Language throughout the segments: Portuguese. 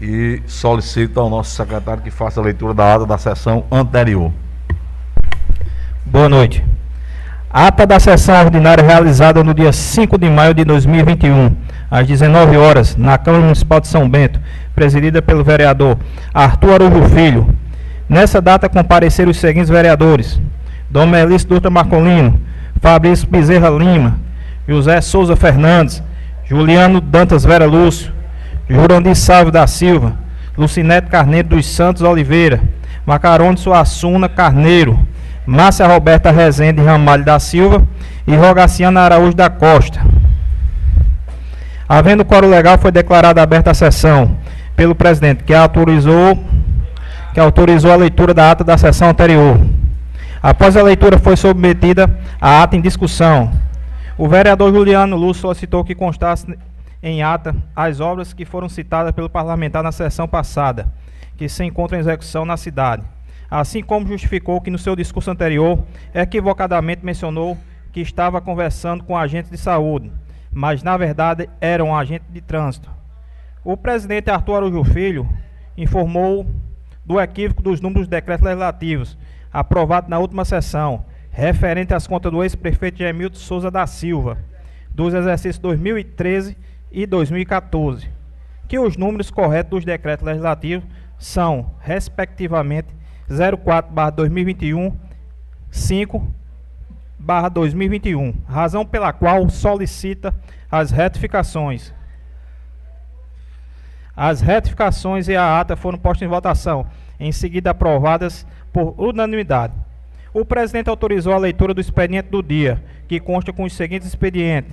e solicito ao nosso secretário que faça a leitura da ata da sessão anterior. Boa noite. Ata da sessão ordinária realizada no dia 5 de maio de 2021, às 19 horas, na Câmara Municipal de São Bento, presidida pelo vereador Arthur Arujo Filho. Nessa data compareceram os seguintes vereadores: Dom Melício Dutra Marcolino, Fabrício Bezerra Lima, José Souza Fernandes, Juliano Dantas Vera Lúcio, Jurandir Salve da Silva, Lucinete Carneiro dos Santos Oliveira, Macarone Suassuna Carneiro, Márcia Roberta Rezende Ramalho da Silva e Rogaciana Araújo da Costa. Havendo coro legal, foi declarada aberta a sessão pelo presidente, que autorizou, que autorizou a leitura da ata da sessão anterior. Após a leitura, foi submetida a ata em discussão. O vereador Juliano Lúcio solicitou que constasse em ata as obras que foram citadas pelo parlamentar na sessão passada, que se encontram em execução na cidade. Assim como justificou que no seu discurso anterior equivocadamente mencionou que estava conversando com agentes de saúde, mas na verdade era um agente de trânsito. O presidente Arthur Araújo Filho informou do equívoco dos números dos decretos legislativos aprovados na última sessão, referente às contas do ex-prefeito Gemilton Souza da Silva, dos exercícios 2013 e 2014, que os números corretos dos decretos legislativos são, respectivamente, 04/2021, 5/2021, razão pela qual solicita as retificações. As retificações e a ata foram postas em votação, em seguida aprovadas por unanimidade. O presidente autorizou a leitura do expediente do dia, que consta com os seguintes expedientes: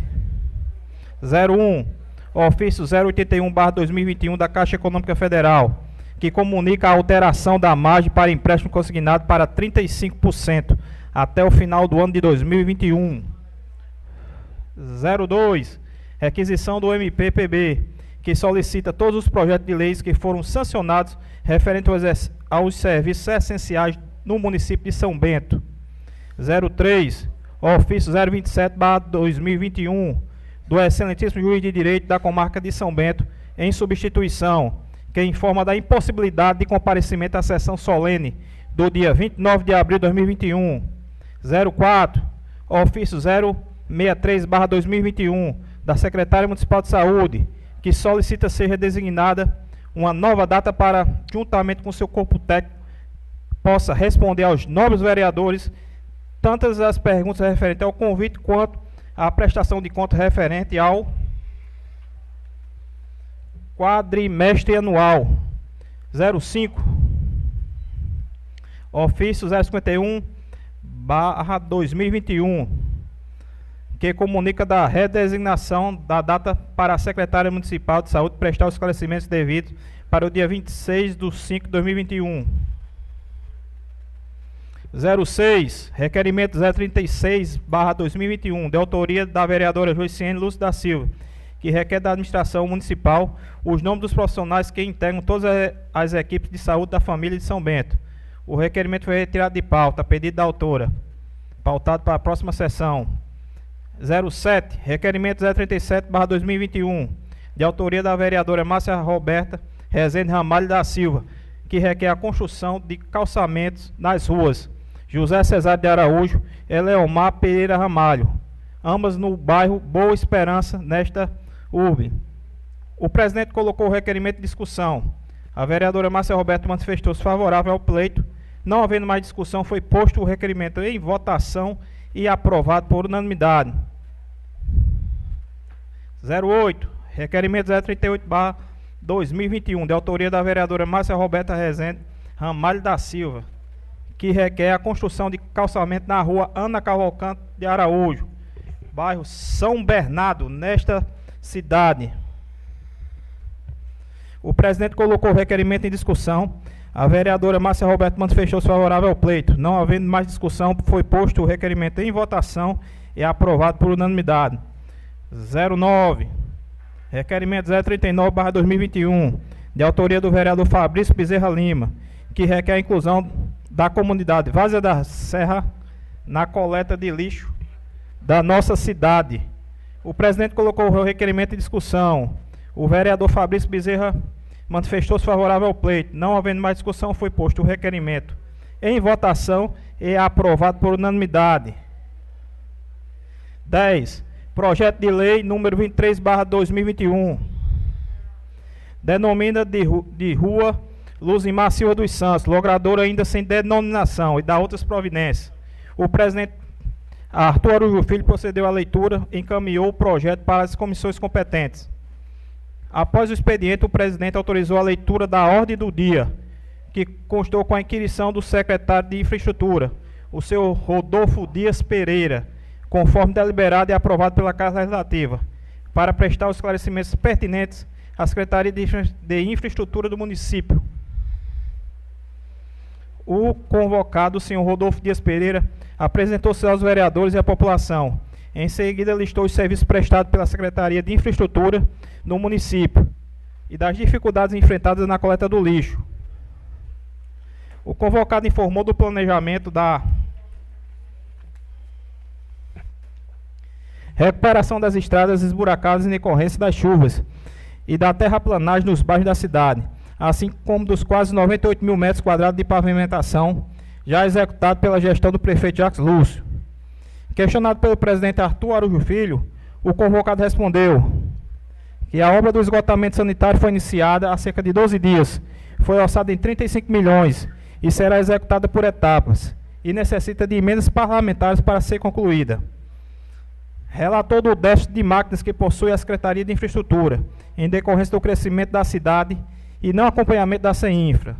01 ofício 081/2021 da Caixa Econômica Federal, que comunica a alteração da margem para empréstimo consignado para 35% até o final do ano de 2021. 02 requisição do MPPB, que solicita todos os projetos de leis que foram sancionados referente aos, aos serviços essenciais no município de São Bento. 03 ofício 027/2021 do excelentíssimo juiz de direito da comarca de São Bento, em substituição, que informa da impossibilidade de comparecimento à sessão solene do dia 29 de abril de 2021. 04, ofício 063/2021 da Secretária Municipal de Saúde, que solicita seja designada uma nova data para, juntamente com seu corpo técnico, possa responder aos nobres vereadores tantas as perguntas referentes ao convite quanto a prestação de conta referente ao quadrimestre anual 05 ofício 051 barra 2021 que comunica da redesignação da data para a secretária municipal de saúde prestar os esclarecimentos devidos para o dia 26 de 5 de 2021 06, requerimento 036, barra 2021, de autoria da vereadora Joiciene Lúcio da Silva, que requer da administração municipal os nomes dos profissionais que integram todas as equipes de saúde da família de São Bento. O requerimento foi retirado de pauta, pedido da autora, pautado para a próxima sessão. 07, requerimento 037, barra 2021, de autoria da vereadora Márcia Roberta Rezende Ramalho da Silva, que requer a construção de calçamentos nas ruas José Cesário de Araújo e Leomar Pereira Ramalho, ambas no bairro Boa Esperança, nesta urbe. O presidente colocou o requerimento de discussão. A vereadora Márcia Roberto manifestou-se favorável ao pleito. Não havendo mais discussão, foi posto o requerimento em votação e aprovado por unanimidade. 08. Requerimento 038 2021, de autoria da vereadora Márcia Roberta Rezende Ramalho da Silva que requer a construção de calçamento na rua Ana Cavalcante de Araújo, bairro São Bernardo, nesta cidade. O presidente colocou o requerimento em discussão. A vereadora Márcia Roberto manifestou-se favorável ao pleito. Não havendo mais discussão, foi posto o requerimento em votação e aprovado por unanimidade. 09. Requerimento 039-2021, de autoria do vereador Fabrício Bezerra Lima, que requer a inclusão da comunidade Vazia da Serra na coleta de lixo da nossa cidade. O presidente colocou o requerimento em discussão. O vereador Fabrício Bezerra manifestou-se favorável ao pleito. Não havendo mais discussão, foi posto o requerimento em votação e aprovado por unanimidade. 10. Projeto de lei número 23, barra 2021. Denomina de, de rua Luzimar Silva dos Santos, logrador ainda sem denominação e dá outras providências. O presidente Arthur Arujo Filho procedeu à leitura e encaminhou o projeto para as comissões competentes. Após o expediente, o presidente autorizou a leitura da ordem do dia, que constou com a inquirição do secretário de Infraestrutura, o senhor Rodolfo Dias Pereira, conforme deliberado e aprovado pela Casa Legislativa, para prestar os esclarecimentos pertinentes à Secretaria de Infraestrutura do município. O convocado, o senhor Rodolfo Dias Pereira, apresentou-se aos vereadores e à população. Em seguida, listou os serviços prestados pela Secretaria de Infraestrutura no município e das dificuldades enfrentadas na coleta do lixo. O convocado informou do planejamento da recuperação das estradas esburacadas em decorrência das chuvas e da terraplanagem nos bairros da cidade, assim como dos quase 98 mil metros quadrados de pavimentação já executado pela gestão do prefeito Jacques Lúcio. Questionado pelo presidente Arthur Arujo Filho, o convocado respondeu que a obra do esgotamento sanitário foi iniciada há cerca de 12 dias, foi orçada em 35 milhões e será executada por etapas e necessita de emendas parlamentares para ser concluída. Relatou do déficit de máquinas que possui a Secretaria de Infraestrutura, em decorrência do crescimento da cidade e não acompanhamento da CEINFRA.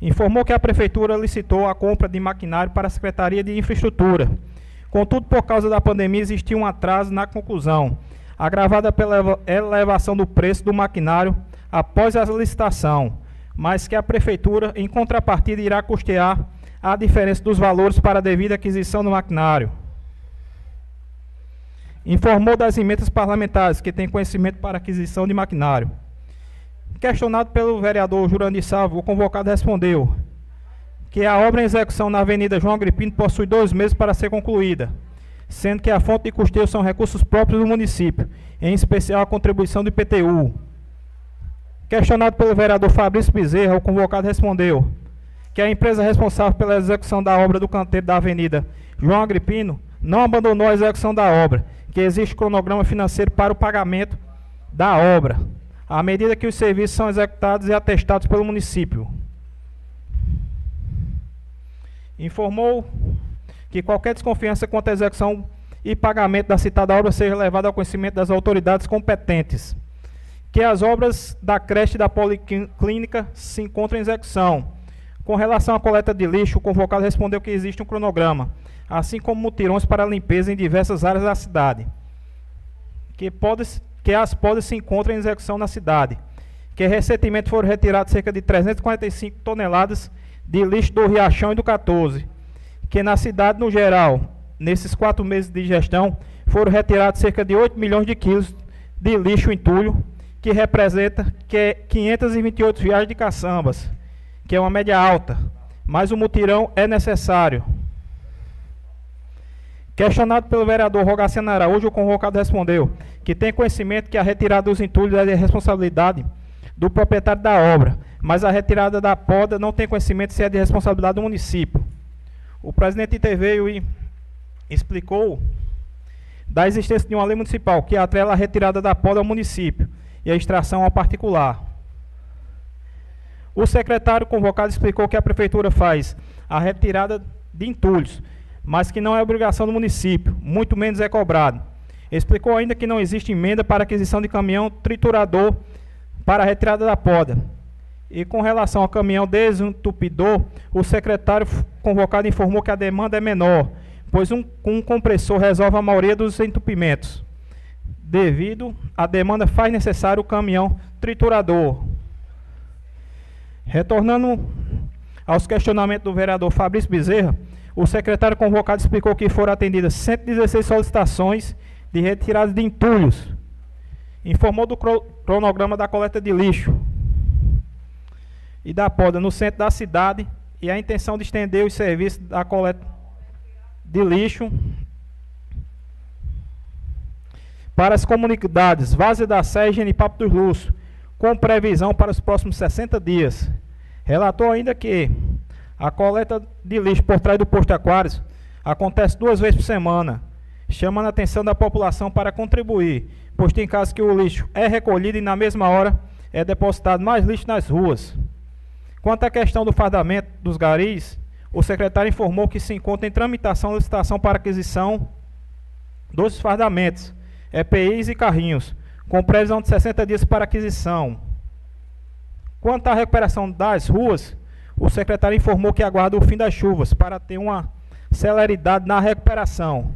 Informou que a Prefeitura licitou a compra de maquinário para a Secretaria de Infraestrutura. Contudo, por causa da pandemia, existiu um atraso na conclusão, agravada pela elevação do preço do maquinário após a licitação, mas que a Prefeitura, em contrapartida, irá custear a diferença dos valores para a devida aquisição do maquinário informou das emendas parlamentares que tem conhecimento para aquisição de maquinário. Questionado pelo vereador Jurandir Salvo, o convocado respondeu que a obra em execução na Avenida João Agripino possui dois meses para ser concluída, sendo que a fonte de custeio são recursos próprios do município, em especial a contribuição do IPTU. Questionado pelo vereador Fabrício Bezerra, o convocado respondeu que a empresa responsável pela execução da obra do canteiro da Avenida João Agripino não abandonou a execução da obra que existe cronograma financeiro para o pagamento da obra, à medida que os serviços são executados e atestados pelo município. Informou que qualquer desconfiança quanto à execução e pagamento da citada obra seja levada ao conhecimento das autoridades competentes. Que as obras da creche da policlínica se encontram em execução. Com relação à coleta de lixo, o convocado respondeu que existe um cronograma assim como mutirões para limpeza em diversas áreas da cidade, que, pode, que as podes se encontram em execução na cidade, que recentemente foram retirados cerca de 345 toneladas de lixo do Riachão e do 14, que na cidade no geral, nesses quatro meses de gestão, foram retirados cerca de 8 milhões de quilos de lixo entulho, que representa que é 528 viagens de caçambas, que é uma média alta, mas o mutirão é necessário Questionado pelo vereador Rogaciano Araújo, o convocado respondeu que tem conhecimento que a retirada dos entulhos é de responsabilidade do proprietário da obra, mas a retirada da poda não tem conhecimento se é de responsabilidade do município. O presidente interveio e explicou da existência de uma lei municipal que atrela a retirada da poda ao município e a extração ao particular. O secretário convocado explicou que a prefeitura faz a retirada de entulhos, mas que não é obrigação do município, muito menos é cobrado. Explicou ainda que não existe emenda para aquisição de caminhão triturador para a retirada da poda. E com relação ao caminhão desentupidor, o secretário convocado informou que a demanda é menor, pois um, um compressor resolve a maioria dos entupimentos. Devido à demanda, faz necessário o caminhão triturador. Retornando aos questionamentos do vereador Fabrício Bezerra, o secretário convocado explicou que foram atendidas 116 solicitações de retirada de entulhos. Informou do cronograma da coleta de lixo e da poda no centro da cidade e a intenção de estender os serviços da coleta de lixo para as comunidades Vaza da Sé e Genipapo dos Lúcio, com previsão para os próximos 60 dias. Relatou ainda que a coleta de lixo por trás do posto Aquários acontece duas vezes por semana, chamando a atenção da população para contribuir, pois tem casos que o lixo é recolhido e na mesma hora é depositado mais lixo nas ruas. Quanto à questão do fardamento dos garis, o secretário informou que se encontra em tramitação a licitação para aquisição dos fardamentos, EPIs e carrinhos, com previsão de 60 dias para aquisição. Quanto à recuperação das ruas, o secretário informou que aguarda o fim das chuvas para ter uma celeridade na recuperação.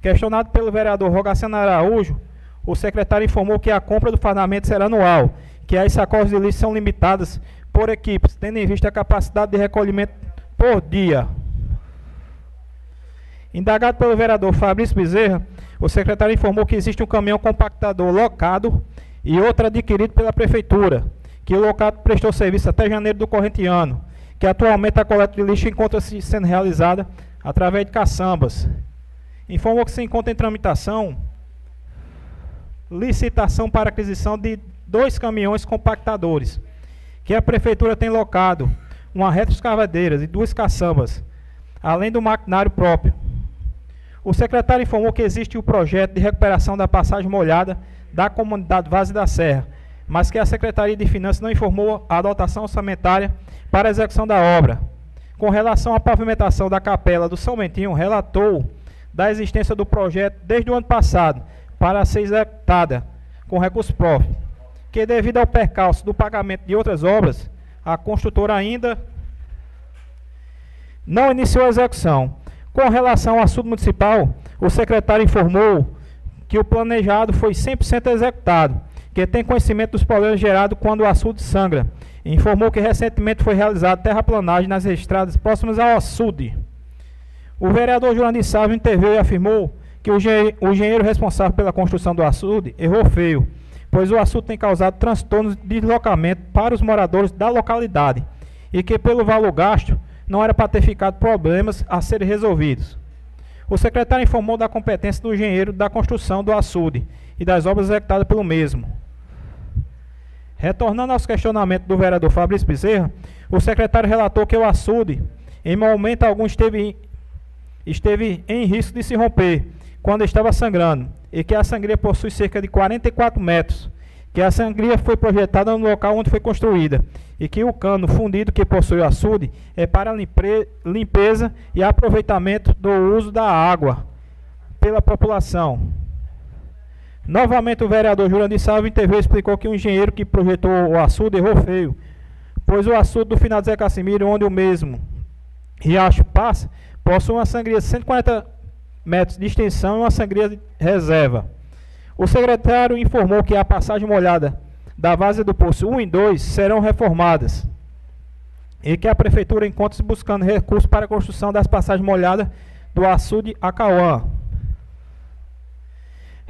Questionado pelo vereador Rogaciano Araújo, o secretário informou que a compra do fardamento será anual, que as sacolas de lixo são limitadas por equipes, tendo em vista a capacidade de recolhimento por dia. Indagado pelo vereador Fabrício Bezerra, o secretário informou que existe um caminhão compactador locado e outro adquirido pela prefeitura, que o locado prestou serviço até janeiro do corrente ano, que atualmente a coleta de lixo encontra-se sendo realizada através de caçambas. Informou que se encontra em tramitação licitação para aquisição de dois caminhões compactadores, que a prefeitura tem locado uma retroescavadeira e duas caçambas, além do maquinário próprio. O secretário informou que existe o projeto de recuperação da passagem molhada da comunidade Vaz da Serra, mas que a Secretaria de Finanças não informou a dotação orçamentária para a execução da obra. Com relação à pavimentação da capela do São Mentinho, relatou da existência do projeto desde o ano passado para ser executada com recursos próprios, que devido ao percalço do pagamento de outras obras, a construtora ainda não iniciou a execução. Com relação ao assunto municipal, o secretário informou que o planejado foi 100% executado, que tem conhecimento dos problemas gerados quando o açude sangra. Informou que recentemente foi realizada terraplanagem nas estradas próximas ao açude. O vereador João Salve interveio e afirmou que o engenheiro responsável pela construção do açude errou feio, pois o açude tem causado transtornos de deslocamento para os moradores da localidade e que pelo valor gasto não era para ter ficado problemas a serem resolvidos. O secretário informou da competência do engenheiro da construção do açude e das obras executadas pelo mesmo. Retornando aos questionamentos do vereador Fabrício Bezerra, o secretário relatou que o açude, em momento algum, esteve, esteve em risco de se romper quando estava sangrando, e que a sangria possui cerca de 44 metros, que a sangria foi projetada no local onde foi construída, e que o cano fundido que possui o açude é para limpeza e aproveitamento do uso da água pela população. Novamente o vereador Jurandir Salve em TV explicou que o engenheiro que projetou o açude errou feio, pois o açude do final de Zé Casimiro, onde o mesmo riacho passa, possui uma sangria de 140 metros de extensão e uma sangria de reserva. O secretário informou que a passagem molhada da várzea do Poço 1 e 2 serão reformadas e que a prefeitura encontra-se buscando recursos para a construção das passagens molhadas do açude Acauã.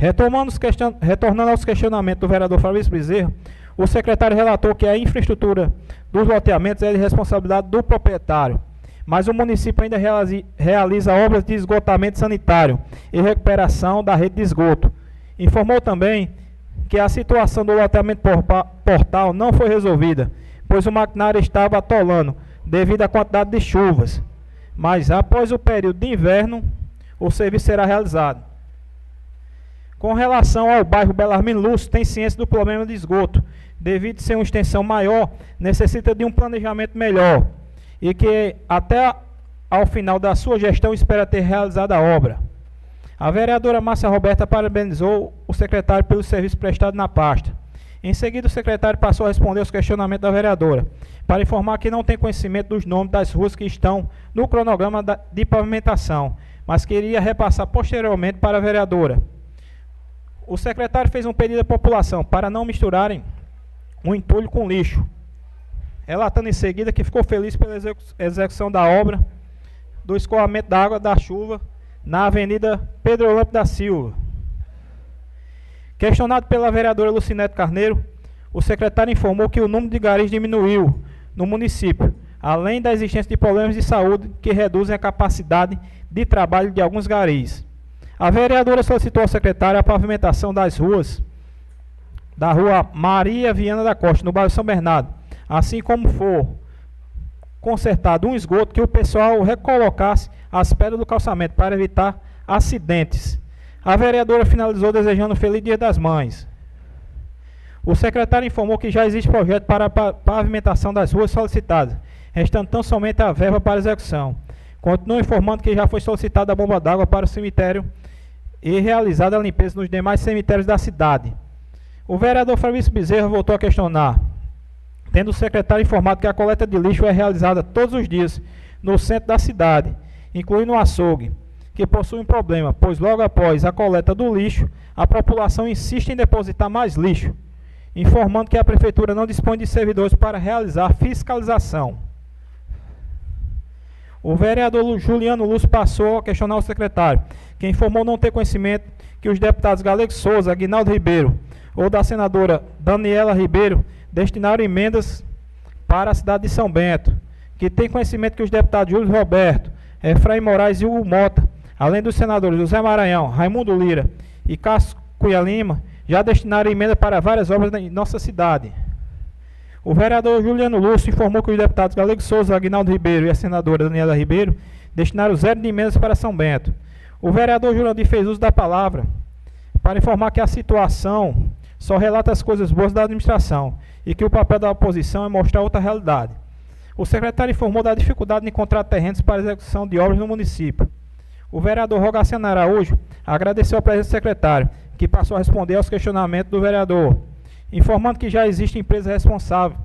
Retomando question... Retornando aos questionamentos do vereador Fabrício Bezerra, o secretário relatou que a infraestrutura dos loteamentos é de responsabilidade do proprietário mas o município ainda realiza obras de esgotamento sanitário e recuperação da rede de esgoto. Informou também que a situação do loteamento portal não foi resolvida, pois o maquinário estava atolando devido à quantidade de chuvas. Mas após o período de inverno, o serviço será realizado. Com relação ao bairro Belarmino Lúcio, tem ciência do problema de esgoto. Devido a ser uma extensão maior, necessita de um planejamento melhor e que até ao final da sua gestão espera ter realizado a obra. A vereadora Márcia Roberta parabenizou o secretário pelo serviço prestado na pasta. Em seguida, o secretário passou a responder aos questionamentos da vereadora, para informar que não tem conhecimento dos nomes das ruas que estão no cronograma de pavimentação, mas queria repassar posteriormente para a vereadora. O secretário fez um pedido à população para não misturarem o entulho com lixo, relatando em seguida que ficou feliz pela execução da obra do escoamento da água da chuva na Avenida Pedro Olímpio da Silva. Questionado pela vereadora Lucinete Carneiro, o secretário informou que o número de garis diminuiu no município, além da existência de problemas de saúde que reduzem a capacidade de trabalho de alguns garis. A vereadora solicitou ao secretário a pavimentação das ruas da rua Maria Viana da Costa, no bairro São Bernardo, assim como for consertado um esgoto, que o pessoal recolocasse as pedras do calçamento para evitar acidentes. A vereadora finalizou desejando um feliz Dia das Mães. O secretário informou que já existe projeto para a pavimentação das ruas solicitadas, restando tão somente a verba para execução. Continua informando que já foi solicitada a bomba d'água para o cemitério e realizada a limpeza nos demais cemitérios da cidade. O vereador Fabrício Bezerra voltou a questionar, tendo o secretário informado que a coleta de lixo é realizada todos os dias no centro da cidade, incluindo o açougue, que possui um problema, pois logo após a coleta do lixo, a população insiste em depositar mais lixo, informando que a prefeitura não dispõe de servidores para realizar fiscalização. O vereador Juliano Lúcio passou a questionar o secretário, que informou não ter conhecimento que os deputados Galego Souza, Aguinaldo Ribeiro ou da senadora Daniela Ribeiro destinaram emendas para a cidade de São Bento, que tem conhecimento que os deputados Júlio Roberto, Efraim Moraes e Hugo Mota, além dos senadores José Maranhão, Raimundo Lira e Cunha Lima, já destinaram emenda para várias obras em nossa cidade. O vereador Juliano Lúcio informou que os deputados Galego Souza, Aguinaldo Ribeiro e a senadora Daniela Ribeiro destinaram zero de emendas para São Bento. O vereador Jurandir fez uso da palavra para informar que a situação só relata as coisas boas da administração e que o papel da oposição é mostrar outra realidade. O secretário informou da dificuldade de encontrar terrenos para execução de obras no município. O vereador Rogaciano Araújo agradeceu a presença do secretário, que passou a responder aos questionamentos do vereador, informando que já existe empresa responsável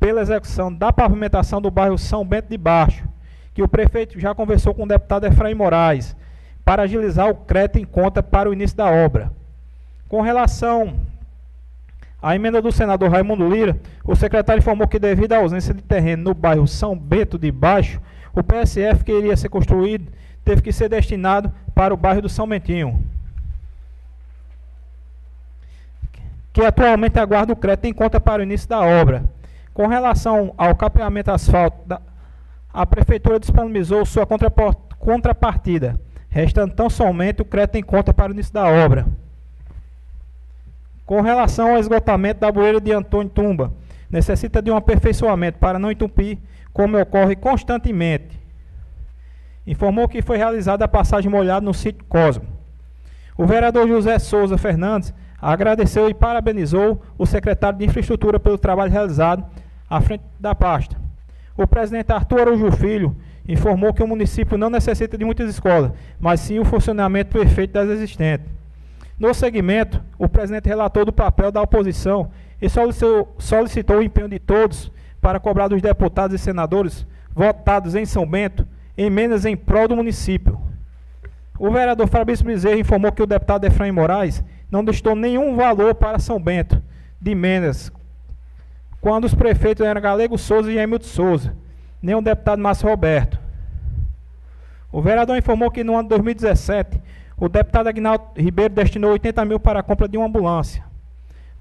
pela execução da pavimentação do bairro São Bento de Baixo, que o prefeito já conversou com o deputado Efraim Moraes para agilizar o crédito em conta para o início da obra. Com relação à emenda do senador Raimundo Lira, o secretário informou que devido à ausência de terreno no bairro São Bento de Baixo, o PSF que iria ser construído teve que ser destinado para o bairro do São Mentinho, que atualmente aguarda o crédito em conta para o início da obra. Com relação ao capeamento asfalto, a Prefeitura disponibilizou sua contrapartida, restando tão somente o crédito em conta para o início da obra. Com relação ao esgotamento da bueira de Antônio Tumba, necessita de um aperfeiçoamento para não entupir, como ocorre constantemente informou que foi realizada a passagem molhada no sítio Cosmo. O vereador José Souza Fernandes agradeceu e parabenizou o secretário de Infraestrutura pelo trabalho realizado à frente da pasta. O presidente Arthur Araújo Filho informou que o município não necessita de muitas escolas, mas sim o funcionamento perfeito das existentes. No segmento, o presidente relatou do papel da oposição e solicitou, solicitou o empenho de todos para cobrar dos deputados e senadores votados em São Bento emendas em prol do município. O vereador Fabrício Bezerra informou que o deputado Efraim Moraes não destou nenhum valor para São Bento de emendas, quando os prefeitos eram Galego Souza e Emilton Souza, nem o deputado Márcio Roberto. O vereador informou que no ano de 2017, o deputado Agnaldo Ribeiro destinou 80 mil para a compra de uma ambulância,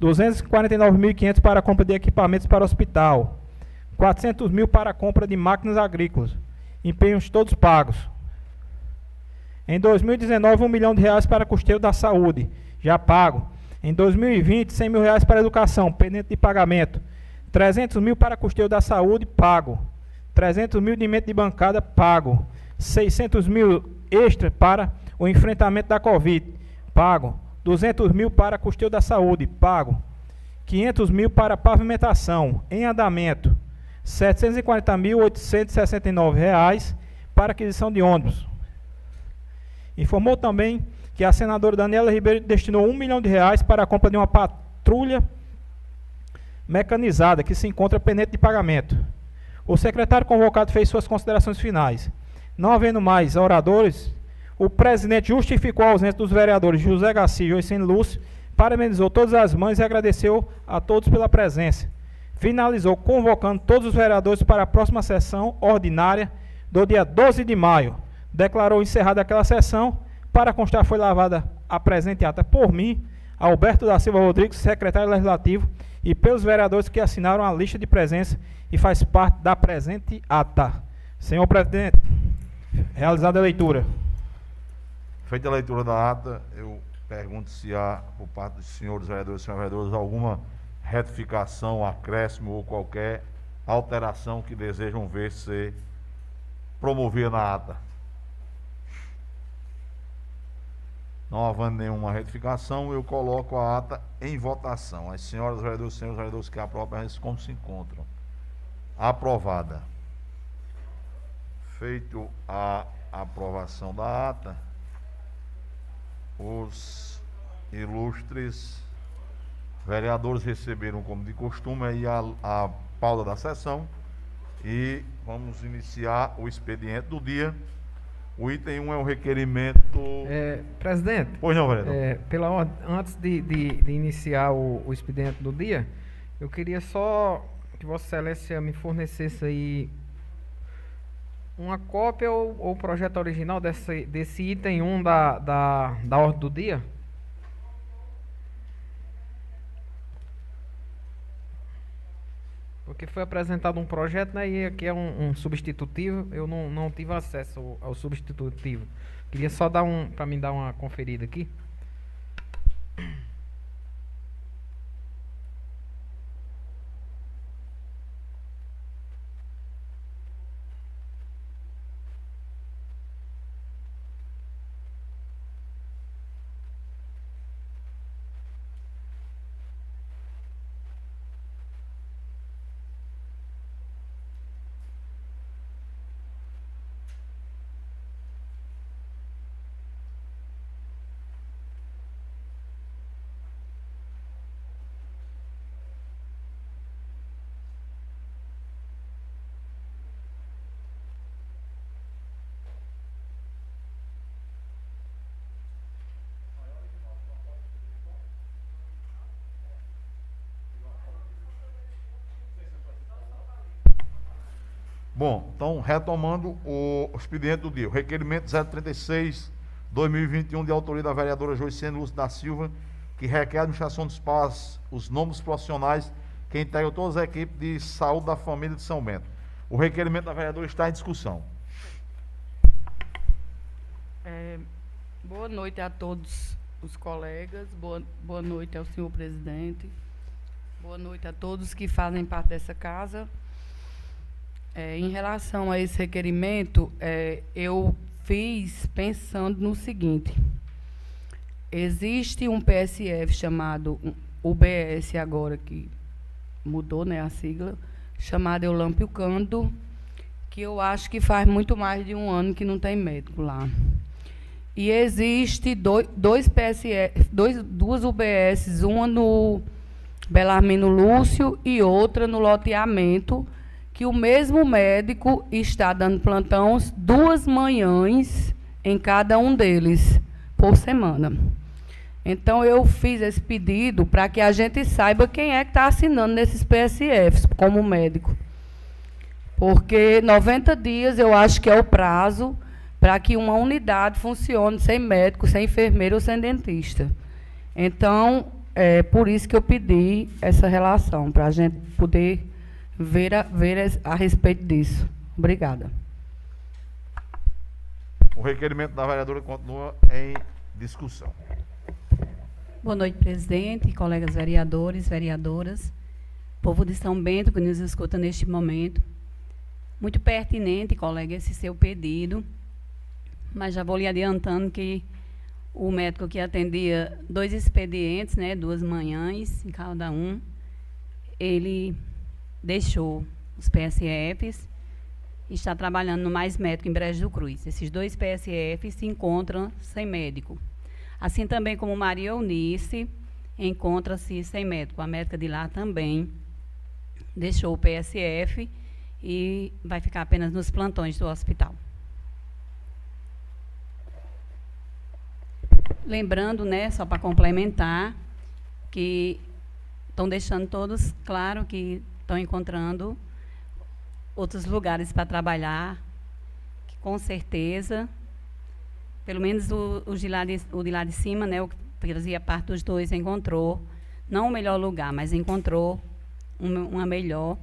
249.500 para a compra de equipamentos para o hospital, 400 mil para a compra de máquinas agrícolas, empenhos todos pagos. Em 2019, um milhão de reais para custeio da saúde, já pago. Em 2020, 100 mil reais para educação, pendente de pagamento. 300 mil para custeio da saúde, pago. 300 mil de emenda de bancada, pago. 600 mil extra para o enfrentamento da Covid, pago. 200 mil para custeio da saúde, pago. 500 mil para pavimentação, em andamento. R$ 740.869 para aquisição de ônibus. Informou também que a senadora Daniela Ribeiro destinou um milhão de reais para a compra de uma patrulha mecanizada que se encontra pendente de pagamento. O secretário convocado fez suas considerações finais. Não havendo mais oradores, o presidente justificou a ausência dos vereadores José Garcia e Joicene Lúcio, parabenizou todas as mães e agradeceu a todos pela presença finalizou convocando todos os vereadores para a próxima sessão ordinária do dia 12 de maio. Declarou encerrada aquela sessão. Para constar, foi lavada a presente ata por mim, Alberto da Silva Rodrigues, secretário legislativo, e pelos vereadores que assinaram a lista de presença e faz parte da presente ata. Senhor presidente, realizada a leitura. Feita a leitura da ata, eu pergunto se há, por parte dos senhores vereadores e senhoras vereadoras, alguma retificação, acréscimo ou qualquer alteração que desejam ver ser promovida na ata. Não havendo nenhuma retificação, eu coloco a ata em votação. As senhoras vereadoras senhores vereadores que aprovam, como se encontram. Aprovada. Feito a aprovação da ata, os ilustres vereadores receberam, como de costume, aí a, a pauta da sessão e vamos iniciar o expediente do dia. O item 1 é o requerimento. É, presidente. Pois não, vereador. É, pela, antes de, de, de iniciar o, o, expediente do dia, eu queria só que Vossa Excelência me fornecesse aí uma cópia ou, ou projeto original desse, desse item 1 da, da, da ordem do dia. Porque foi apresentado um projeto, né, e aqui é um, um substitutivo, eu não, não tive acesso ao, ao substitutivo. Queria só dar um, para mim dar uma conferida aqui. Bom, então, retomando o expediente do dia. O requerimento 036, 2021, de autoria da vereadora Joiciane Lúcia da Silva, que requer a administração dos pais, os nomes profissionais que integram todas as equipes de saúde da família de São Bento. O requerimento da vereadora está em discussão. É, boa noite a todos os colegas, boa, boa noite ao senhor presidente, boa noite a todos que fazem parte dessa casa. É, em relação a esse requerimento, é, eu fiz pensando no seguinte: existe um PSF chamado UBS agora que mudou, né, a sigla, chamado Eulâmpio Cândido, que eu acho que faz muito mais de um ano que não tem médico lá. E existe dois, dois PSF, dois, duas UBS, uma no Belarmino Lúcio e outra no loteamento que o mesmo médico está dando plantões duas manhãs em cada um deles por semana. Então eu fiz esse pedido para que a gente saiba quem é que está assinando nesses PSFs como médico. Porque 90 dias eu acho que é o prazo para que uma unidade funcione sem médico, sem enfermeiro ou sem dentista. Então, é por isso que eu pedi essa relação, para a gente poder ver a, ver a respeito disso. Obrigada. O requerimento da vereadora continua em discussão. Boa noite, presidente, colegas vereadores, vereadoras, povo de São Bento que nos escuta neste momento. Muito pertinente, colega, esse seu pedido, mas já vou lhe adiantando que o médico que atendia dois expedientes, né, duas manhãs em cada um, ele deixou os PSFs e está trabalhando no Mais Médico em Brejo do Cruz. Esses dois PSFs se encontram sem médico. Assim também como Maria Eunice encontra-se sem médico. A médica de lá também deixou o PSF e vai ficar apenas nos plantões do hospital. Lembrando, né, só para complementar, que estão deixando todos claro que estão encontrando outros lugares para trabalhar, que com certeza, pelo menos o, o, de, lá de, o de lá de cima, né, o que fazia parte dos dois, encontrou, não o melhor lugar, mas encontrou um, uma melhor,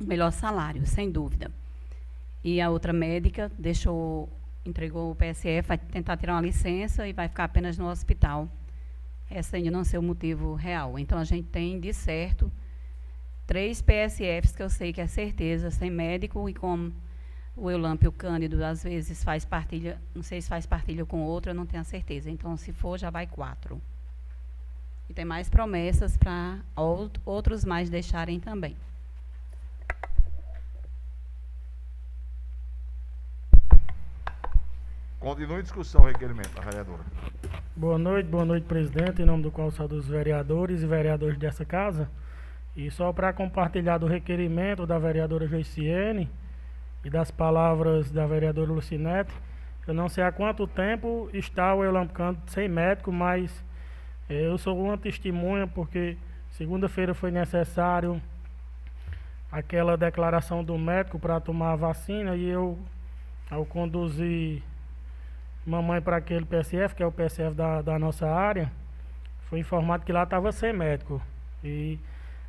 um melhor salário, sem dúvida. E a outra médica deixou entregou o PSF, vai tentar tirar uma licença e vai ficar apenas no hospital. Essa ainda não ser o motivo real. Então, a gente tem, de certo, três PSFs que eu sei que é certeza, sem médico e como o Eulâmpio Cândido às vezes faz partilha, não sei se faz partilha com outro, eu não tenho a certeza. Então, se for, já vai quatro. E tem mais promessas para outros mais deixarem também. Continue a discussão, o requerimento da vereadora. Boa noite, boa noite, presidente, em nome do qual saúdo os vereadores e vereadores dessa casa. E só para compartilhar do requerimento da vereadora Joiciene e das palavras da vereadora Lucinete, eu não sei há quanto tempo está o Elampcando sem médico, mas eh, eu sou uma testemunha porque segunda-feira foi necessário aquela declaração do médico para tomar a vacina e eu, ao conduzir mamãe para aquele PSF, que é o PSF da, da nossa área, foi informado que lá estava sem médico. E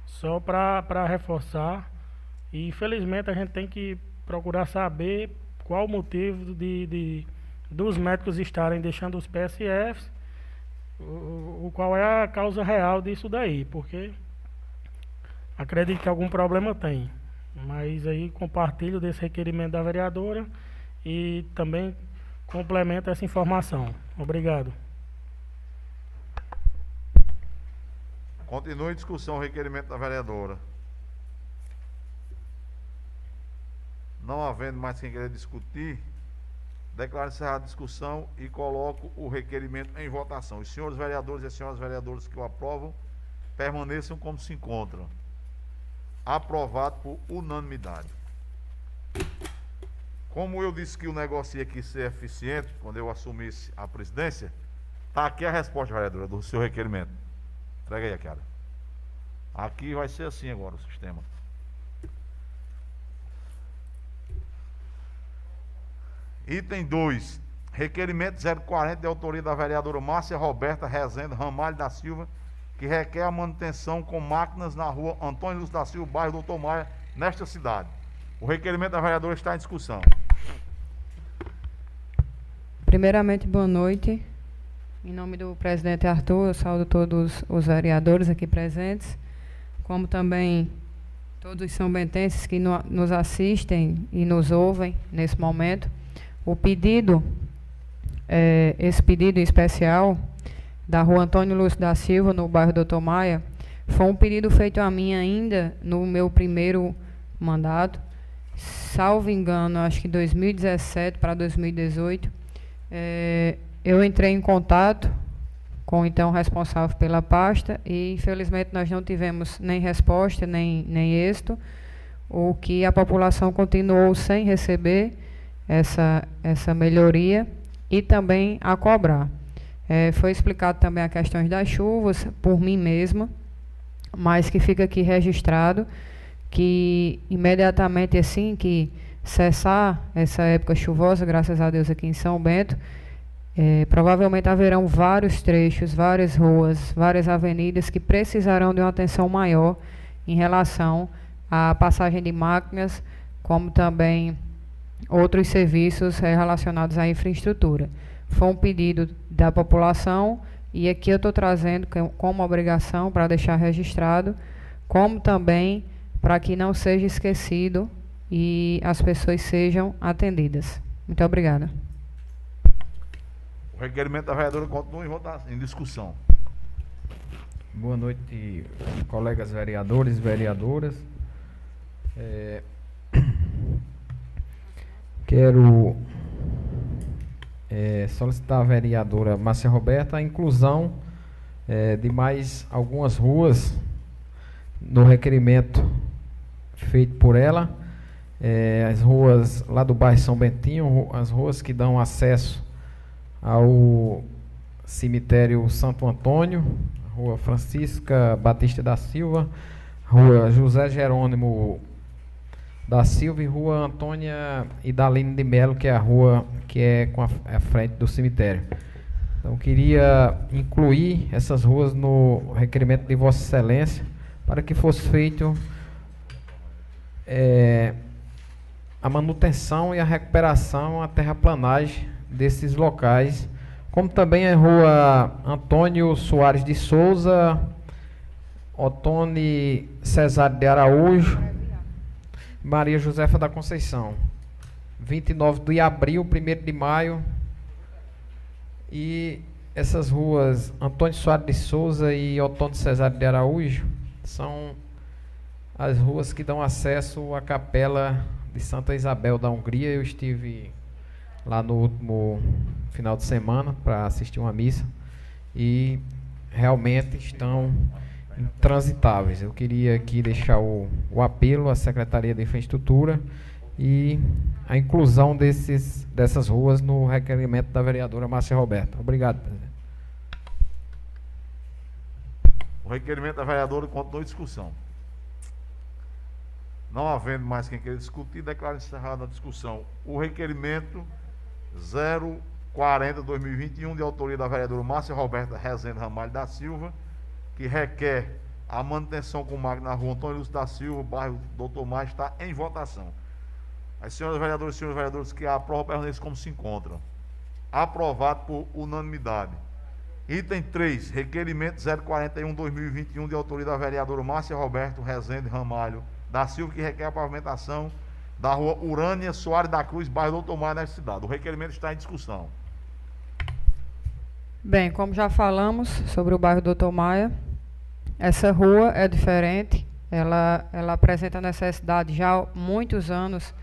só para reforçar, e infelizmente a gente tem que procurar saber qual o motivo de, de dos médicos estarem deixando os PSFs, o, o qual é a causa real disso daí, porque acredito que algum problema tem. Mas aí compartilho desse requerimento da vereadora e também complementa essa informação. Obrigado. Continue em discussão o requerimento da vereadora. Não havendo mais quem queira discutir, declaro encerrada a discussão e coloco o requerimento em votação. Os senhores vereadores e as senhoras vereadoras que o aprovam, permaneçam como se encontram. Aprovado por unanimidade. Como eu disse que o negócio ia aqui ser eficiente quando eu assumisse a presidência, está aqui a resposta, vereadora, do seu requerimento. Entrega aí, cara. Aqui vai ser assim agora o sistema. Item 2. Requerimento 040 de autoria da vereadora Márcia Roberta Rezende Ramalho da Silva, que requer a manutenção com máquinas na rua Antônio Luz da Silva, bairro Doutor Maia, nesta cidade. O requerimento da vereadora está em discussão. Primeiramente, boa noite. Em nome do presidente Arthur, eu saúdo todos os vereadores aqui presentes, como também todos os são bentenses que no, nos assistem e nos ouvem nesse momento. O pedido, é, esse pedido especial da rua Antônio Lúcio da Silva, no bairro Doutor Maia, foi um pedido feito a mim ainda no meu primeiro mandato, salvo engano, acho que 2017 para 2018 é, eu entrei em contato com o então responsável pela pasta e infelizmente nós não tivemos nem resposta nem, nem êxito, o que a população continuou sem receber essa, essa melhoria e também a cobrar. É, foi explicado também a questões das chuvas por mim mesma, mas que fica aqui registrado que imediatamente assim que cessar essa época chuvosa, graças a Deus aqui em São Bento, é, provavelmente haverão vários trechos, várias ruas, várias avenidas que precisarão de uma atenção maior em relação à passagem de máquinas, como também outros serviços é, relacionados à infraestrutura. Foi um pedido da população e aqui eu estou trazendo como obrigação para deixar registrado, como também para que não seja esquecido e as pessoas sejam atendidas. Muito obrigada. O requerimento da vereadora continua em, votação, em discussão. Boa noite, colegas vereadores vereadoras. É, quero é, solicitar à vereadora Márcia Roberta a inclusão é, de mais algumas ruas no requerimento feito por ela é, as ruas lá do bairro São Bentinho, as ruas que dão acesso ao cemitério Santo Antônio, Rua Francisca Batista da Silva, Rua José Jerônimo da Silva e Rua Antônia Idalino de Melo, que é a rua que é com a, a frente do cemitério. Então queria incluir essas ruas no requerimento de Vossa Excelência para que fosse feito é, a manutenção e a recuperação, a terraplanagem desses locais, como também a rua Antônio Soares de Souza, Otone Cesário de Araújo, Maria Josefa da Conceição. 29 de abril, 1 de maio. E essas ruas Antônio Soares de Souza e Otônio Cesário de Araújo são as ruas que dão acesso à capela de Santa Isabel da Hungria. Eu estive lá no último final de semana para assistir uma missa e realmente estão intransitáveis. Eu queria aqui deixar o, o apelo à Secretaria de Infraestrutura e a inclusão desses, dessas ruas no requerimento da vereadora Márcia Roberta. Obrigado, presidente. O requerimento da vereadora continua em discussão. Não havendo mais quem queira discutir, declaro encerrada a discussão. O requerimento 040-2021, de autoria da vereadora Márcia Roberta Rezende Ramalho da Silva, que requer a manutenção com máquina na rua Antônio Lúcio da Silva, bairro Doutor Mais, está em votação. As senhoras vereadoras e senhores vereadores que aprovam permaneçam como se encontram. Aprovado por unanimidade. Item 3, requerimento 041-2021, de autoria da vereadora Márcia Roberto Rezende Ramalho da Silva, que requer a pavimentação da rua Urânia Soares da Cruz, bairro Doutor Mar, nesta cidade. O requerimento está em discussão. Bem, como já falamos sobre o bairro Doutor Maia, essa rua é diferente, ela, ela apresenta necessidade já há muitos anos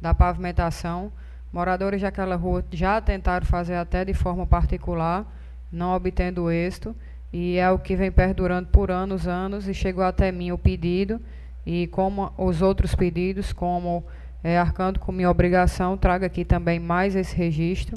da pavimentação. Moradores daquela rua já tentaram fazer até de forma particular, não obtendo êxito, e é o que vem perdurando por anos, anos, e chegou até mim o pedido e como os outros pedidos, como é, arcando com minha obrigação, trago aqui também mais esse registro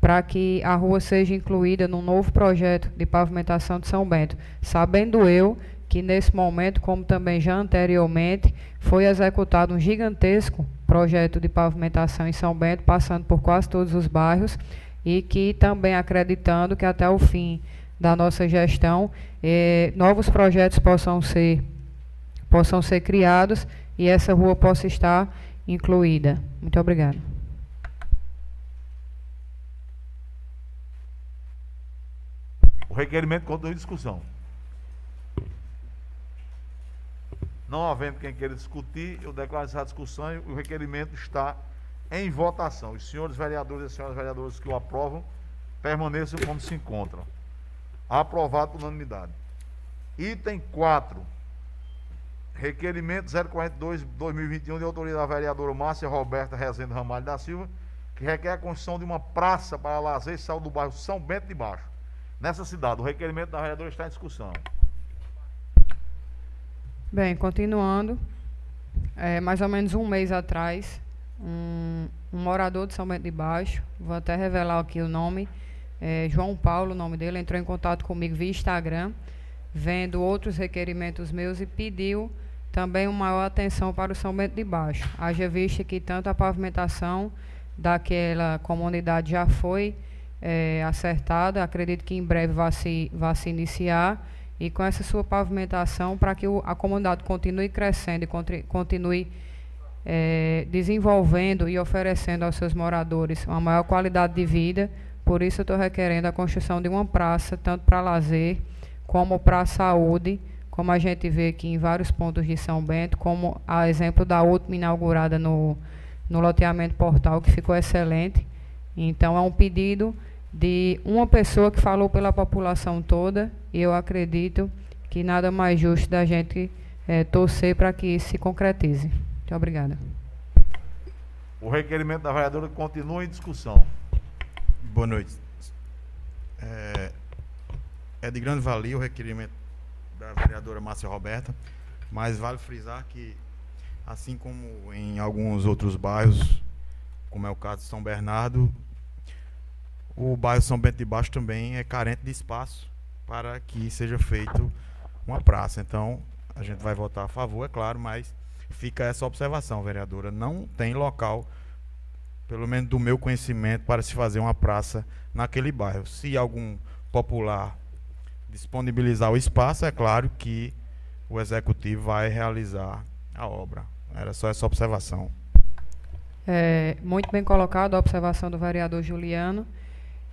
para que a rua seja incluída no novo projeto de pavimentação de São Bento, sabendo eu que nesse momento, como também já anteriormente, foi executado um gigantesco projeto de pavimentação em São Bento, passando por quase todos os bairros, e que também acreditando que até o fim da nossa gestão, eh, novos projetos possam ser possam ser criados e essa rua possa estar incluída. Muito obrigada. O requerimento continua em discussão. Não havendo quem queira discutir, eu declaro essa discussão e o requerimento está em votação. Os senhores vereadores e as senhoras vereadoras que o aprovam, permaneçam como se encontram. Aprovado por unanimidade. Item 4 Requerimento 042-2021 de autoria da vereadora Márcia Roberta Rezende Ramalho da Silva, que requer a construção de uma praça para lazer e saúde do bairro São Bento de Baixo. Nessa cidade, o requerimento da vereadora está em discussão. Bem, continuando, é, mais ou menos um mês atrás, um, um, morador de São Bento de Baixo, vou até revelar aqui o nome, é, João Paulo, o nome dele, entrou em contato comigo via Instagram, vendo outros requerimentos meus e pediu também uma maior atenção para o São Bento de Baixo. Haja vista que tanto a pavimentação daquela comunidade já foi é, acertada, acredito que em breve vai se, vai se iniciar, e com essa sua pavimentação, para que o, a comunidade continue crescendo e continue é, desenvolvendo e oferecendo aos seus moradores uma maior qualidade de vida, por isso eu estou requerendo a construção de uma praça, tanto para lazer como para a saúde, como a gente vê aqui em vários pontos de São Bento, como a exemplo da última inaugurada no, no loteamento portal, que ficou excelente. Então, é um pedido de uma pessoa que falou pela população toda, e eu acredito que nada mais justo da gente é, torcer para que isso se concretize. Muito obrigada. O requerimento da vereadora continua em discussão. Boa noite. É, é de grande valia o requerimento da vereadora Márcia Roberta, mas vale frisar que, assim como em alguns outros bairros, como é o caso de São Bernardo, o bairro São Bento de Baixo também é carente de espaço para que seja feito uma praça. Então, a gente vai votar a favor, é claro, mas fica essa observação, vereadora. Não tem local, pelo menos do meu conhecimento, para se fazer uma praça naquele bairro. Se algum popular disponibilizar o espaço, é claro que o executivo vai realizar a obra. Era só essa observação. É, muito bem colocado a observação do vereador Juliano.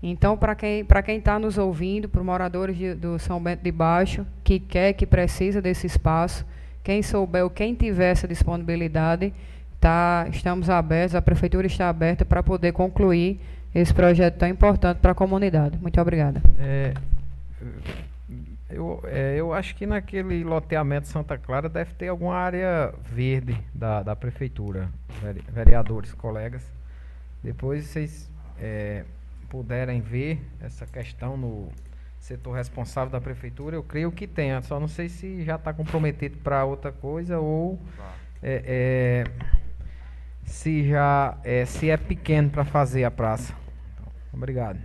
Então, para quem para quem está nos ouvindo, para os moradores de, do São Bento de Baixo, que quer, que precisa desse espaço, quem souber ou quem tiver essa disponibilidade, tá, estamos abertos, a prefeitura está aberta para poder concluir esse projeto tão importante para a comunidade. Muito obrigada. É, eu, é, eu acho que naquele loteamento Santa Clara deve ter alguma área verde da, da prefeitura, vereadores, colegas. Depois vocês é, puderem ver essa questão no setor responsável da prefeitura, eu creio que tenha. Só não sei se já está comprometido para outra coisa ou é, é, se já é, se é pequeno para fazer a praça. Então, obrigado.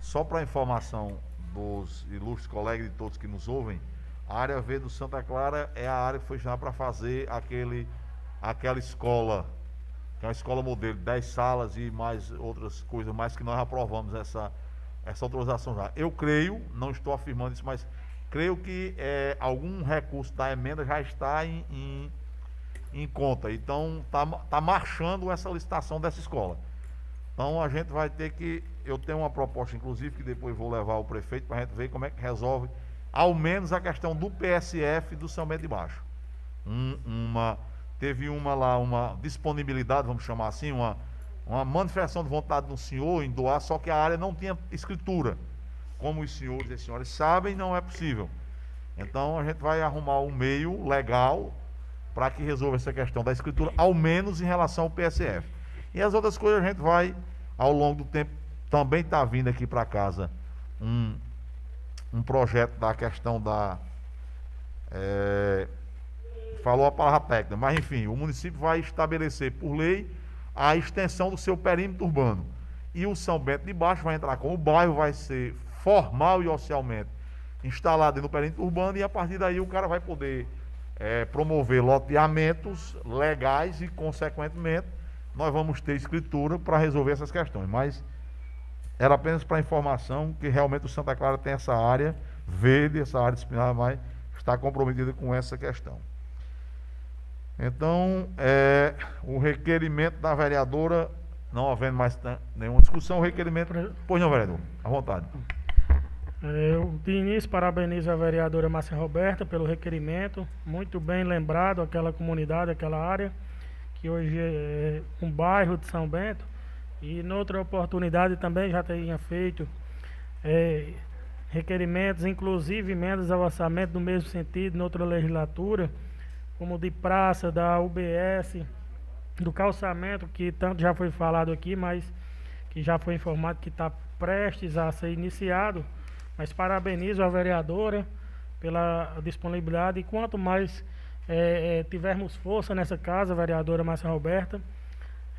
Só para informação dos ilustres colegas e todos que nos ouvem, a área V do Santa Clara é a área que foi chamada para fazer aquele, aquela escola que é uma escola modelo, 10 salas e mais outras coisas mais que nós aprovamos essa, essa autorização já. Eu creio, não estou afirmando isso, mas creio que é, algum recurso da emenda já está em, em, em conta. Então, está tá marchando essa licitação dessa escola. Então, a gente vai ter que. Eu tenho uma proposta, inclusive, que depois vou levar ao prefeito para a gente ver como é que resolve, ao menos a questão do PSF do São Bento de Baixo. Um, uma teve uma lá, uma disponibilidade, vamos chamar assim, uma, uma manifestação de vontade do senhor em doar, só que a área não tinha escritura. Como os senhores e as senhoras sabem, não é possível. Então a gente vai arrumar um meio legal para que resolva essa questão da escritura, ao menos em relação ao PSF. E as outras coisas a gente vai, ao longo do tempo, também está vindo aqui para casa um, um projeto da questão da. É, falou a palavra técnica, mas enfim, o município vai estabelecer por lei a extensão do seu perímetro urbano. E o São Bento de Baixo vai entrar com o bairro, vai ser formal e oficialmente instalado no perímetro urbano e a partir daí o cara vai poder é, promover loteamentos legais e, consequentemente, nós vamos ter escritura para resolver essas questões. Mas era apenas para informação que realmente o Santa Clara tem essa área verde, essa área disciplinar, mas está comprometida com essa questão. Então, é, o requerimento da vereadora, não havendo mais nenhuma discussão, o requerimento. Pois não, vereador, à vontade. É, eu, de início, parabenizo a vereadora Márcia Roberta pelo requerimento. Muito bem lembrado aquela comunidade, aquela área, que hoje é um bairro de São Bento. E, noutra oportunidade, também já tinha feito é, requerimentos, inclusive emendas ao orçamento no mesmo sentido, noutra legislatura como de praça, da UBS, do calçamento, que tanto já foi falado aqui, mas que já foi informado que está prestes a ser iniciado. Mas parabenizo a vereadora pela disponibilidade e quanto mais é, é, tivermos força nessa casa, vereadora Márcia Roberta,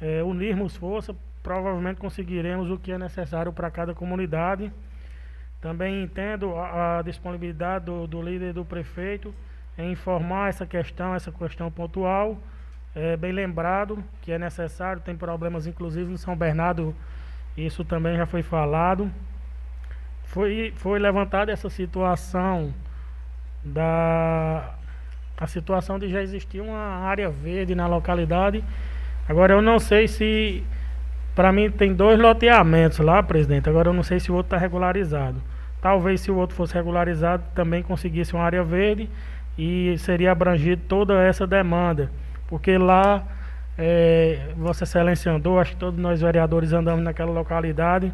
é, unirmos força, provavelmente conseguiremos o que é necessário para cada comunidade. Também entendo a, a disponibilidade do, do líder do prefeito em informar essa questão, essa questão pontual. É bem lembrado que é necessário, tem problemas inclusive no São Bernardo, isso também já foi falado. Foi, foi levantada essa situação da a situação de já existir uma área verde na localidade. Agora eu não sei se para mim tem dois loteamentos lá, presidente. Agora eu não sei se o outro está regularizado. Talvez se o outro fosse regularizado também conseguisse uma área verde e seria abrangido toda essa demanda, porque lá, é, Vossa Excelência andou, acho que todos nós vereadores andamos naquela localidade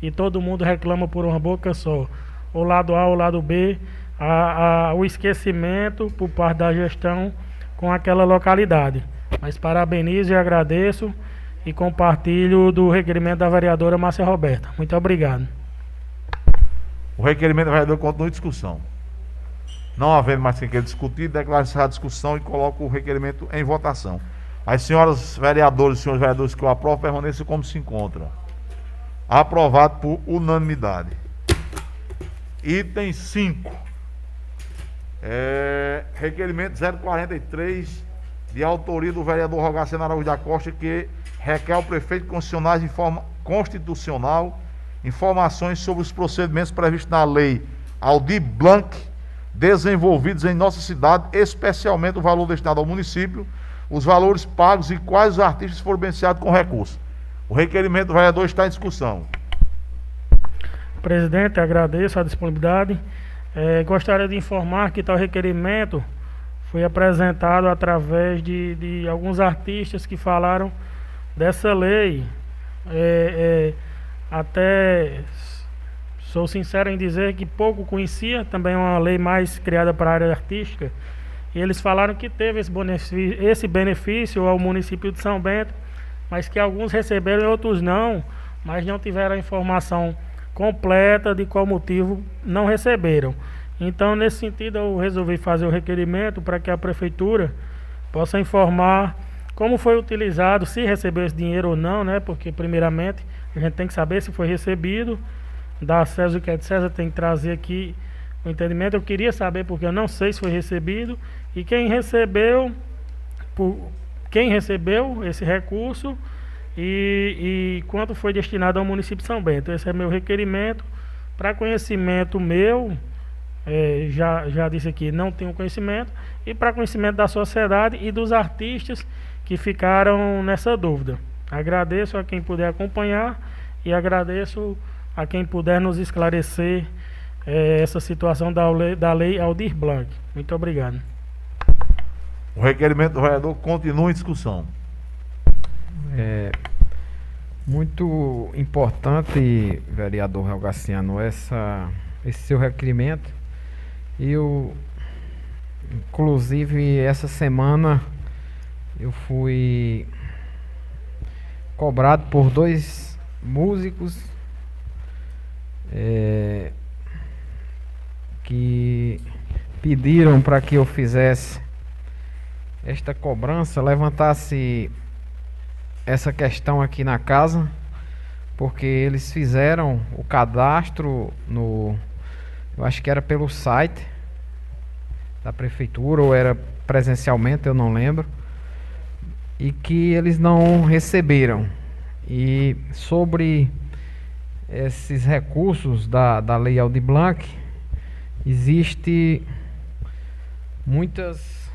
e todo mundo reclama por uma boca só. O lado A, o lado B, a, a, o esquecimento por parte da gestão com aquela localidade. Mas parabenizo e agradeço e compartilho do requerimento da vereadora Márcia Roberta. Muito obrigado. O requerimento da vereadora continua em discussão. Não havendo mais quem queira discutir, declaro encerrada a discussão e coloco o requerimento em votação. As senhoras vereadoras e senhores vereadores que o aprovam permaneçam como se encontram. Aprovado por unanimidade. Item 5. É, requerimento 043, de autoria do vereador Rogaceno Araújo da Costa, que requer ao prefeito constitucional de forma constitucional informações sobre os procedimentos previstos na lei Aldir Blanc desenvolvidos em nossa cidade, especialmente o valor destinado ao município, os valores pagos e quais os artistas foram beneficiados com recurso. O requerimento do vereador está em discussão. Presidente, agradeço a disponibilidade. É, gostaria de informar que tal requerimento foi apresentado através de, de alguns artistas que falaram dessa lei. É, é, até sou sincero em dizer que pouco conhecia, também é uma lei mais criada para a área artística. E eles falaram que teve esse benefício, esse benefício ao município de São Bento, mas que alguns receberam e outros não, mas não tiveram a informação completa de qual motivo não receberam. Então, nesse sentido, eu resolvi fazer o requerimento para que a prefeitura possa informar como foi utilizado, se recebeu esse dinheiro ou não, né? Porque primeiramente a gente tem que saber se foi recebido, da César o que é de César, tem que trazer aqui o entendimento. Eu queria saber porque eu não sei se foi recebido e quem recebeu, por, quem recebeu esse recurso e, e quanto foi destinado ao município de São Bento. Esse é meu requerimento para conhecimento meu. É, já, já disse aqui, não tenho conhecimento, e para conhecimento da sociedade e dos artistas que ficaram nessa dúvida. Agradeço a quem puder acompanhar e agradeço a quem puder nos esclarecer eh, essa situação da lei, da lei Aldir Blanc. Muito obrigado. O requerimento do vereador continua em discussão. É muito importante, vereador Helgaciano, essa, esse seu requerimento. Eu, inclusive, essa semana eu fui cobrado por dois músicos é, que pediram para que eu fizesse esta cobrança, levantasse essa questão aqui na casa, porque eles fizeram o cadastro no, eu acho que era pelo site da prefeitura ou era presencialmente, eu não lembro e que eles não receberam. E sobre esses recursos da, da Lei Aldi Blanc, existe muitas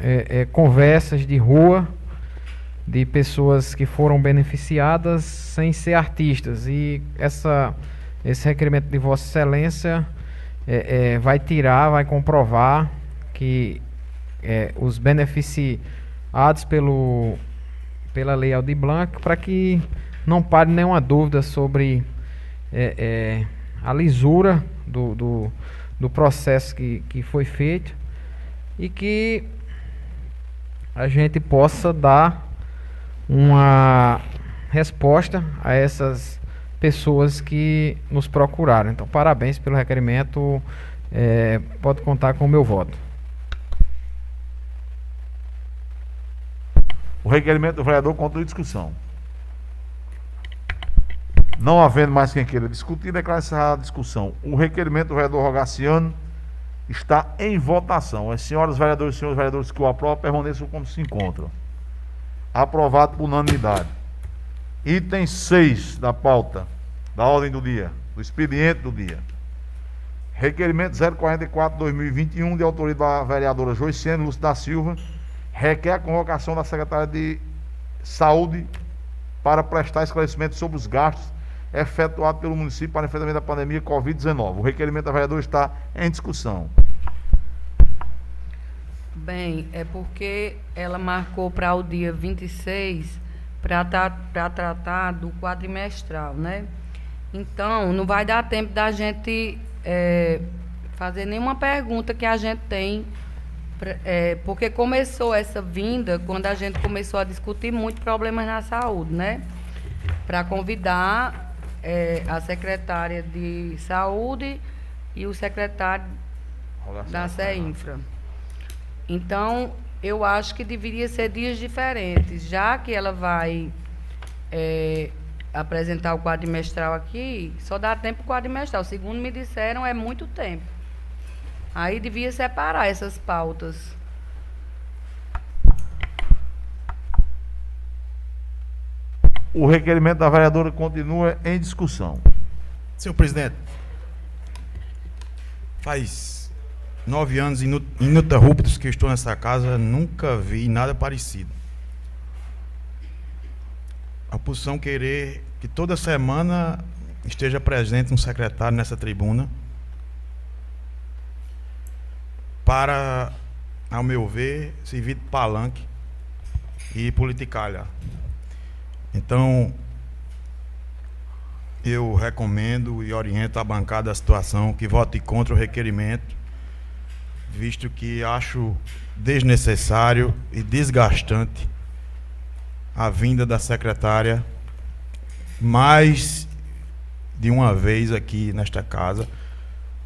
é, é, conversas de rua de pessoas que foram beneficiadas sem ser artistas. E essa esse requerimento de Vossa Excelência é, é vai tirar, vai comprovar que é, os beneficiários atos pelo, pela Lei Aldir Blanc para que não pare nenhuma dúvida sobre é, é, a lisura do, do, do, processo que, que foi feito e que a gente possa dar uma resposta a essas pessoas que nos procuraram. Então, parabéns pelo requerimento. É, pode contar com o meu voto. O requerimento do vereador continua em discussão. Não havendo mais quem queira discutir, declara encerrada a discussão. O requerimento do vereador Rogaciano está em votação. As senhoras vereadoras e senhores vereadores que o aprovam permaneçam como se encontram. Aprovado por unanimidade. Item 6 da pauta, da ordem do dia, do expediente do dia. Requerimento 044-2021, de autoria da vereadora Joiciane Lúcia da Silva, requer a convocação da secretária de Saúde para prestar esclarecimento sobre os gastos efetuados pelo município para enfrentamento da pandemia Covid-19. O requerimento da vereadora está em discussão. Bem, é porque ela marcou para o dia 26 para tratar do quadrimestral, né? Então, não vai dar tempo da gente é, fazer nenhuma pergunta que a gente tem é, porque começou essa vinda quando a gente começou a discutir muito problemas na saúde, né? Para convidar é, a secretária de saúde e o secretário da CEINFRA. Então, eu acho que deveria ser dias diferentes, já que ela vai é, apresentar o quadrimestral aqui, só dá tempo o quadrimestral. Segundo me disseram, é muito tempo. Aí devia separar essas pautas. O requerimento da vereadora continua em discussão. Senhor presidente, faz nove anos ininterruptos que estou nessa casa, nunca vi nada parecido. A posição querer que toda semana esteja presente um secretário nessa tribuna para, ao meu ver, servir de palanque e politicalha. Então, eu recomendo e oriento a bancada da situação que vote contra o requerimento, visto que acho desnecessário e desgastante a vinda da secretária mais de uma vez aqui nesta casa,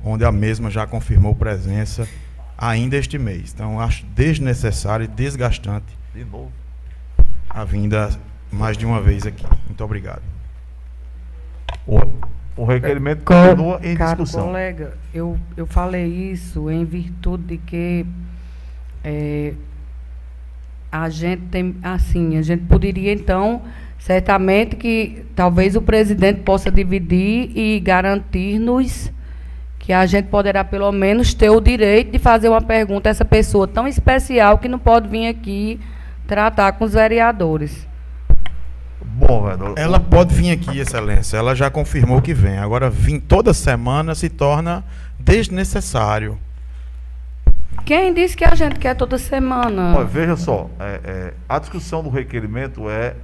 onde a mesma já confirmou presença ainda este mês. Então, acho desnecessário e desgastante De novo. a vinda mais de uma vez aqui. Muito obrigado. O, o requerimento Co- continua em Caro discussão. colega, eu, eu falei isso em virtude de que eh, a gente tem, assim, a gente poderia então, certamente que talvez o presidente possa dividir e garantir-nos que a gente poderá pelo menos ter o direito de fazer uma pergunta a essa pessoa tão especial que não pode vir aqui tratar com os vereadores. Bom, vereador. Ela pode vir aqui, excelência. Ela já confirmou que vem. Agora, vir toda semana se torna desnecessário. Quem disse que a gente quer toda semana? Olha, veja só, é, é, a discussão do requerimento é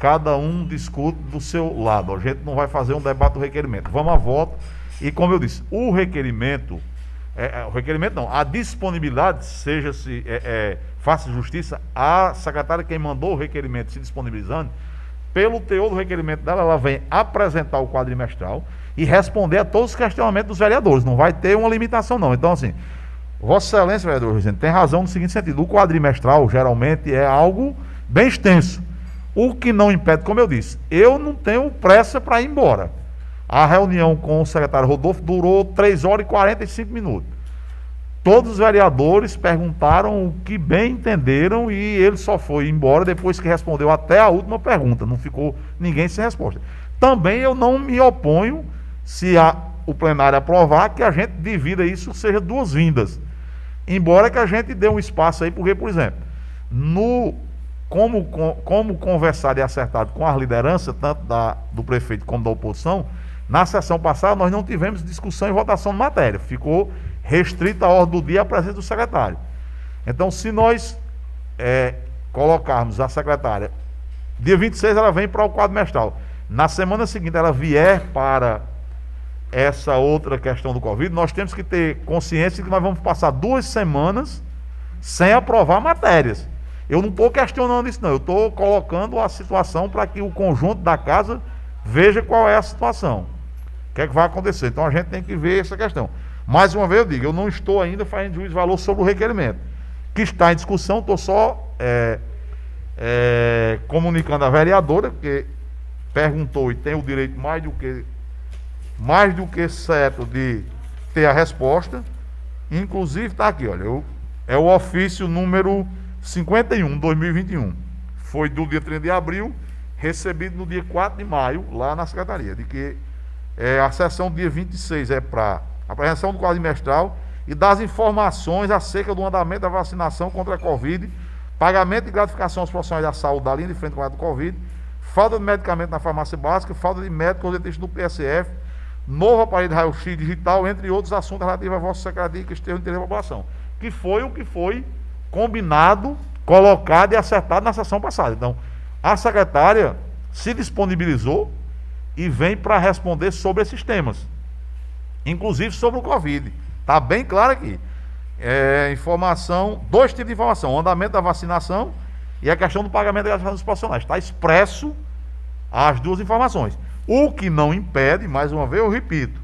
cada um discute do seu lado. A gente não vai fazer um debate do requerimento. Vamos a voto. E como eu disse, o requerimento, é, é, o requerimento não, a disponibilidade, seja se é, é, faça justiça, a secretária quem mandou o requerimento se disponibilizando, pelo teor do requerimento dela, ela vem apresentar o quadrimestral e responder a todos os questionamentos dos vereadores. Não vai ter uma limitação, não. Então, assim, Vossa Excelência, vereador Vicente, tem razão no seguinte sentido: o quadrimestral geralmente é algo bem extenso. O que não impede, como eu disse, eu não tenho pressa para ir embora. A reunião com o secretário Rodolfo durou 3 horas e 45 minutos. Todos os vereadores perguntaram o que bem entenderam e ele só foi embora depois que respondeu até a última pergunta. Não ficou ninguém sem resposta. Também eu não me oponho, se a, o plenário aprovar, que a gente divida isso, seja duas vindas. Embora que a gente dê um espaço aí, porque, por exemplo, no, como, com- como conversado e acertado com as lideranças, tanto da, do prefeito como da oposição, na sessão passada nós não tivemos discussão e votação de matéria. Ficou restrita a ordem do dia a presença do secretário. Então, se nós é, colocarmos a secretária, dia 26 ela vem para o quadro mestral. Na semana seguinte ela vier para essa outra questão do Covid, nós temos que ter consciência de que nós vamos passar duas semanas sem aprovar matérias. Eu não estou questionando isso, não. Eu estou colocando a situação para que o conjunto da casa veja qual é a situação. O que é que vai acontecer? Então a gente tem que ver essa questão. Mais uma vez eu digo, eu não estou ainda fazendo juízo de valor sobre o requerimento. Que está em discussão, estou só é, é, comunicando a vereadora, que perguntou e tem o direito mais do que mais do que certo de ter a resposta. Inclusive está aqui, olha, eu- é o ofício número 51, 2021. Foi do dia 30 de abril, recebido no dia 4 de maio, lá na secretaria, de que é, a sessão dia 26 é para apresentação do quadrimestral e das informações acerca do andamento da vacinação contra a Covid, pagamento de gratificação aos profissionais da saúde da linha de frente com a do Covid, falta de medicamento na farmácia básica, falta de médico dentistas do PSF, novo aparelho de raio-x digital, entre outros assuntos relativos à vossa secretaria que estejam no interesse da população. Que foi o que foi combinado, colocado e acertado na sessão passada. Então, a secretária se disponibilizou e vem para responder sobre esses temas, inclusive sobre o Covid. Está bem claro aqui. É, informação, dois tipos de informação: o andamento da vacinação e a questão do pagamento da gratificação dos profissionais. Está expresso as duas informações. O que não impede, mais uma vez eu repito,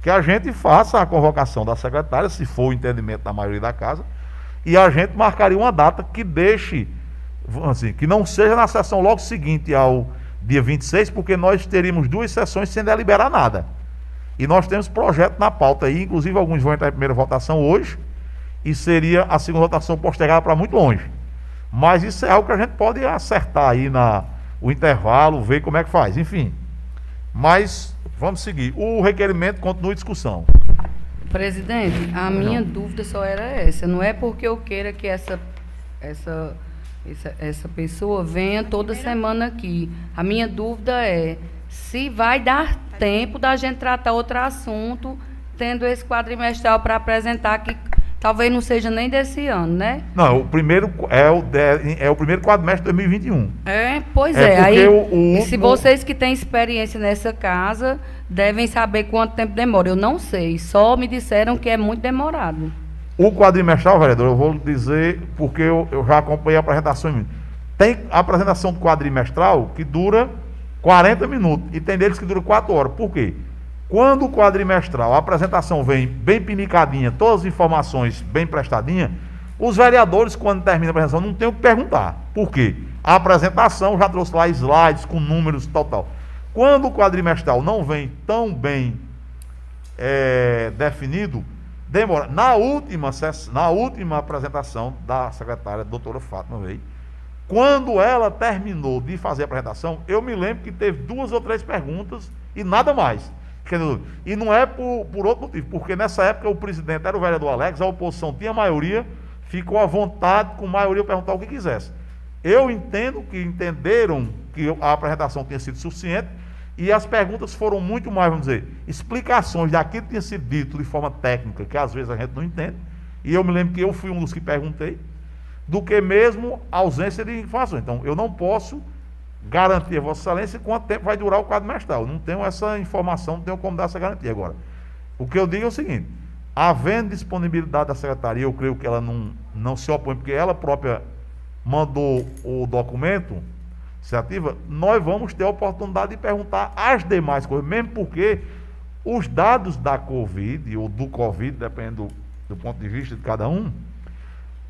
que a gente faça a convocação da secretária, se for o entendimento da maioria da casa, e a gente marcaria uma data que deixe, assim, que não seja na sessão logo seguinte ao dia 26, porque nós teríamos duas sessões sem deliberar nada. E nós temos projeto na pauta aí, inclusive alguns vão entrar em primeira votação hoje, e seria a segunda votação postergada para muito longe. Mas isso é algo que a gente pode acertar aí na o intervalo, ver como é que faz, enfim. Mas vamos seguir. O requerimento continua em discussão. Presidente, a minha dúvida só era essa. Não é porque eu queira que essa, essa, essa, essa pessoa venha toda semana aqui. A minha dúvida é se vai dar tempo da gente tratar outro assunto, tendo esse quadrimestral para apresentar, que talvez não seja nem desse ano, né? Não, o primeiro é o, de, é o primeiro quadrimestre de 2021. É, pois É é. Aí, o- o- se vocês que têm experiência nessa casa devem saber quanto tempo demora. Eu não sei, só me disseram que é muito demorado. O quadrimestral, vereador, eu vou dizer porque eu, eu já acompanhei a apresentação. Tem a apresentação do quadrimestral que dura 40 minutos e tem deles que dura 4 horas. Por quê? Quando o quadrimestral, a apresentação vem bem pinicadinha, todas as informações bem prestadinhas, os vereadores, quando termina a apresentação, não tem o que perguntar. Por quê? A apresentação já trouxe lá slides com números, tal, tal. Quando o quadrimestral não vem tão bem é, definido, demora. Na última, na última apresentação da secretária, doutora Fátima veio, quando ela terminou de fazer a apresentação, eu me lembro que teve duas ou três perguntas e nada mais. E não é por, por outro motivo, porque nessa época o presidente era o vereador Alex, a oposição tinha maioria, ficou à vontade, com maioria, perguntar o que quisesse. Eu entendo que entenderam que a apresentação tinha sido suficiente e as perguntas foram muito mais, vamos dizer, explicações daquilo que tinha sido dito de forma técnica, que às vezes a gente não entende. E eu me lembro que eu fui um dos que perguntei, do que mesmo a ausência de informações. Então, eu não posso garantir a Vossa Excelência quanto tempo vai durar o quadro mestral. Não tenho essa informação, não tenho como dar essa garantia agora. O que eu digo é o seguinte: havendo disponibilidade da secretaria, eu creio que ela não, não se opõe, porque ela própria mandou o documento, se ativa, nós vamos ter a oportunidade de perguntar as demais coisas, mesmo porque os dados da Covid, ou do Covid, dependendo do, do ponto de vista de cada um,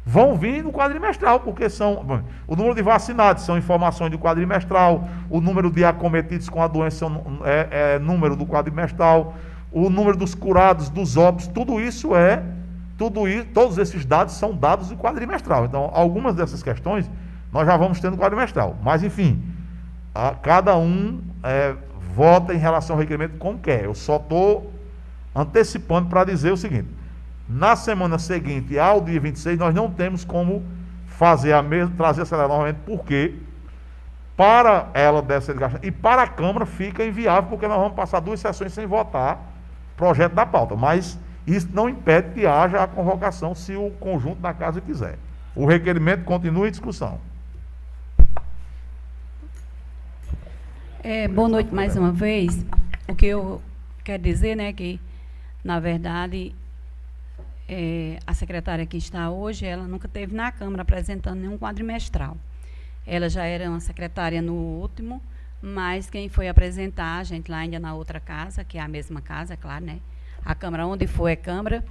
vão vir no quadrimestral, porque são bom, o número de vacinados são informações do quadrimestral, o número de acometidos com a doença é, é número do quadrimestral, o número dos curados, dos óbitos, tudo isso é, tudo isso, todos esses dados são dados do quadrimestral. Então, algumas dessas questões nós já vamos ter no quadrimestral. Mas, enfim, a- cada um é, vota em relação ao requerimento como quer. Eu só estou antecipando para dizer o seguinte: na semana seguinte ao dia 26, nós não temos como fazer a mesma, trazer essa lei novamente, porque para ela ser desgastada e para a Câmara fica inviável, porque nós vamos passar duas sessões sem votar projeto da pauta. Mas isso não impede que haja a convocação se o conjunto da casa quiser. O requerimento continua em discussão. É, boa noite mais uma vez. O que eu quero dizer, né, que, na verdade, é, a secretária que está hoje, ela nunca teve na Câmara apresentando nenhum quadrimestral. Ela já era uma secretária no último, mas quem foi apresentar, a gente lá ainda na outra casa, que é a mesma casa, é claro, né? A Câmara onde foi é Câmara.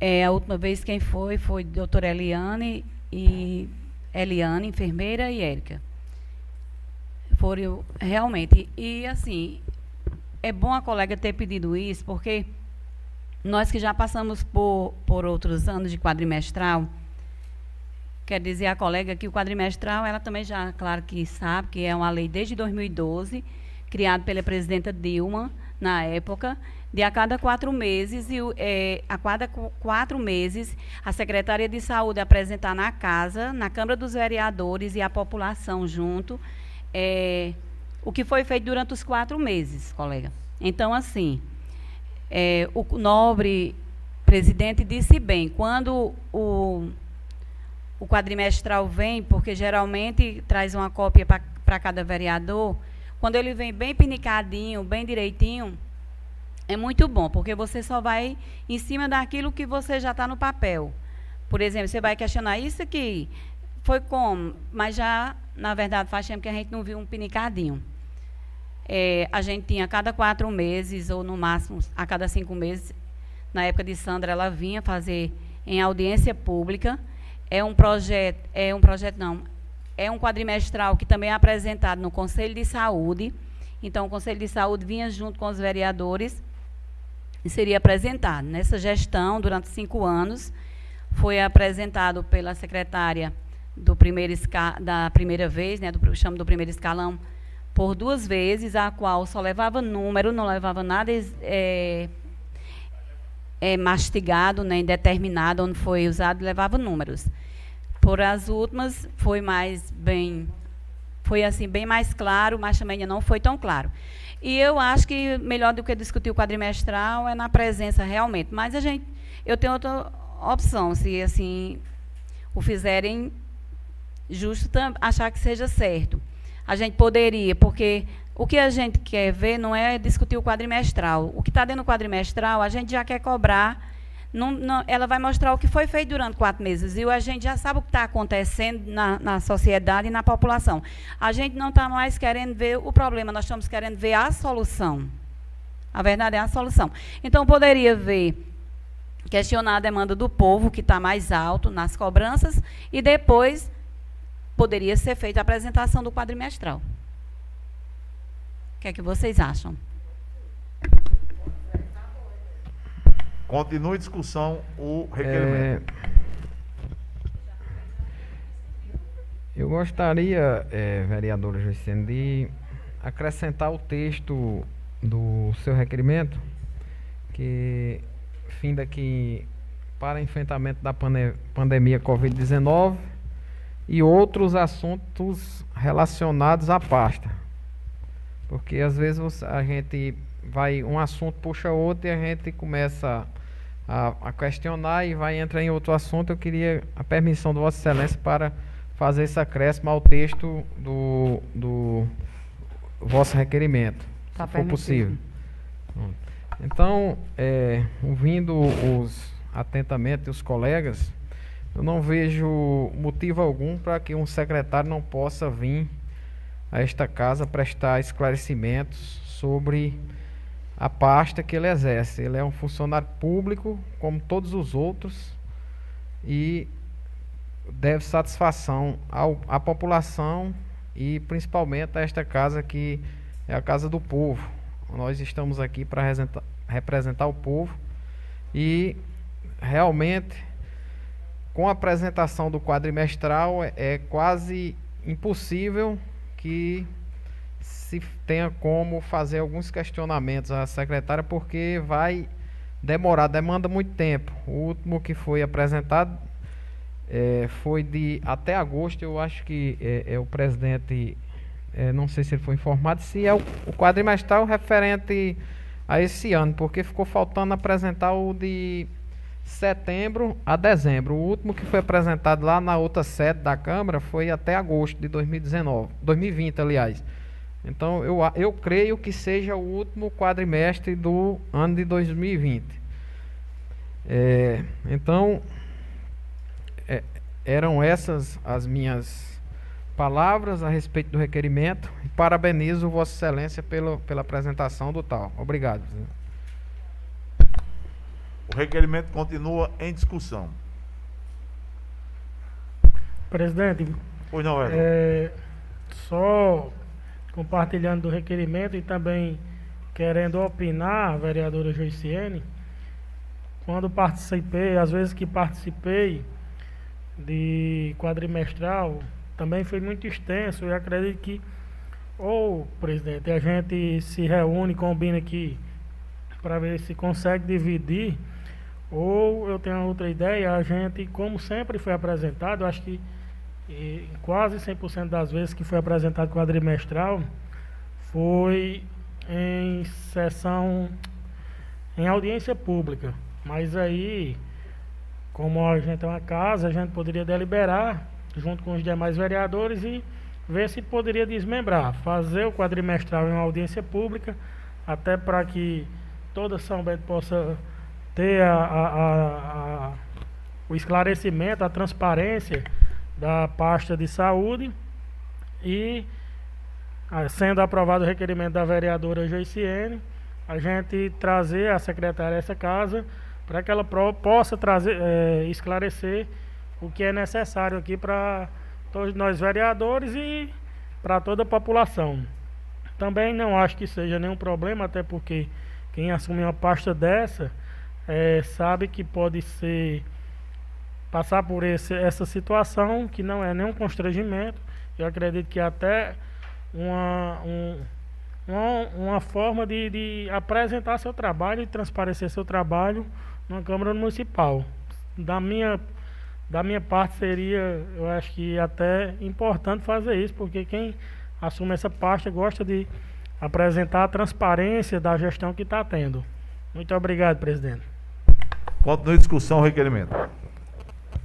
É, a última vez quem foi foi a doutora Eliane e Eliane, enfermeira, e Érica foram realmente e assim é bom a colega ter pedido isso porque nós que já passamos por, por outros anos de quadrimestral quer dizer a colega que o quadrimestral ela também já claro que sabe que é uma lei desde 2012 criada pela presidenta Dilma na época de a cada quatro meses e é, a cada qu- quatro meses a secretária de saúde apresentar na casa na câmara dos vereadores e a população junto é, o que foi feito durante os quatro meses, colega. Então, assim, é, o nobre presidente disse bem, quando o, o quadrimestral vem, porque geralmente traz uma cópia para cada vereador, quando ele vem bem pinicadinho, bem direitinho, é muito bom, porque você só vai em cima daquilo que você já está no papel. Por exemplo, você vai questionar isso aqui, foi como? Mas já, na verdade, faz tempo que a gente não viu um pinicadinho. É, a gente tinha a cada quatro meses, ou no máximo a cada cinco meses, na época de Sandra, ela vinha fazer em audiência pública. É um projeto, é um projeto não, é um quadrimestral que também é apresentado no Conselho de Saúde. Então, o Conselho de Saúde vinha junto com os vereadores e seria apresentado. Nessa gestão, durante cinco anos, foi apresentado pela secretária do primeiro da primeira vez, né, do chamo do primeiro escalão, por duas vezes, a qual só levava número, não levava nada é, é, mastigado, nem determinado onde foi usado, levava números. Por as últimas foi mais bem, foi assim bem mais claro, mas também não foi tão claro. E eu acho que melhor do que discutir o quadrimestral é na presença realmente. Mas a gente, eu tenho outra opção, se assim o fizerem justo achar que seja certo. A gente poderia, porque o que a gente quer ver não é discutir o quadrimestral. O que está dentro do quadrimestral, a gente já quer cobrar. Não, não, ela vai mostrar o que foi feito durante quatro meses. E a gente já sabe o que está acontecendo na, na sociedade e na população. A gente não está mais querendo ver o problema, nós estamos querendo ver a solução. A verdade é a solução. Então, poderia ver, questionar a demanda do povo, que está mais alto nas cobranças, e depois poderia ser feita a apresentação do quadrimestral que é que vocês acham? Continue a discussão o requerimento. É, eu gostaria, é, vereadora Joicene, de acrescentar o texto do seu requerimento, que fim daqui para enfrentamento da pandemia Covid-19 e outros assuntos relacionados à pasta. Porque às vezes a gente vai, um assunto puxa outro e a gente começa a, a, questionar e vai entrar em outro assunto. Eu queria a permissão de Vossa Excelência para fazer esse acréscimo ao texto do, do vosso requerimento, tá se for possível. Então, é, ouvindo os atentamente os colegas, eu não vejo motivo algum para que um secretário não possa vir a esta casa prestar esclarecimentos sobre a pasta que ele exerce. Ele é um funcionário público, como todos os outros, e deve satisfação ao, à população e principalmente a esta casa que é a casa do povo. Nós estamos aqui para representar, representar o povo e realmente com a apresentação do quadrimestral é, é quase impossível que se tenha como fazer alguns questionamentos à secretária, porque vai demorar, demanda muito tempo. O último que foi apresentado é, foi de até agosto, eu acho que é, é o presidente, é, não sei se ele foi informado, se é o, o quadrimestral referente a esse ano, porque ficou faltando apresentar o de setembro a dezembro. O último que foi apresentado lá na outra sede da Câmara foi até agosto de 2019, 2020, aliás. Então, eu, eu creio que seja o último quadrimestre do ano de 2020. É, então, é, eram essas as minhas palavras a respeito do requerimento. Parabenizo Vossa Excelência pelo, pela apresentação do tal. Obrigado. O requerimento continua em discussão. Presidente, pois não, é, só compartilhando do requerimento e também querendo opinar, vereadora Joiciene, quando participei, às vezes que participei de quadrimestral, também foi muito extenso e acredito que, ou, presidente, a gente se reúne, combina aqui para ver se consegue dividir ou eu tenho outra ideia, a gente, como sempre foi apresentado, acho que e, quase 100% das vezes que foi apresentado quadrimestral, foi em sessão, em audiência pública. Mas aí, como a gente é uma casa, a gente poderia deliberar junto com os demais vereadores e ver se poderia desmembrar, fazer o quadrimestral em uma audiência pública, até para que toda São Bento possa ter a, a, a, o esclarecimento, a transparência da pasta de saúde e sendo aprovado o requerimento da vereadora Joiciene, a gente trazer a secretária essa casa para que ela possa trazer, é, esclarecer o que é necessário aqui para todos nós vereadores e para toda a população. Também não acho que seja nenhum problema, até porque quem assume uma pasta dessa é, sabe que pode ser passar por esse, essa situação que não é nenhum constrangimento. Eu acredito que até uma, um, uma, uma forma de, de apresentar seu trabalho e transparecer seu trabalho numa Câmara Municipal. Da minha, da minha parte seria, eu acho que até importante fazer isso, porque quem assume essa pasta gosta de apresentar a transparência da gestão que está tendo. Muito obrigado, presidente. Continue discussão, requerimento.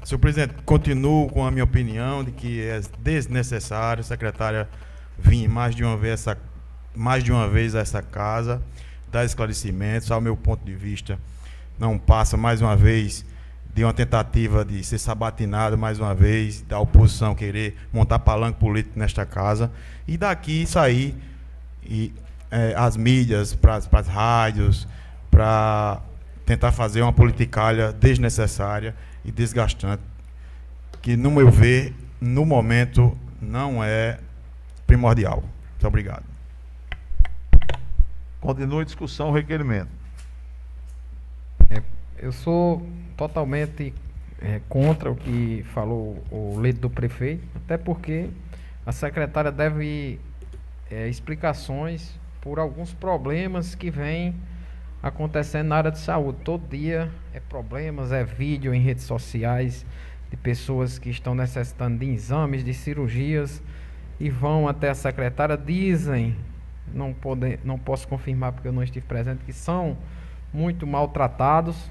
Senhor presidente, continuo com a minha opinião de que é desnecessário secretária vir mais de uma vez, essa, mais de uma vez a essa casa, dar esclarecimentos. Ao meu ponto de vista, não passa mais uma vez de uma tentativa de ser sabatinado mais uma vez, da oposição querer montar palanque político nesta casa, e daqui sair e, é, as mídias, para as rádios, para tentar fazer uma politicalha desnecessária e desgastante, que, no meu ver, no momento, não é primordial. Muito obrigado. Continue a discussão, requerimento. É, eu sou totalmente é, contra o que falou o leito do prefeito, até porque a secretária deve é, explicações por alguns problemas que vêm acontecendo na área de saúde. Todo dia é problemas, é vídeo em redes sociais de pessoas que estão necessitando de exames, de cirurgias e vão até a secretária, dizem, não, pode, não posso confirmar porque eu não estive presente, que são muito maltratados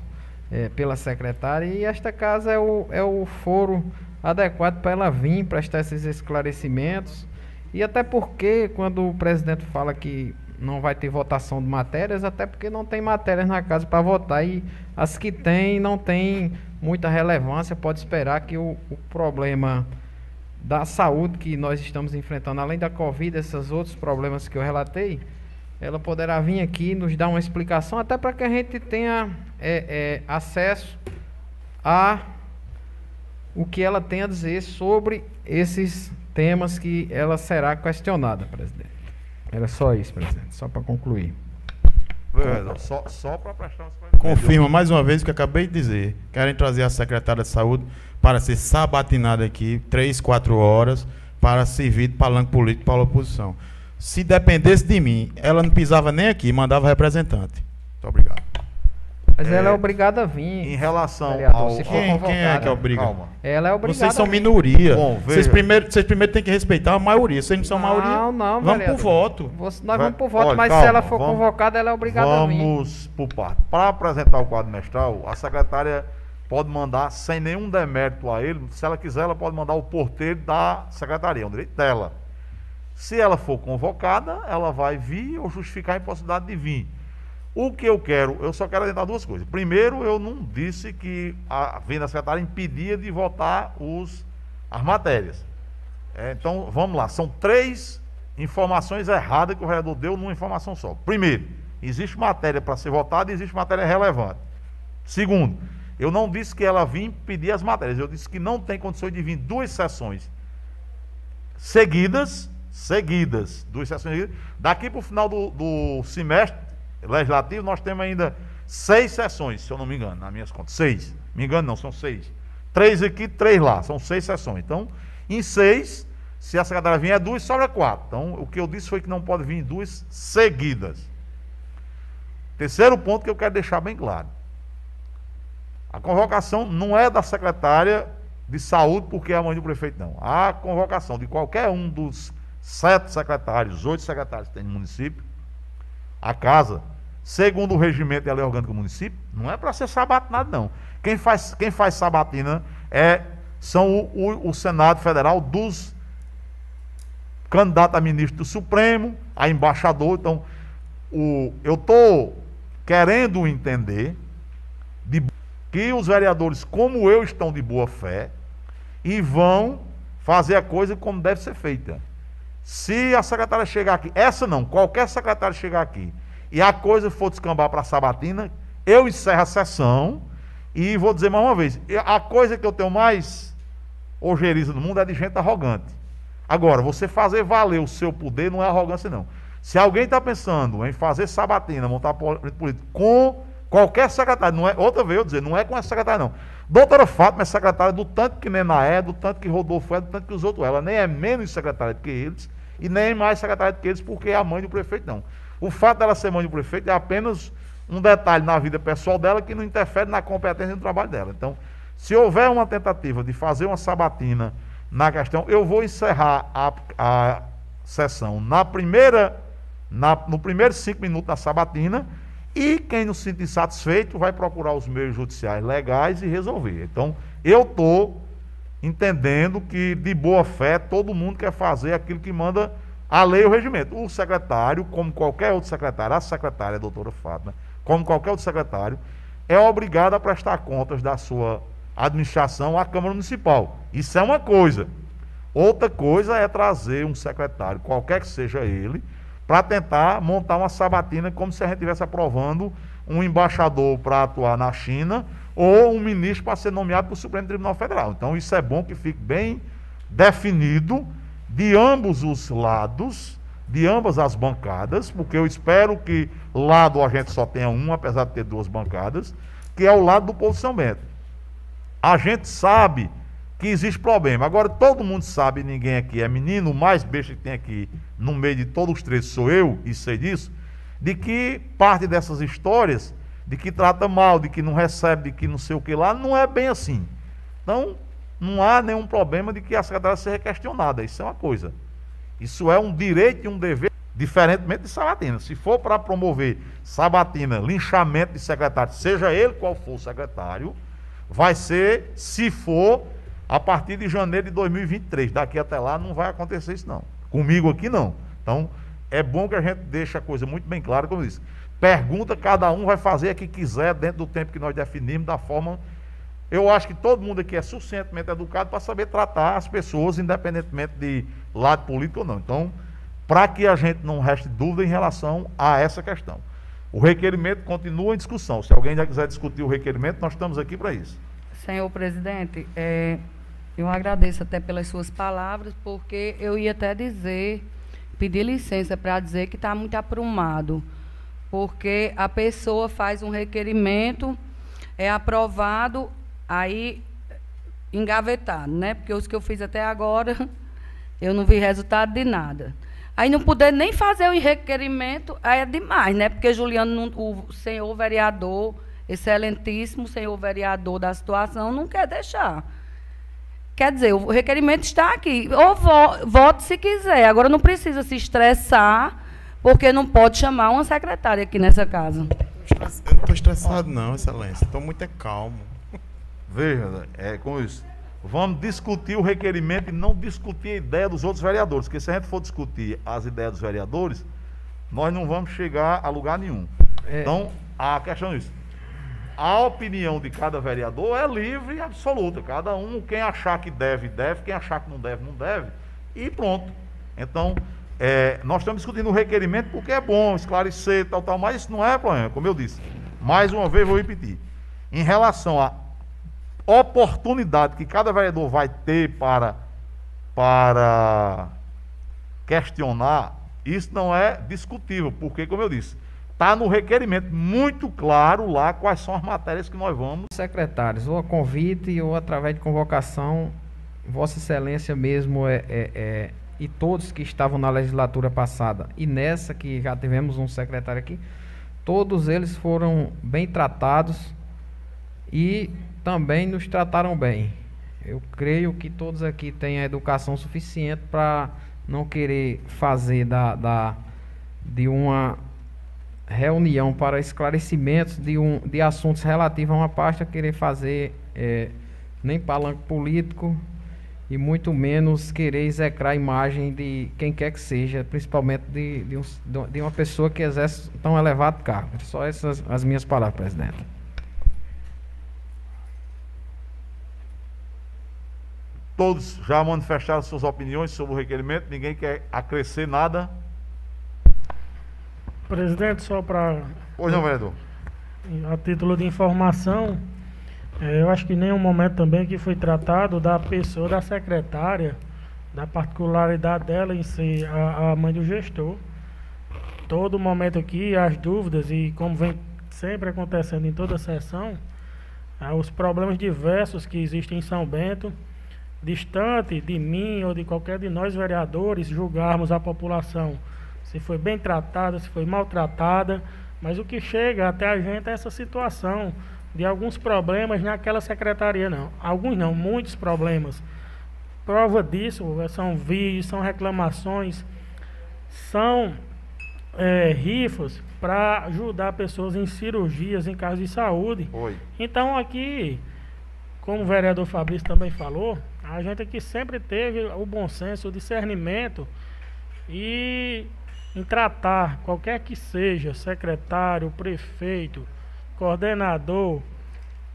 é, pela secretária e esta casa é o, é o foro adequado para ela vir prestar esses esclarecimentos e até porque quando o presidente fala que não vai ter votação de matérias, até porque não tem matérias na casa para votar e as que tem não tem muita relevância, pode esperar que o, o problema da saúde que nós estamos enfrentando, além da Covid, esses outros problemas que eu relatei, ela poderá vir aqui nos dar uma explicação, até para que a gente tenha é, é, acesso a o que ela tem a dizer sobre esses temas que ela será questionada, presidente. Era só isso, presidente, só para concluir. só só para prestar Confirma mais uma vez o que acabei de dizer. Querem trazer a secretária de saúde para ser sabatinada aqui, três, quatro horas, para servir de palanque político para a oposição. Se dependesse de mim, ela não pisava nem aqui, mandava representante. Muito obrigado. Mas é, ela é obrigada a vir. Em relação vereador, ao. Quem, quem é que obriga? Calma. Ela é obrigada. Vocês são a vir. minoria. Bom, vocês, primeiro, vocês primeiro têm que respeitar a maioria. Vocês não são maioria. Não, não, Vamos vereador. pro voto. Você- nós Vai- vamos pro voto, olha, mas calma, se ela for vamos- convocada, ela é obrigada a vir. Vamos por parte. Para apresentar o quadro mestral, a secretária pode mandar, sem nenhum demérito a ele, se ela quiser, ela pode mandar o porteiro da secretaria, é um direito dela. Se ela for convocada, ela vai vir ou justificar a impossibilidade de vir. O que eu quero, eu só quero adiantar duas coisas. Primeiro, eu não disse que a vinda da secretária impedia de votar os, as matérias. É, então, vamos lá. São três informações erradas que o vereador deu numa informação só. Primeiro, existe matéria para ser votada e existe matéria relevante. Segundo, eu não disse que ela vinha pedir as matérias, eu disse que não tem condições de vir duas sessões seguidas, seguidas, duas sessões seguidas. Daqui para o final do, do semestre legislativo, nós temos ainda seis sessões, se eu não me engano, nas minhas contas. Seis. Me engano, não, são seis. Três aqui, três lá. São seis sessões. Então, em seis, se a secretária vier, duas, sobra quatro. Então, o que eu disse foi que não pode vir duas seguidas. Terceiro ponto que eu quero deixar bem claro. A convocação não é da secretária de saúde porque é a mãe do prefeito, não. A convocação de qualquer um dos sete secretários, oito secretários que tem no município, a casa, segundo o regimento e a lei orgânica do município, não é para ser sabatinado, não. Quem faz, quem faz sabatina é, são o, o- o Senado Federal dos candidatos a ministro do Supremo, a embaixador. Então, o, eu estou querendo entender de, que os vereadores, como eu, estão de boa fé e vão fazer a coisa como deve ser feita. Se a secretária chegar aqui, essa não, qualquer secretária chegar aqui, e a coisa for descambar para a sabatina, eu encerro a sessão e vou dizer mais uma vez, a coisa que eu tenho mais ojeriza no mundo é de gente arrogante. Agora, você fazer valer o seu poder não é arrogância, não. Se alguém está pensando em fazer sabatina, montar político com qualquer secretário, não é, outra vez eu dizer, não é com essa secretária, não. Doutora Fátima é secretária do tanto que Nena é, do tanto que Rodolfo é, do tanto que os outros. Ela nem é menos secretária do que eles e nem mais secretária que eles porque é a mãe do prefeito, não. O fato dela ser mãe do prefeito é apenas um detalhe na vida pessoal dela que não interfere na competência do trabalho dela. Então, se houver uma tentativa de fazer uma sabatina na questão, eu vou encerrar a, a sessão na primeira, na, no primeiro cinco minutos da sabatina e quem não se sentir satisfeito vai procurar os meios judiciais legais e resolver. Então, eu estou entendendo que, de boa fé, todo mundo quer fazer aquilo que manda a lei e o regimento. O secretário, como qualquer outro secretário, a secretária, a doutora Fátima, como qualquer outro secretário, é obrigado a prestar contas da sua administração à Câmara Municipal. Isso é uma coisa. Outra coisa é trazer um secretário, qualquer que seja ele, para tentar montar uma sabatina como se a gente estivesse aprovando um embaixador para atuar na China ou um ministro para ser nomeado para o Supremo Tribunal Federal. Então, isso é bom que fique bem definido de ambos os lados, de ambas as bancadas, porque eu espero que lado a gente só tenha um, apesar de ter duas bancadas, que é o lado do povo São Bento. A gente sabe que existe problema. Agora, todo mundo sabe, ninguém aqui é menino, o mais besta que tem aqui no meio de todos os três sou eu, e sei disso, de que parte dessas histórias, de que trata mal, de que não recebe, de que não sei o que lá, não é bem assim. Então, não há nenhum problema de que a secretária seja questionada. Isso é uma coisa. Isso é um direito e um dever, diferentemente de Sabatina. Se for para promover Sabatina, linchamento de secretário, seja ele qual for o secretário, vai ser, se for, a partir de janeiro de 2023. Daqui até lá não vai acontecer isso, não. Comigo aqui, não. Então, é bom que a gente deixe a coisa muito bem clara, como eu disse. Pergunta, cada um vai fazer a que quiser, dentro do tempo que nós definimos, da forma eu acho que todo mundo aqui é suficientemente educado para saber tratar as pessoas, independentemente de lado político ou não. Então, para que a gente não reste dúvida em relação a essa questão. O requerimento continua em discussão. Se alguém já quiser discutir o requerimento, nós estamos aqui para isso. Senhor presidente, é, eu agradeço até pelas suas palavras, porque eu ia até dizer, pedir licença para dizer que está muito aprumado, porque a pessoa faz um requerimento, é aprovado, aí engavetado, né? Porque os que eu fiz até agora, eu não vi resultado de nada. Aí não poder nem fazer o requerimento, aí é demais, né? Porque Juliano, o senhor vereador, excelentíssimo senhor vereador da situação, não quer deixar. Quer dizer, o requerimento está aqui. Ou vo, vote se quiser. Agora não precisa se estressar, porque não pode chamar uma secretária aqui nessa casa. Eu não estou estressado, não, excelência. Estou muito calmo. Veja, é com isso. Vamos discutir o requerimento e não discutir a ideia dos outros vereadores, porque se a gente for discutir as ideias dos vereadores, nós não vamos chegar a lugar nenhum. É. Então, a questão é isso. A opinião de cada vereador é livre e absoluta. Cada um, quem achar que deve, deve, quem achar que não deve, não deve. E pronto. Então, é, nós estamos discutindo o requerimento porque é bom esclarecer, tal, tal, mas isso não é problema, como eu disse. Mais uma vez, vou repetir. Em relação a oportunidade que cada vereador vai ter para, para questionar, isso não é discutível, porque, como eu disse, está no requerimento muito claro lá quais são as matérias que nós vamos. Secretários, ou a convite ou através de convocação, Vossa Excelência mesmo é, é, é, e todos que estavam na legislatura passada e nessa que já tivemos um secretário aqui, todos eles foram bem tratados e também nos trataram bem. Eu creio que todos aqui têm a educação suficiente para não querer fazer da, da, de uma reunião para esclarecimentos de, um, de assuntos relativos a uma pasta, querer fazer é, nem palanque político e muito menos querer execrar a imagem de quem quer que seja, principalmente de, de, um, de uma pessoa que exerce tão elevado cargo. Só essas as minhas palavras, presidente. Todos já manifestaram suas opiniões sobre o requerimento, ninguém quer acrescer nada. Presidente, só para. Pois não, vereador. A título de informação, é, eu acho que nenhum momento também que foi tratado da pessoa, da secretária, da particularidade dela em ser a, a mãe do gestor. Todo momento aqui, as dúvidas, e como vem sempre acontecendo em toda sessão, é, os problemas diversos que existem em São Bento distante de mim ou de qualquer de nós vereadores julgarmos a população se foi bem tratada, se foi maltratada, Mas o que chega até a gente é essa situação de alguns problemas naquela secretaria, não. Alguns não, muitos problemas. Prova disso são vídeos, são reclamações, são é, rifas para ajudar pessoas em cirurgias, em casos de saúde. Oi. Então aqui, como o vereador Fabrício também falou, a gente aqui sempre teve o bom senso, o discernimento e em tratar qualquer que seja, secretário, prefeito, coordenador,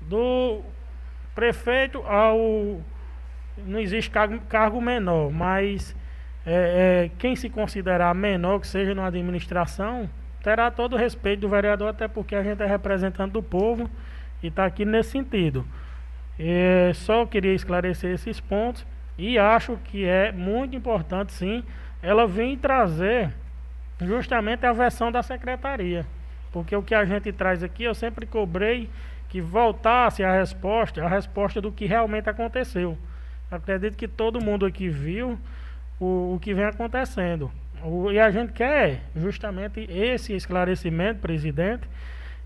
do prefeito ao. Não existe cargo, menor, mas é, é, quem se considerar menor que seja na administração terá todo o respeito do vereador, até porque a gente é representante do povo e está aqui nesse sentido. É, só queria esclarecer esses pontos e acho que é muito importante, sim, ela vir trazer justamente a versão da secretaria. Porque o que a gente traz aqui, eu sempre cobrei que voltasse a resposta, a resposta do que realmente aconteceu. acredito que todo mundo aqui viu o, o que vem acontecendo. O, e a gente quer justamente esse esclarecimento, presidente.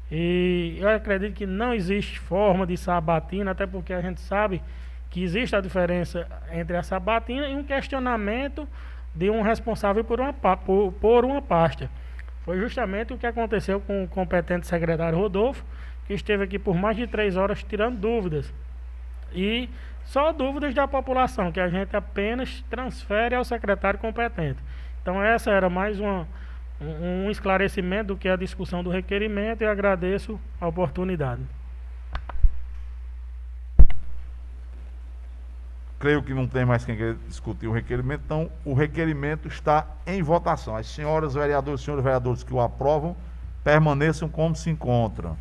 E eu acredito que não existe forma de sabatina, até porque a gente sabe que existe a diferença entre a sabatina e um questionamento de um responsável por uma, por, por uma pasta. Foi justamente o que aconteceu com o competente secretário Rodolfo, que esteve aqui por mais de três horas tirando dúvidas. E só dúvidas da população, que a gente apenas transfere ao secretário competente. Então, essa era mais uma, um, esclarecimento do que a discussão do requerimento e agradeço a oportunidade. Creio que não tem mais quem quer discutir o requerimento, então o requerimento está em votação. As senhoras vereadoras e senhores vereadores que o aprovam permaneçam como se encontram.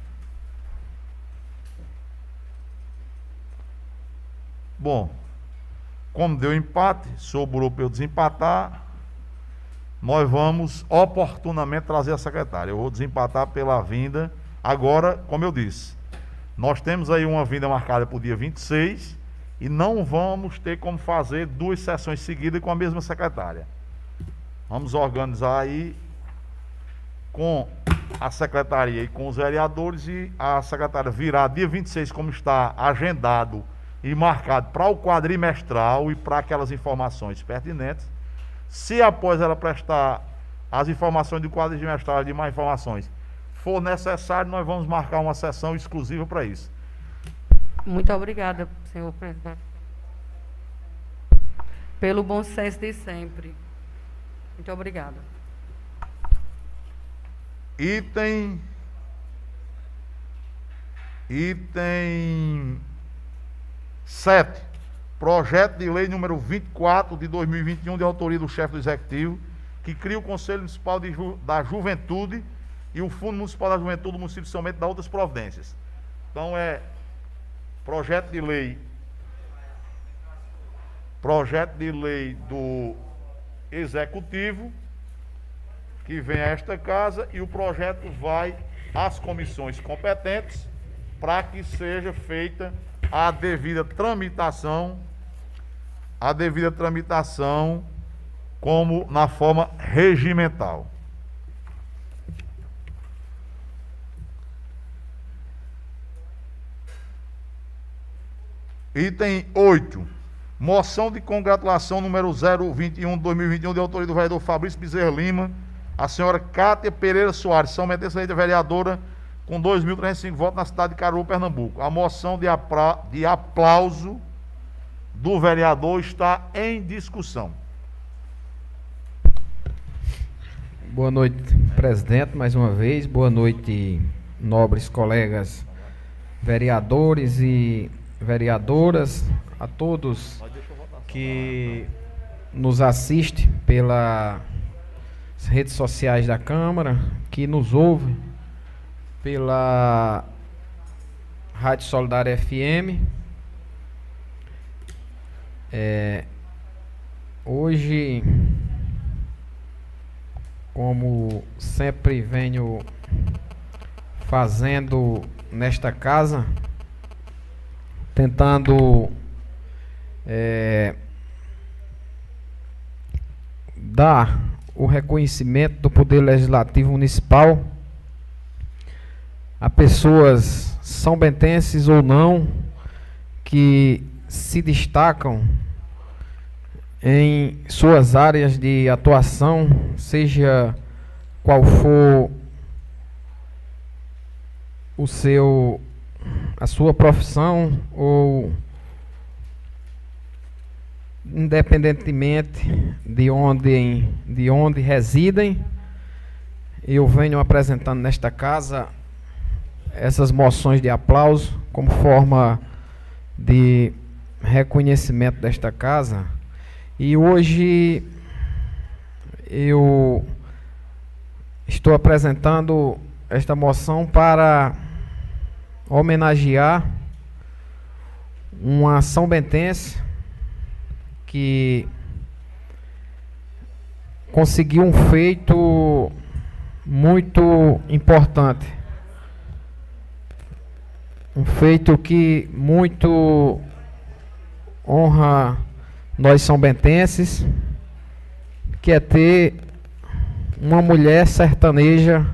Bom, como deu empate, sobrou para eu desempatar, nós vamos oportunamente trazer a secretária. Eu vou desempatar pela vinda. Agora, como eu disse, nós temos aí uma vinda marcada para o dia 26 e não vamos ter como fazer duas sessões seguidas com a mesma secretária. Vamos organizar aí com a secretaria e com os vereadores e a secretária virá dia 26, como está agendado e marcado para o quadrimestral e para aquelas informações pertinentes. Se após ela prestar as informações do quadrimestral e de mais informações for necessário, nós vamos marcar uma sessão exclusiva para isso. Muito obrigada, senhor presidente. Pelo bom senso de sempre. Muito obrigada. Item. Item 7. Projeto de lei número 24 de 2021, de autoria do chefe do Executivo, que cria o Conselho Municipal Ju, da Juventude e o Fundo Municipal da Juventude do município de São Bento, da outras providências. Então, é projeto de lei projeto de lei do executivo que vem a esta casa e o projeto vai às comissões competentes para que seja feita a devida tramitação a devida tramitação como na forma regimental. Item 8. Moção de congratulação número 021 2021, de autoria do vereador Fabrício Bezerra Lima, a senhora Cátia Pereira Soares, São Mendes Leite, vereadora, com 2.305 votos na cidade de Caruaru, Pernambuco. A moção de, de aplauso do vereador está em discussão. Boa noite, presidente, mais uma vez. Boa noite, nobres colegas vereadores e vereadoras, a todos que nos assistem pelas redes sociais da Câmara, que nos ouve pela Rádio Solidária FM. É, hoje, como sempre venho fazendo nesta casa, tentando é, dar o reconhecimento do Poder Legislativo Municipal a pessoas são bentenses ou não que se destacam em suas áreas de atuação, seja qual for o seu a sua profissão ou independentemente de onde de onde residem, eu venho apresentando nesta casa essas moções de aplauso como forma de reconhecimento desta casa. E hoje eu estou apresentando esta moção para homenagear uma São Bentense que conseguiu um feito muito importante. Um feito que muito honra nós são bentenses, que é ter uma mulher sertaneja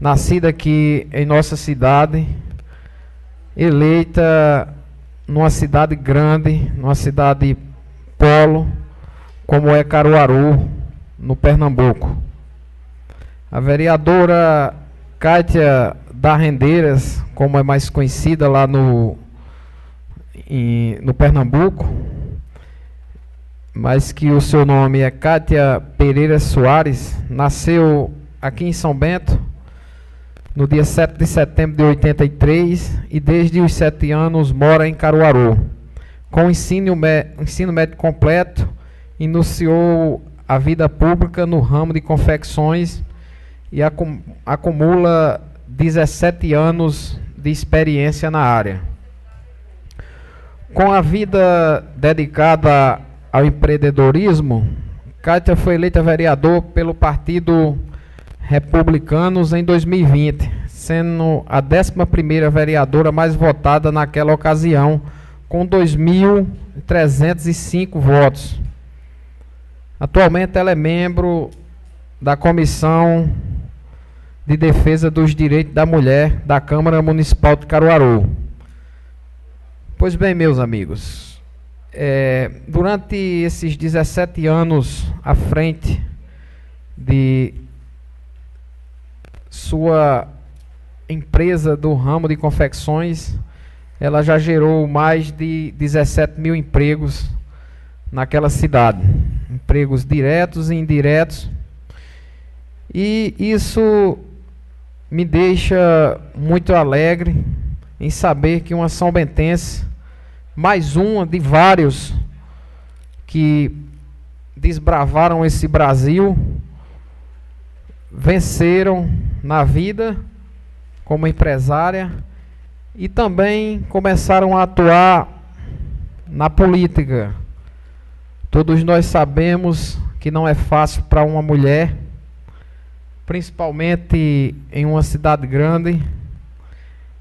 nascida aqui em nossa cidade, eleita numa cidade grande, numa cidade polo, como é Caruaru, no Pernambuco. A vereadora Kátia da Rendeiras, como é mais conhecida lá no, em, no Pernambuco, mas que o seu nome é Kátia Pereira Soares, nasceu aqui em São Bento, no dia 7 de setembro de 83 e desde os 7 anos mora em Caruaru. Com ensino, ensino médio completo, iniciou a vida pública no ramo de confecções e acumula 17 anos de experiência na área. Com a vida dedicada ao empreendedorismo, Kátia foi eleita vereador pelo Partido Republicanos em 2020, sendo a 11ª vereadora mais votada naquela ocasião, com 2.305 votos. Atualmente ela é membro da Comissão de Defesa dos Direitos da Mulher da Câmara Municipal de Caruaru. Pois bem, meus amigos, é, durante esses 17 anos à frente de sua empresa do ramo de confecções, ela já gerou mais de 17 mil empregos naquela cidade. Empregos diretos e indiretos. E isso me deixa muito alegre em saber que uma São Bentense, mais uma de vários que desbravaram esse Brasil, venceram na vida como empresária e também começaram a atuar na política. Todos nós sabemos que não é fácil para uma mulher, principalmente em uma cidade grande,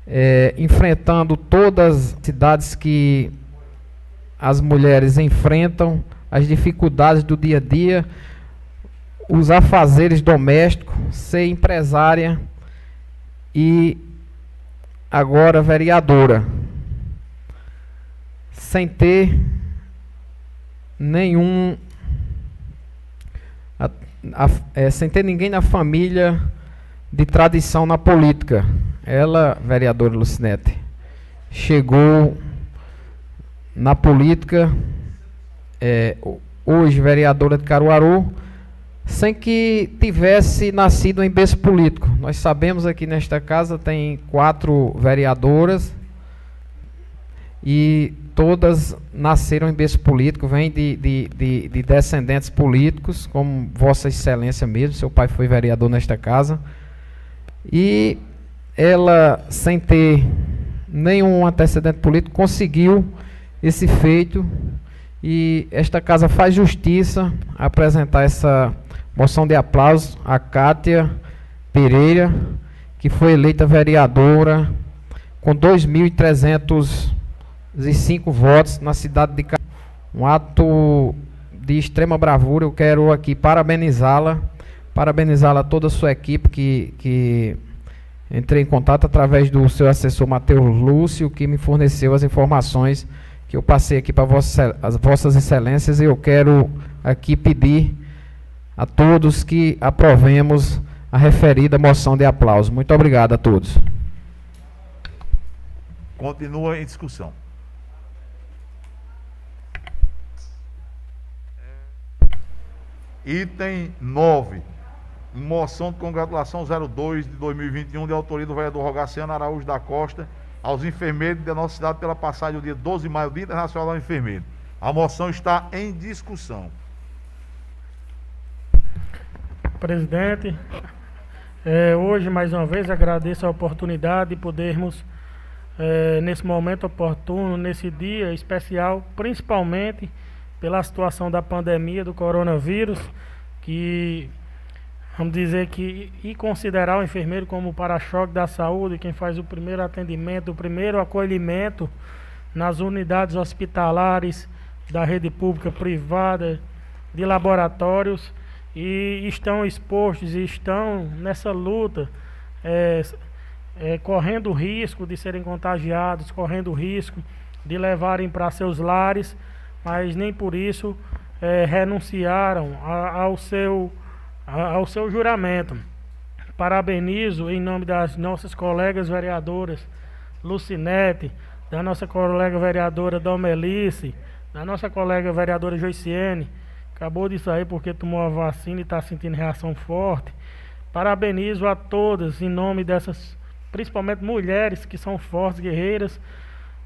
é, enfrentando todas as cidades que as mulheres enfrentam, as dificuldades do dia a dia os afazeres domésticos, ser empresária e agora vereadora, sem ter nenhum. A, a, é, sem ter ninguém na família de tradição na política. Ela, vereadora Lucinete, chegou na política, é, hoje vereadora de Caruaru, sem que tivesse nascido em berço político. Nós sabemos aqui nesta casa tem quatro vereadoras e todas nasceram em berço político, vêm de, de, de, de, descendentes políticos, como Vossa Excelência mesmo, seu pai foi vereador nesta casa. E ela, sem ter nenhum antecedente político, conseguiu esse feito e esta casa faz justiça a apresentar essa Moção de aplauso a Kátia Pereira, que foi eleita vereadora com 2.305 votos na cidade de Caruaru. Um ato de extrema bravura. Eu quero aqui parabenizá-la, parabenizá-la toda a sua equipe que, que Entrei em contato através do seu assessor Matheus Lúcio, que me forneceu as informações que eu passei aqui para as vossas excelências e eu quero aqui pedir a todos que aprovemos a referida moção de aplauso. Muito obrigado a todos. Continua em discussão. Item 9. Moção de congratulação 02 de 2021, de autoria do vereador Rogaciano Araújo da Costa, aos enfermeiros da nossa cidade pela passagem do dia 12 de maio, Dia Internacional do Enfermeiro. A moção está em discussão. Presidente, é, hoje mais uma vez agradeço a oportunidade de podermos, é, nesse momento oportuno, nesse dia especial, principalmente pela situação da pandemia do coronavírus, que vamos dizer que e considerar o enfermeiro como para-choque da saúde, quem faz o primeiro atendimento, o primeiro acolhimento nas unidades hospitalares da rede pública privada, de laboratórios, e estão expostos e estão nessa luta, é, é, correndo risco de serem contagiados, correndo risco de levarem para seus lares mas nem por isso é, renunciaram a, ao, seu, a, ao seu juramento. Parabenizo em nome das nossas colegas vereadoras Lucinete, da nossa colega vereadora Domelice, da nossa colega vereadora Joiciene, acabou de sair porque tomou a vacina e está sentindo reação forte. Parabenizo a todas em nome dessas, principalmente mulheres que são fortes, guerreiras,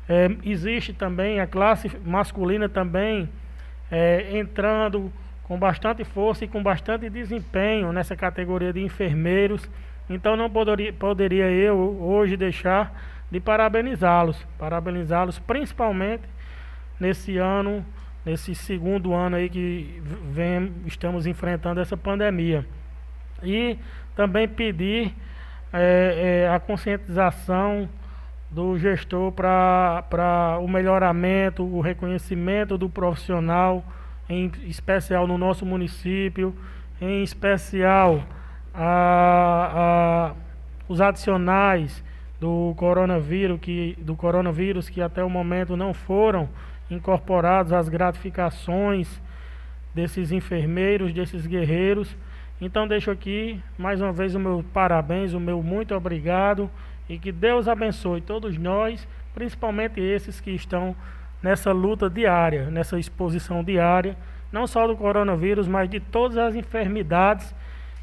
é, existe também a classe masculina também é, entrando com bastante força e com bastante desempenho nessa categoria de enfermeiros. Então não poderia, poderia eu hoje deixar de parabenizá-los, parabenizá-los principalmente nesse ano, nesse segundo ano aí que vem, estamos enfrentando essa pandemia. E também pedir é, é, a conscientização do gestor para o melhoramento, o reconhecimento do profissional, em especial no nosso município, em especial a, a, os adicionais do coronavírus, que, do coronavírus que até o momento não foram incorporados às gratificações desses enfermeiros, desses guerreiros. Então deixo aqui mais uma vez o meu parabéns, o meu muito obrigado e que Deus abençoe todos nós, principalmente esses que estão nessa luta diária, nessa exposição diária, não só do coronavírus, mas de todas as enfermidades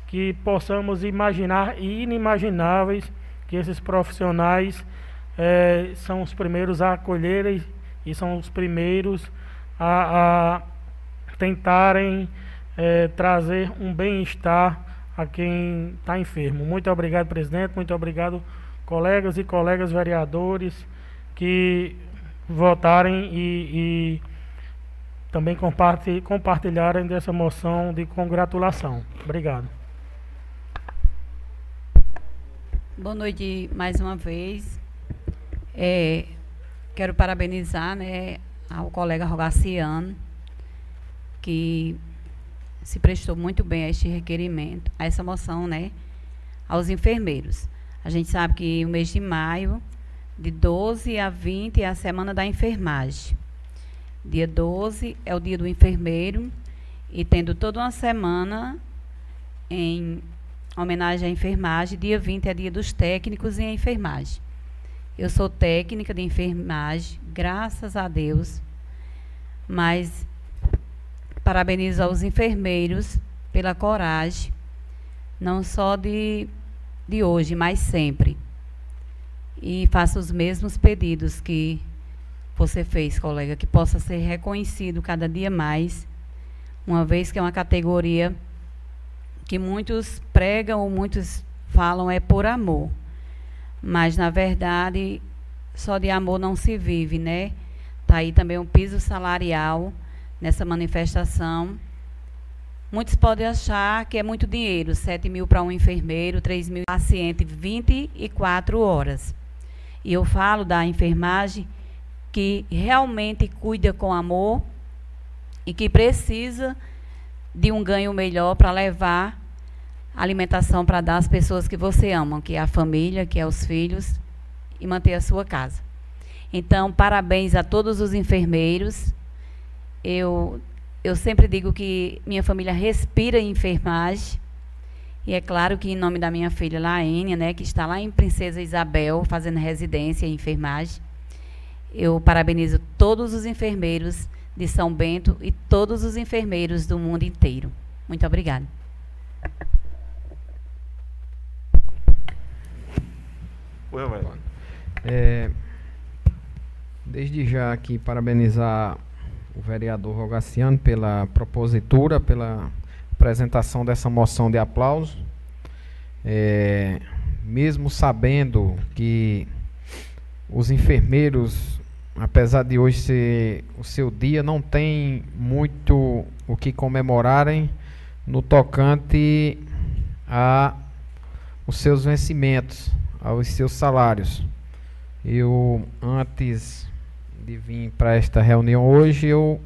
que possamos imaginar e inimagináveis que esses profissionais é, são os primeiros a acolherem e são os primeiros a, a tentarem é, trazer um bem-estar a quem está enfermo. Muito obrigado, presidente. Muito obrigado colegas e colegas vereadores que votarem e, e também compartilharem dessa moção de congratulação. Obrigado. Boa noite mais uma vez. É, quero parabenizar né, ao colega Rogaciano, que se prestou muito bem a este requerimento, a essa moção, né, aos enfermeiros. A gente sabe que o mês de maio, de 12 a 20, é a semana da enfermagem. Dia 12 é o dia do enfermeiro e tendo toda uma semana em homenagem à enfermagem, dia 20 é dia dos técnicos em enfermagem. Eu sou técnica de enfermagem, graças a Deus, mas parabenizo aos enfermeiros pela coragem, não só de de hoje, mas sempre. E faça os mesmos pedidos que você fez, colega, que possa ser reconhecido cada dia mais, uma vez que é uma categoria que muitos pregam ou muitos falam é por amor. Mas, na verdade, só de amor não se vive, né? Está aí também um piso salarial nessa manifestação Muitos podem achar que é muito dinheiro, 7 mil para um enfermeiro, 3 mil paciente, 24 horas. E eu falo da enfermagem que realmente cuida com amor e que precisa de um ganho melhor para levar alimentação para dar às pessoas que você ama, que é a família, que é os filhos, e manter a sua casa. Então, parabéns a todos os enfermeiros. Eu, eu sempre digo que minha família respira em enfermagem. E é claro que em nome da minha filha Laênia, né, que está lá em Princesa Isabel, fazendo residência em enfermagem, eu parabenizo todos os enfermeiros de São Bento e todos os enfermeiros do mundo inteiro. Muito obrigada. É, desde já aqui parabenizar o vereador Rogaciano pela propositura, pela apresentação dessa moção de aplauso. É, mesmo sabendo que os enfermeiros, apesar de hoje ser o seu dia, não tem muito o que comemorarem no tocante a os seus vencimentos, aos seus salários. Eu, antes de vir para esta reunião hoje, eu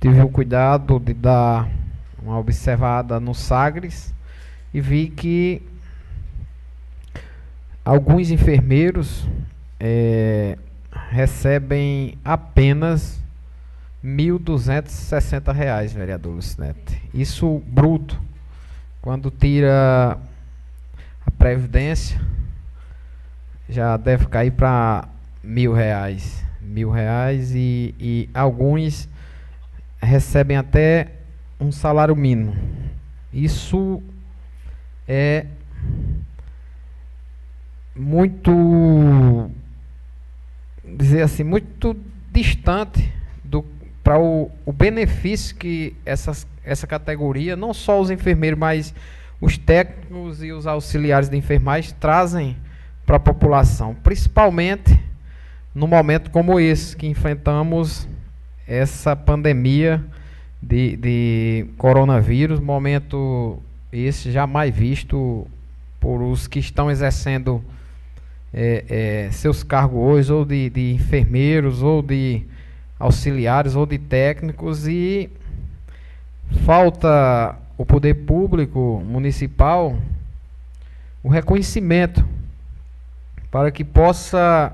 tive o cuidado de dar uma observada no Sagres e vi que alguns enfermeiros é, recebem apenas R$ 1.260, vereador Lucinete. Isso bruto. Quando tira a Previdência, já deve cair para mil reais. Mil reais e, e alguns recebem até um salário mínimo. Isso é muito dizer assim, muito distante do para o, o benefício que essas, essa categoria, não só os enfermeiros, mas os técnicos e os auxiliares de enfermagem trazem para a população, principalmente no momento como esse que enfrentamos essa pandemia de, de coronavírus, momento esse jamais visto por os que estão exercendo é, é, seus cargos hoje, ou de, de enfermeiros, ou de auxiliares, ou de técnicos, e falta o poder público municipal o reconhecimento para que possa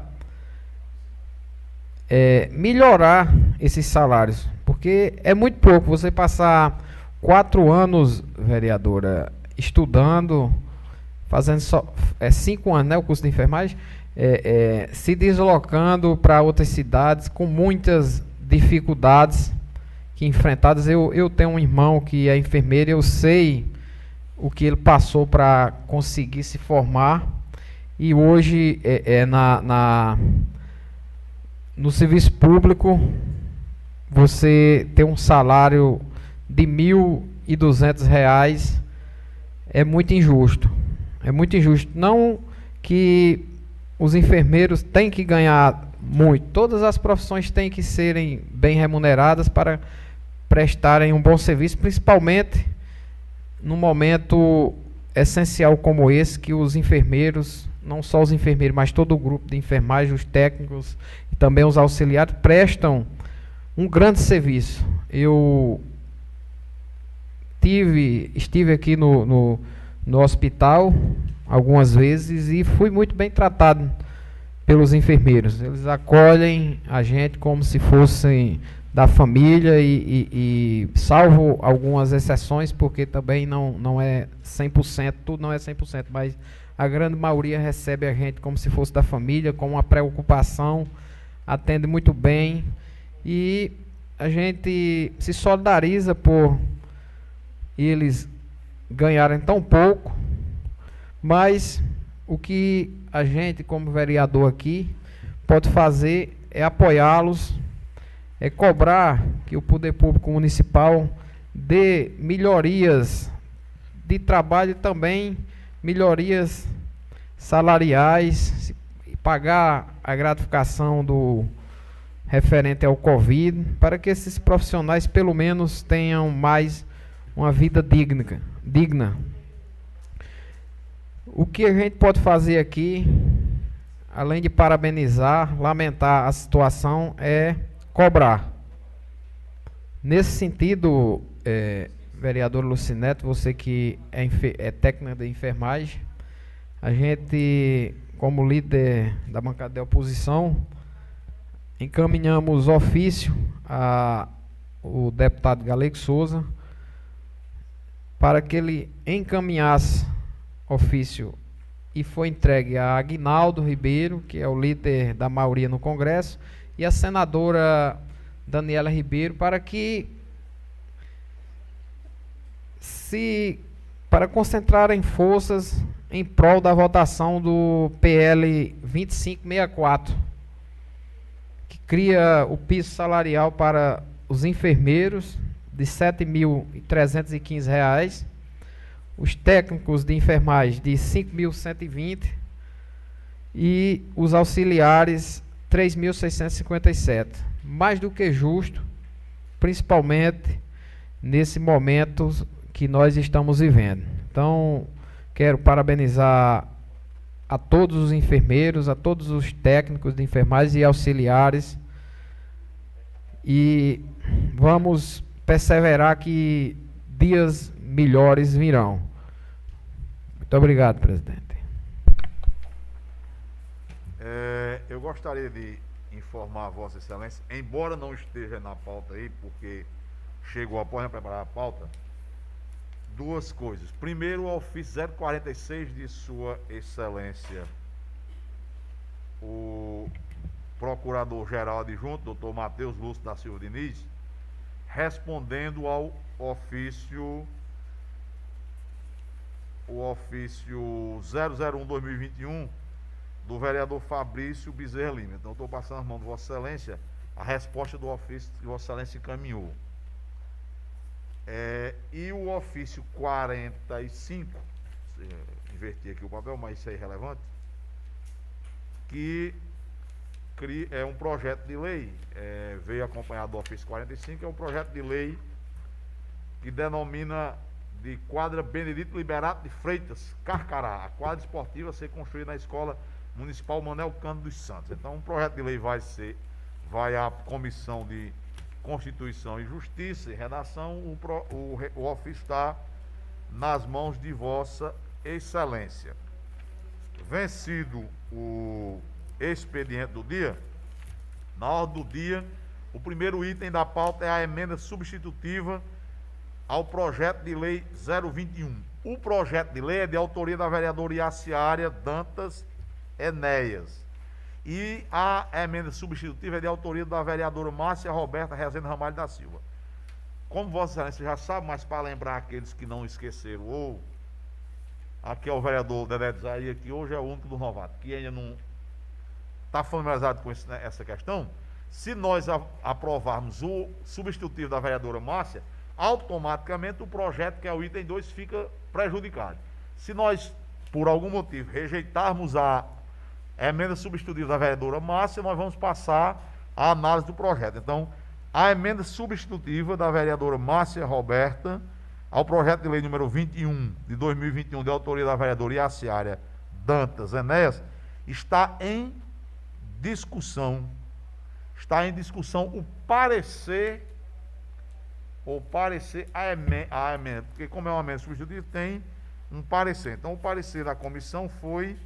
é, melhorar esses salários. Porque é muito pouco você passar quatro anos, vereadora, estudando, fazendo só é, cinco anos, né, o curso de enfermagem, é, é, se deslocando para outras cidades com muitas dificuldades que enfrentadas. Eu, eu tenho um irmão que é enfermeiro, eu sei o que ele passou para conseguir se formar e hoje é, é na, na, no serviço público você ter um salário de mil e duzentos reais. É muito injusto. É muito injusto. Não que os enfermeiros têm que ganhar muito. Todas as profissões têm que serem bem remuneradas para prestarem um bom serviço principalmente num momento essencial como esse que os enfermeiros não só os enfermeiros, mas todo o grupo de enfermagem, os técnicos e também os auxiliares prestam um grande serviço. Eu tive, estive aqui no, no, no hospital algumas vezes e fui muito bem tratado pelos enfermeiros. Eles acolhem a gente como se fossem da família e, e, e, salvo algumas exceções, porque também não, não é 100%, tudo não é 100%, mas a grande maioria recebe a gente como se fosse da família, com uma preocupação, atende muito bem. E a gente se solidariza por eles ganharem tão pouco, mas o que a gente, como vereador aqui, pode fazer é apoiá-los, é cobrar que o poder público municipal dê melhorias de trabalho também melhorias salariais, pagar a gratificação do referente ao Covid, para que esses profissionais pelo menos tenham mais uma vida digna, digna. O que a gente pode fazer aqui, além de parabenizar, lamentar a situação, é cobrar. Nesse sentido, é, vereador Lucineto, você que é, é técnica de enfermagem. A gente, como líder da bancada de oposição, encaminhamos ofício a o deputado Galego Souza para que ele encaminhasse ofício e foi entregue a Agnaldo Ribeiro, que é o líder da maioria no Congresso, e a senadora Daniela Ribeiro, para que se para concentrarem forças em prol da votação do PL 2564, que cria o piso salarial para os enfermeiros de R$ 7.315, os técnicos de enfermagem de R$ 5.120 e os auxiliares R$ 3.657. Mais do que justo, principalmente nesse momento que nós estamos vivendo. Então, quero parabenizar a todos os enfermeiros, a todos os técnicos de enfermagem e auxiliares e vamos perseverar que dias melhores virão. Muito obrigado, presidente. É, eu gostaria de informar a Vossa Excelência, embora não esteja na pauta aí, porque chegou após preparar a pauta, duas coisas. Primeiro, o ofício 046 de Sua Excelência, o Procurador-Geral Adjunto, doutor Matheus Lúcio da Silva Diniz, respondendo ao ofício o ofício 001-2021 do vereador Fabrício Bezerra Lima. Então, estou passando as mãos de Vossa Excelência a resposta do ofício que Vossa Excelência encaminhou. É, e o ofício 45, inverti aqui o papel, mas isso é irrelevante, que é um projeto de lei, é, veio acompanhado do ofício 45, é um projeto de lei que denomina de quadra Benedito Liberato de Freitas, Carcará, a quadra esportiva a ser construída na Escola Municipal Manel Cândido dos Santos. Então, um projeto de lei vai ser, vai à Comissão de Constituição e Justiça e Redação, o, o, o ofício está nas mãos de Vossa Excelência. Vencido o expediente do dia, na ordem do dia, o primeiro item da pauta é a emenda substitutiva ao projeto de lei 021. O projeto de lei é de autoria da vereadora Iaciária Dantas Enéas. E a emenda substitutiva é de autoria da vereadora Márcia Roberta Rezende Ramalho da Silva. Como Vossa Excelência já sabe, mas para lembrar aqueles que não esqueceram, ou aqui é o vereador Dedé Zaia, que hoje é o único do novato, que ainda não está familiarizado com né, essa questão, se nós aprovarmos o substitutivo da vereadora Márcia, automaticamente o projeto, que é o item 2, fica prejudicado. Se nós, por algum motivo, rejeitarmos a emenda substitutiva da vereadora Márcia, nós vamos passar a análise do projeto. Então, a emenda substitutiva da vereadora Márcia Roberta ao projeto de lei número 21 de 2021, de autoria da vereadora Iaciária Dantas Enéas, está em discussão, está em discussão o parecer, ou parecer a emenda, porque como é uma emenda substitutiva, tem um parecer. Então, o parecer da comissão foi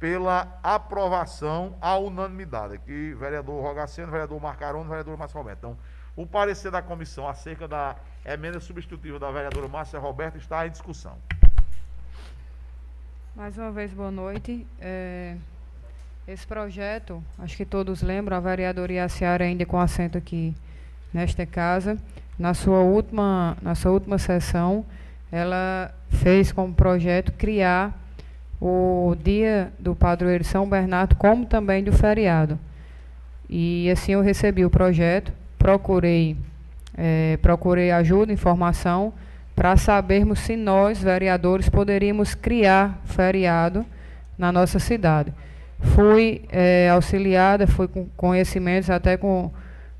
pela aprovação à unanimidade, aqui vereador Rogaceno, vereador Marcarone, vereador Márcio Roberto. Então, o parecer da comissão acerca da emenda substitutiva da vereadora Márcia Roberto está em discussão. Mais uma vez, boa noite. É... Esse projeto, acho que todos lembram, a vereadora Iaciara ainda com assento aqui nesta casa, na sua última, na sua última sessão, ela fez como projeto criar o dia do padroeiro São Bernardo, como também do feriado. E assim eu recebi o projeto, procurei, é, procurei ajuda, informação, para sabermos se nós, vereadores, poderíamos criar feriado na nossa cidade. Fui é, auxiliada, fui com conhecimentos até com,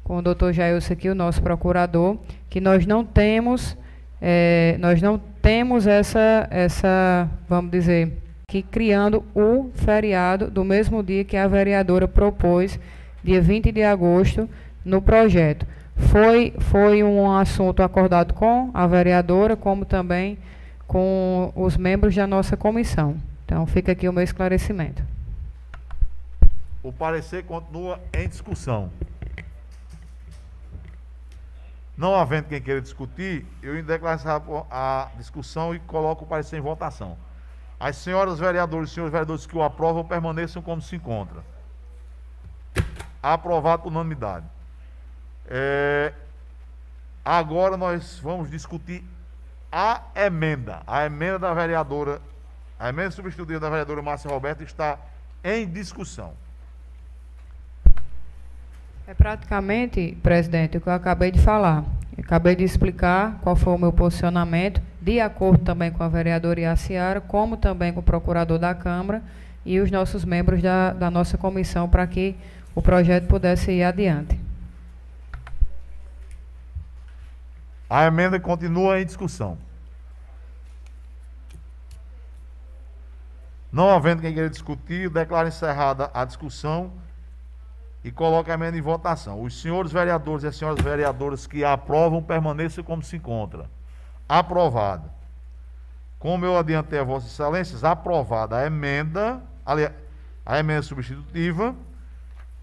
com o doutor Jailson aqui, o nosso procurador, que nós não temos, é, nós não temos essa, essa, vamos dizer, que criando o feriado do mesmo dia que a vereadora propôs, dia 20 de agosto, no projeto. Foi, foi um assunto acordado com a vereadora, como também com os membros da nossa comissão. Então, fica aqui o meu esclarecimento. O parecer continua em discussão. Não havendo quem queira discutir, eu declaro a discussão e coloco o parecer em votação. As senhoras vereadoras e senhores vereadores que o aprovam permaneçam como se encontra. Aprovado por unanimidade. É, agora nós vamos discutir a emenda. A emenda da vereadora, a emenda substitutiva da vereadora Márcia Roberta está em discussão. É praticamente, presidente, o que eu acabei de falar. Eu acabei de explicar qual foi o meu posicionamento, de acordo também com a vereadora Iaciara, como também com o procurador da Câmara e os nossos membros da, da nossa comissão, para que o projeto pudesse ir adiante. A emenda continua em discussão. Não havendo quem queira discutir, declaro encerrada a discussão e coloca a emenda em votação. Os senhores vereadores e as senhoras vereadoras que aprovam permaneçam como se encontra. Aprovado. Como eu adiantei a Vossas Excelências, aprovada a emenda, aliás, a emenda substitutiva,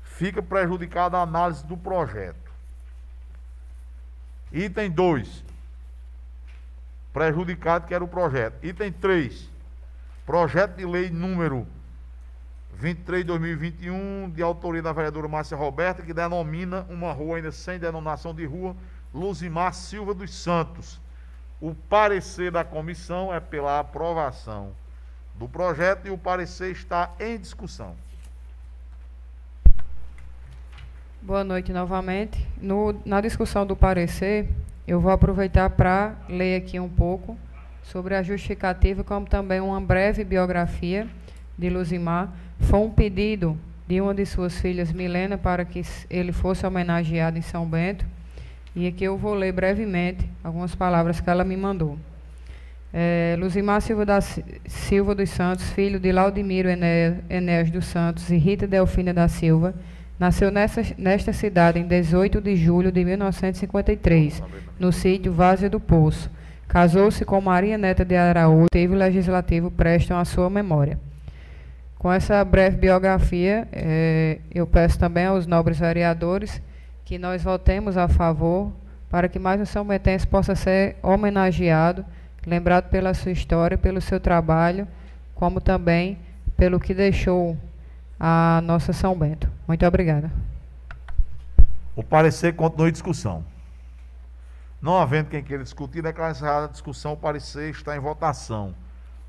fica prejudicada a análise do projeto. Item 2. Prejudicado que era o projeto. Item 3. Projeto de lei número 23 de 2021, de autoria da vereadora Márcia Roberta, que denomina uma rua ainda sem denominação de rua, Luzimar Silva dos Santos. O parecer da comissão é pela aprovação do projeto e o parecer está em discussão. Boa noite novamente. No, na discussão do parecer, eu vou aproveitar para ler aqui um pouco sobre a justificativa, como também uma breve biografia de Luzimar foi um pedido de uma de suas filhas, Milena, para que ele fosse homenageado em São Bento. E aqui eu vou ler brevemente algumas palavras que ela me mandou. É, Luzimar Silva, da, Silva dos Santos, filho de Laudimiro Enéas dos Santos e Rita Delfina da Silva, nasceu nessa, nesta cidade em 18 de julho de 1953, no sítio Várzea do Poço. Casou-se com Maria Neta de Araújo, teve legislativo prestam à sua memória. Com essa breve biografia, eh, eu peço também aos nobres vereadores que nós votemos a favor para que mais um São Bentense possa ser homenageado, lembrado pela sua história, pelo seu trabalho, como também pelo que deixou a nossa São Bento. Muito obrigada. O parecer continua em discussão. Não havendo quem queira discutir, declara encerrada a discussão, o parecer está em votação.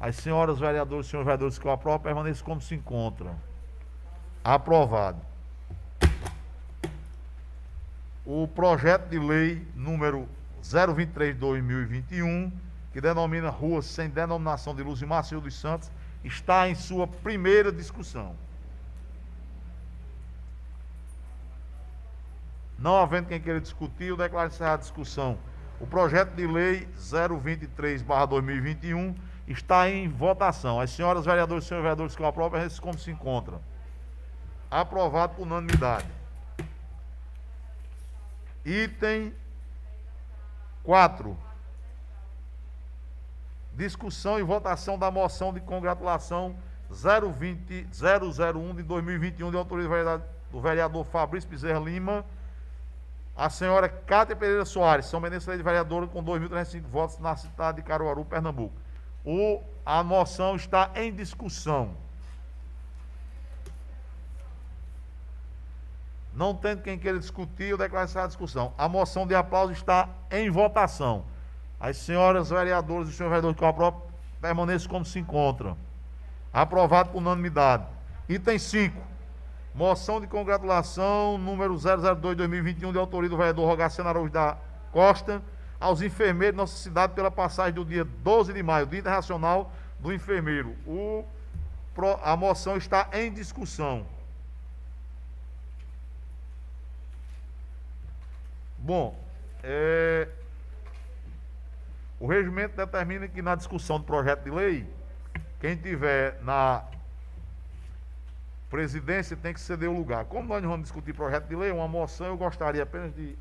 As senhoras vereadoras e senhores vereadores que o aprovam permaneçam como se encontram. Aprovado. O projeto de lei número 023 de 2021, que denomina ruas sem denominação de Luz e Silva dos Santos, está em sua primeira discussão. Não havendo quem queira discutir, eu declaro encerrada a discussão. O projeto de lei 023/2021 está em votação. As senhoras vereadoras e senhores vereadores que o aprovam, como se encontram. Aprovado por unanimidade. Item 4. Discussão e votação da moção de congratulação 020 001 de 2021 de autoria do vereador Fabrício Bezerra Lima. A senhora Cátia Pereira Soares, São Benedito de vereadora com 2.305 votos na cidade de Caruaru, Pernambuco. O, a moção está em discussão. Não tendo quem queira discutir, eu declaro essa discussão. A moção de aplauso está em votação. As senhoras vereadoras e os senhores vereadores que aprovam permaneçam como se encontram. Aprovado por unanimidade. Item 5. Moção de congratulação número 002-2021 de autoria do vereador Rogaceno Araújo da Costa aos enfermeiros da nossa cidade pela passagem do dia 12 de maio, Dia Internacional do Enfermeiro. O, a moção está em discussão. Bom, é, o regimento determina que na discussão do projeto de lei, quem tiver na presidência tem que ceder o lugar. Como nós vamos discutir projeto de lei, uma moção, eu gostaria apenas de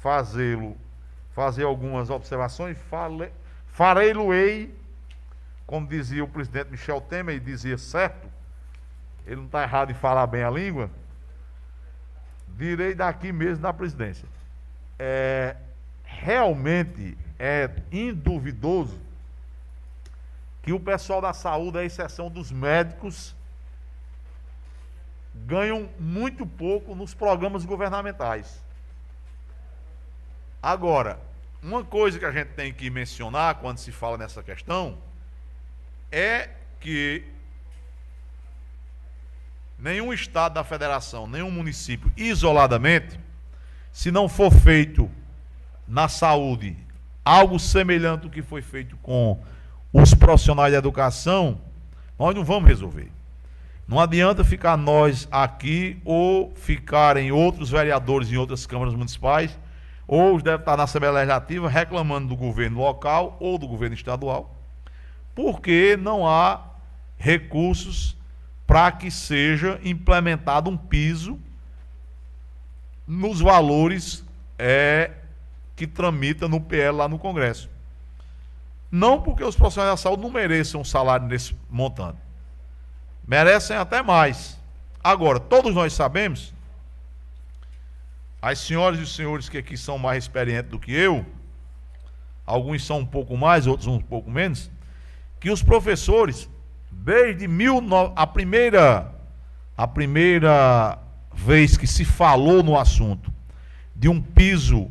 fazê-lo, fazer algumas observações, farei-lo-ei, como dizia o presidente Michel Temer, e dizia certo, ele não está errado em falar bem a língua, direi daqui mesmo na presidência. É, realmente é induvidoso que o pessoal da saúde, à exceção dos médicos, ganham muito pouco nos programas governamentais. Agora, uma coisa que a gente tem que mencionar quando se fala nessa questão é que nenhum estado da federação, nenhum município, isoladamente, se não for feito na saúde algo semelhante ao que foi feito com os profissionais da educação, nós não vamos resolver. Não adianta ficar nós aqui ou ficarem outros vereadores em outras câmaras municipais ou os deputados na Assembleia Legislativa reclamando do governo local ou do governo estadual, porque não há recursos para que seja implementado um piso nos valores é, que tramita no PL lá no Congresso. Não porque os profissionais da saúde não mereçam um salário nesse montante. Merecem até mais. Agora, todos nós sabemos, as senhoras e os senhores que aqui são mais experientes do que eu, alguns são um pouco mais, outros um pouco menos, que os professores, desde mil no... a primeira a primeira vez que se falou no assunto de um piso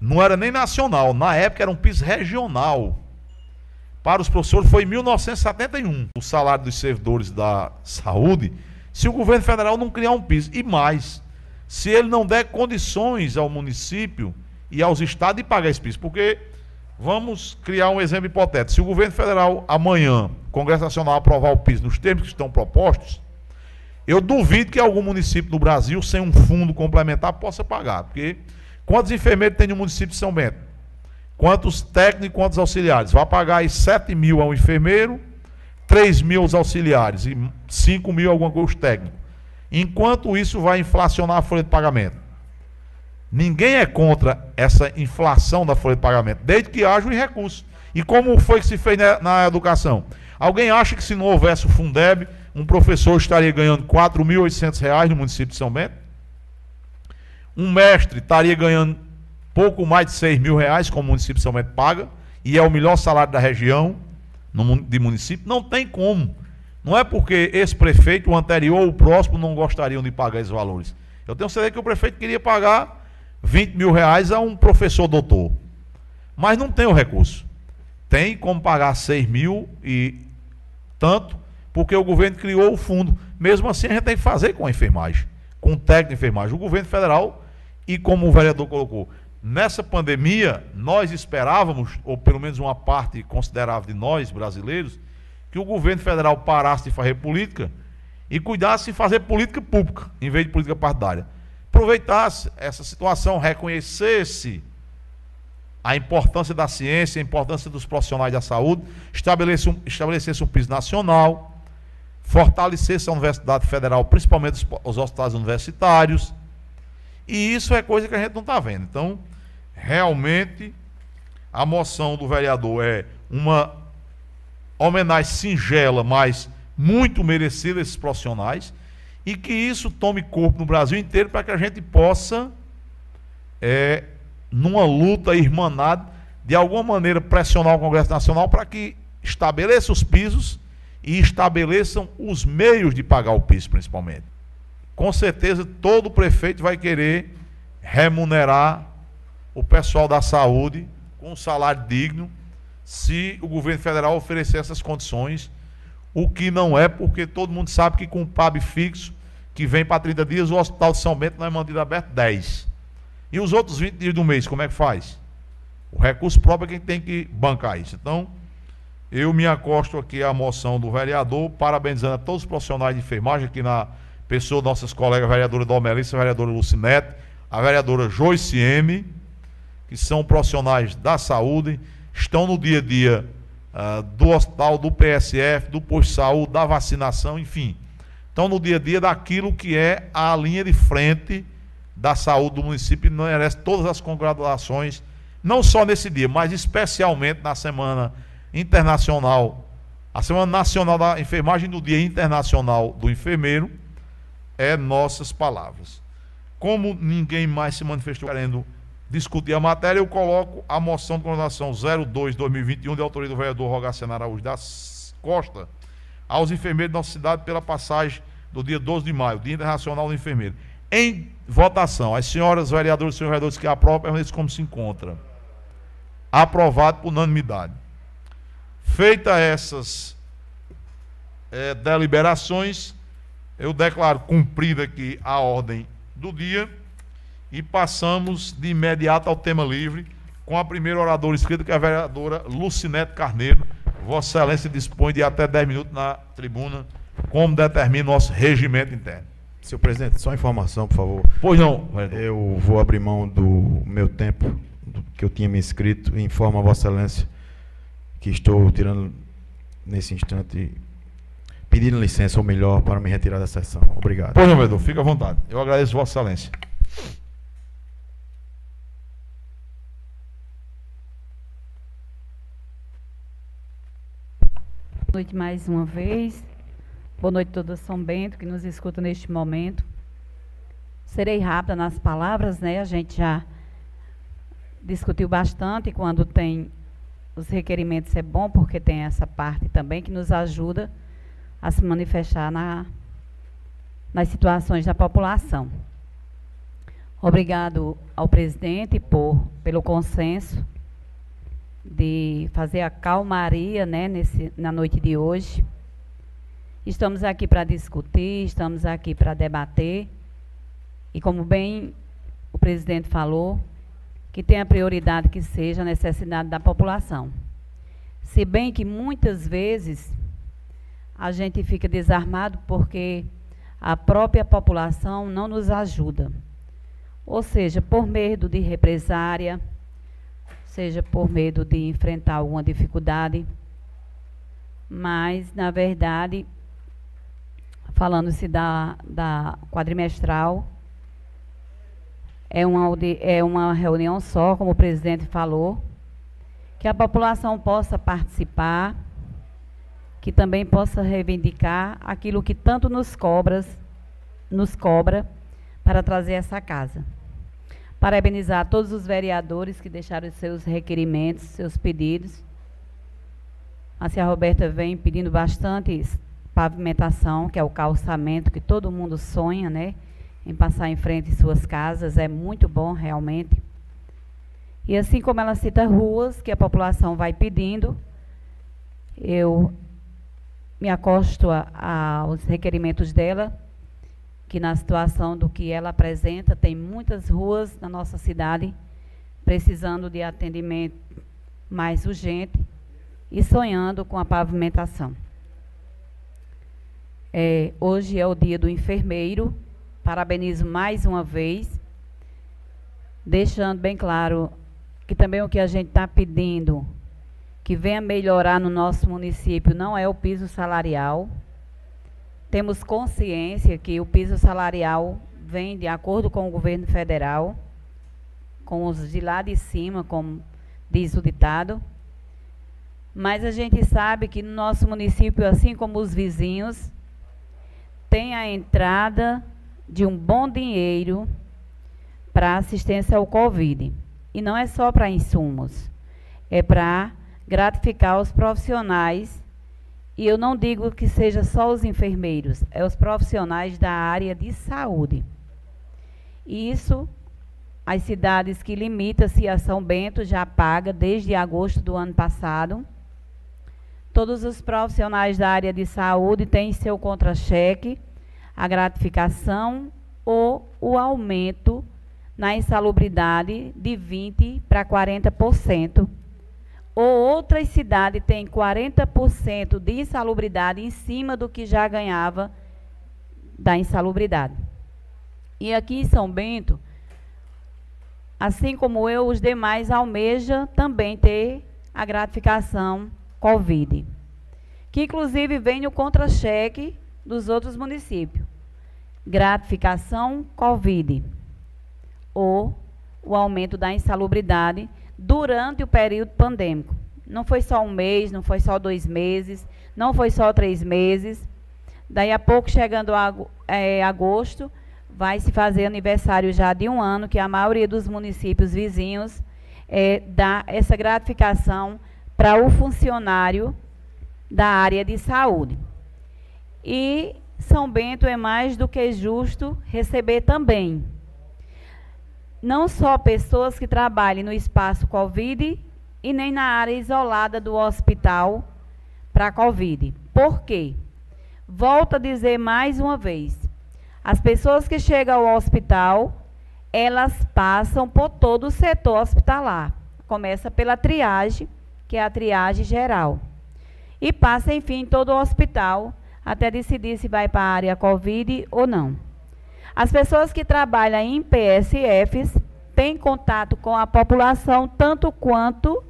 não era nem nacional, na época era um piso regional. Para os professores foi em 1971. O salário dos servidores da saúde, se o governo federal não criar um piso. E mais, se ele não der condições ao município e aos estados de pagar esse piso. Porque, vamos criar um exemplo hipotético. Se o governo federal amanhã, Congresso Nacional, aprovar o piso nos termos que estão propostos, eu duvido que algum município do Brasil, sem um fundo complementar, possa pagar. Porque Quantos enfermeiros tem no município de São Bento? Quantos técnicos e quantos auxiliares? Vai pagar aí 7 mil ao enfermeiro, 3 mil aos auxiliares e 5 mil alguma coisa técnico. Enquanto isso vai inflacionar a folha de pagamento. Ninguém é contra essa inflação da folha de pagamento, desde que haja um recurso. E como foi que se fez na, na educação? Alguém acha que se não houvesse o Fundeb, um professor estaria ganhando R$ 4.800 no município de São Bento? Um mestre estaria ganhando pouco mais de 6 mil reais, como o município de São Bento paga, e é o melhor salário da região, no, de município. Não tem como. Não é porque esse prefeito, o anterior ou o próximo, não gostariam de pagar esses valores. Eu tenho certeza que o prefeito queria pagar 20 mil reais a um professor doutor. Mas não tem o recurso. Tem como pagar 6 mil e tanto, porque o governo criou o fundo. Mesmo assim, a gente tem que fazer com a enfermagem, com o técnico de enfermagem. O governo federal e como o vereador colocou, nessa pandemia, nós esperávamos, ou pelo menos uma parte considerável de nós brasileiros, que o governo federal parasse de fazer política e cuidasse de fazer política pública, em vez de política partidária. Aproveitasse essa situação, reconhecesse a importância da ciência, a importância dos profissionais da saúde, estabelecesse um, estabelecesse um piso nacional, fortalecesse a Universidade Federal, principalmente os, os hospitais universitários, e isso é coisa que a gente não está vendo. Então, realmente, a moção do vereador é uma homenagem singela, mas muito merecida a esses profissionais, e que isso tome corpo no Brasil inteiro para que a gente possa, é, numa luta irmanada, de alguma maneira pressionar o Congresso Nacional para que estabeleça os pisos e estabeleçam os meios de pagar o piso, principalmente. Com certeza todo prefeito vai querer remunerar o pessoal da saúde com um salário digno, se o governo federal oferecer essas condições, o que não é, porque todo mundo sabe que com o PAB fixo, que vem para 30 dias, o Hospital de São Bento não é mantido aberto 10. E os outros 20 dias do mês, como é que faz? O recurso próprio é quem tem que bancar isso. Então, eu me acosto aqui à moção do vereador, parabenizando a todos os profissionais de enfermagem aqui na pessoa, nossas colegas vereadora Domelissa, a vereadora Lucinete, a vereadora Joyce M, que são profissionais da saúde, estão no dia a dia uh, do hospital, do PSF, do posto de saúde, da vacinação, enfim. Estão no dia a dia daquilo que é a linha de frente da saúde do município merece todas as congratulações, não só nesse dia, mas especialmente na Semana Internacional, a Semana Nacional da Enfermagem do Dia Internacional do Enfermeiro, é nossas palavras. Como ninguém mais se manifestou querendo discutir a matéria, eu coloco a moção de condenação 02-2021 de autoria do vereador Rogaciano Araújo da Costa aos enfermeiros da nossa cidade pela passagem do dia 12 de maio, Dia Internacional do Enfermeiro. Em votação, as senhoras vereadoras e senhores vereadores que aprovam, permaneçam como se encontra. Aprovado por unanimidade. Feita essas é, deliberações, eu declaro cumprida aqui a ordem do dia e passamos de imediato ao tema livre com a primeira oradora inscrita, que é a vereadora Lucinete Carneiro. Vossa Excelência dispõe de até 10 minutos na tribuna, como determina o nosso regimento interno. Senhor presidente, só informação, por favor. Pois não, vereador. Eu vou abrir mão do meu tempo do que eu tinha me inscrito e informo a Vossa Excelência que estou tirando nesse instante pedindo licença, ou melhor, para me retirar da sessão. Obrigado. Pois não, vereador, fica à vontade. Eu agradeço Vossa Excelência. Boa noite mais uma vez. Boa noite a todo São Bento que nos escuta neste momento. Serei rápida nas palavras, né? A gente já discutiu bastante quando tem os requerimentos é bom porque tem essa parte também que nos ajuda a se manifestar na, nas situações da população. Obrigado ao presidente por, pelo consenso de fazer a calmaria né, nesse, na noite de hoje. Estamos aqui para discutir, estamos aqui para debater. E como bem o presidente falou, que tem a prioridade que seja a necessidade da população. Se bem que muitas vezes a gente fica desarmado porque a própria população não nos ajuda. Ou seja, por medo de represária, seja por medo de enfrentar alguma dificuldade. Mas, na verdade, falando-se da, da quadrimestral, é uma, é uma reunião só, como o presidente falou, que a população possa participar que também possa reivindicar aquilo que tanto nos cobras, nos cobra para trazer essa casa. Parabenizar todos os vereadores que deixaram seus requerimentos, seus pedidos. A senhora Roberta vem pedindo bastante pavimentação, que é o calçamento que todo mundo sonha, né? Em passar em frente em suas casas, é muito bom realmente. E assim como ela cita ruas que a população vai pedindo, eu me acosto aos requerimentos dela, que na situação do que ela apresenta, tem muitas ruas na nossa cidade precisando de atendimento mais urgente e sonhando com a pavimentação. É, hoje é o dia do enfermeiro, parabenizo mais uma vez, deixando bem claro que também o que a gente está pedindo que venha melhorar no nosso município não é o piso salarial. Temos consciência que o piso salarial vem de acordo com o governo federal, com os de lá de cima, como diz o ditado. Mas a gente sabe que no nosso município, assim como os vizinhos, tem a entrada de um bom dinheiro para assistência ao Covid. E não é só para insumos, é para gratificar os profissionais, e eu não digo que seja só os enfermeiros, é os profissionais da área de saúde. Isso, as cidades que limitam-se a São Bento já paga desde agosto do ano passado. Todos os profissionais da área de saúde têm seu contra-cheque, a gratificação ou o aumento na insalubridade de 20% para 40% ou outras cidades têm 40% de insalubridade em cima do que já ganhava da insalubridade. E aqui em São Bento, assim como eu, os demais almejam também ter a gratificação Covid, que inclusive vem no contra-cheque dos outros municípios. Gratificação Covid. ou o aumento da insalubridade durante o período pandêmico. Não foi só um mês, não foi só dois meses, não foi só três meses. Daí a pouco, chegando a é, agosto, vai se fazer aniversário já de um ano, que a maioria dos municípios vizinhos é, dá essa gratificação para o funcionário da área de saúde. E São Bento é mais do que justo receber também não só pessoas que trabalhem no espaço Covid e nem na área isolada do hospital para Covid. Por quê? Volto a dizer mais uma vez: as pessoas que chegam ao hospital, elas passam por todo o setor hospitalar. Começa pela triagem, que é a triagem geral. E passa, enfim, todo o hospital, até decidir se vai para a área Covid ou não. As pessoas que trabalham em PSFs têm contato com a população tanto quanto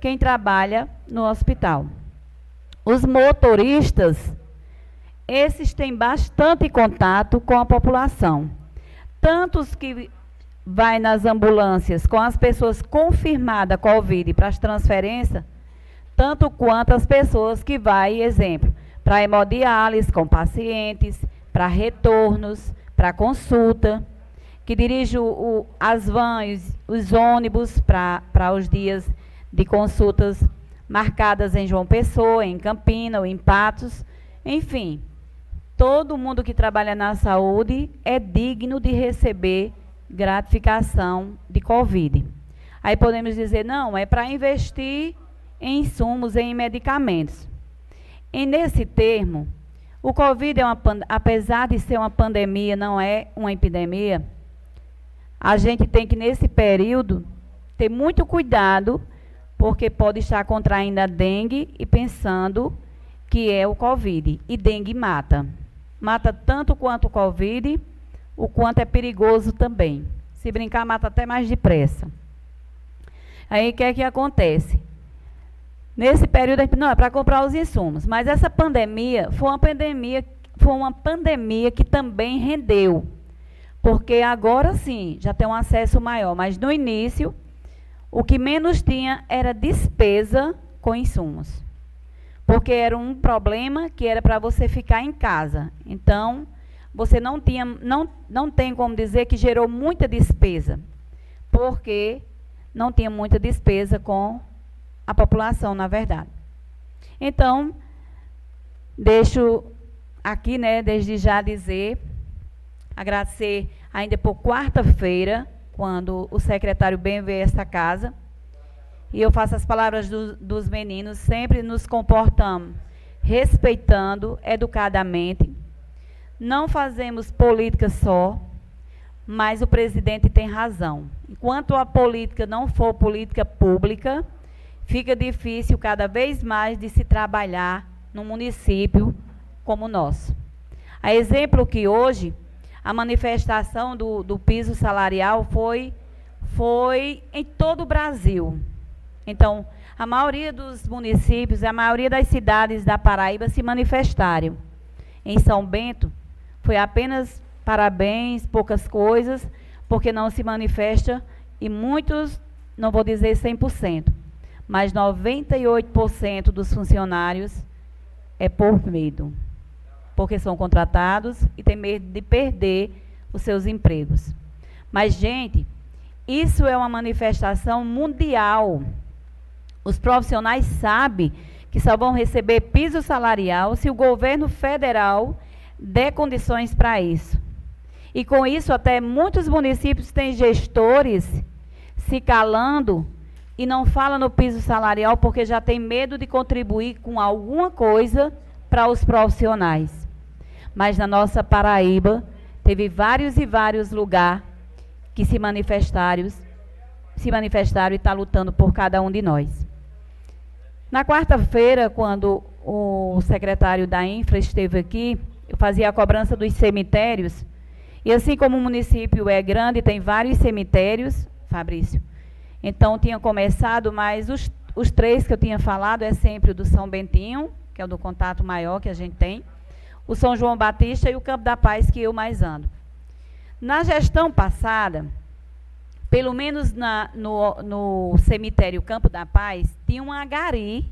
quem trabalha no hospital. Os motoristas, esses têm bastante contato com a população. Tanto os que vai nas ambulâncias com as pessoas confirmadas Covid para as transferências, tanto quanto as pessoas que vai, exemplo, para hemodiálise com pacientes, para retornos, para consulta, que dirige o, o, as vans, os ônibus para os dias de consultas marcadas em João Pessoa, em Campina ou em Patos. Enfim, todo mundo que trabalha na saúde é digno de receber gratificação de Covid. Aí podemos dizer, não, é para investir em insumos, em medicamentos. E nesse termo, o Covid, é uma, apesar de ser uma pandemia, não é uma epidemia. A gente tem que, nesse período, ter muito cuidado, porque pode estar contraindo a dengue e pensando que é o Covid. E dengue mata. Mata tanto quanto o Covid, o quanto é perigoso também. Se brincar, mata até mais depressa. Aí o que é que acontece? Nesse período, não, é para comprar os insumos. Mas essa pandemia foi uma pandemia, foi uma pandemia que também rendeu. Porque agora sim, já tem um acesso maior. Mas no início, o que menos tinha era despesa com insumos. Porque era um problema que era para você ficar em casa. Então, você não tinha, não, não tem como dizer que gerou muita despesa. Porque não tinha muita despesa com a população, na verdade. Então, deixo aqui, né, desde já dizer, agradecer ainda por quarta-feira, quando o secretário bem veio a esta casa, e eu faço as palavras do, dos meninos, sempre nos comportamos respeitando, educadamente, não fazemos política só, mas o presidente tem razão. Enquanto a política não for política pública, fica difícil cada vez mais de se trabalhar num município como o nosso. A exemplo que hoje a manifestação do, do piso salarial foi, foi em todo o Brasil. Então, a maioria dos municípios, a maioria das cidades da Paraíba se manifestaram. Em São Bento, foi apenas parabéns, poucas coisas, porque não se manifesta e muitos, não vou dizer 100%, mas 98% dos funcionários é por medo. Porque são contratados e têm medo de perder os seus empregos. Mas, gente, isso é uma manifestação mundial. Os profissionais sabem que só vão receber piso salarial se o governo federal der condições para isso. E com isso, até muitos municípios têm gestores se calando e não fala no piso salarial porque já tem medo de contribuir com alguma coisa para os profissionais. Mas na nossa Paraíba, teve vários e vários lugares que se manifestaram, se manifestaram e está lutando por cada um de nós. Na quarta-feira, quando o secretário da Infra esteve aqui, eu fazia a cobrança dos cemitérios. E assim como o município é grande, tem vários cemitérios, Fabrício, então, tinha começado, mas os, os três que eu tinha falado é sempre o do São Bentinho, que é o do contato maior que a gente tem, o São João Batista e o Campo da Paz, que eu mais ando. Na gestão passada, pelo menos na, no, no cemitério Campo da Paz, tinha uma gari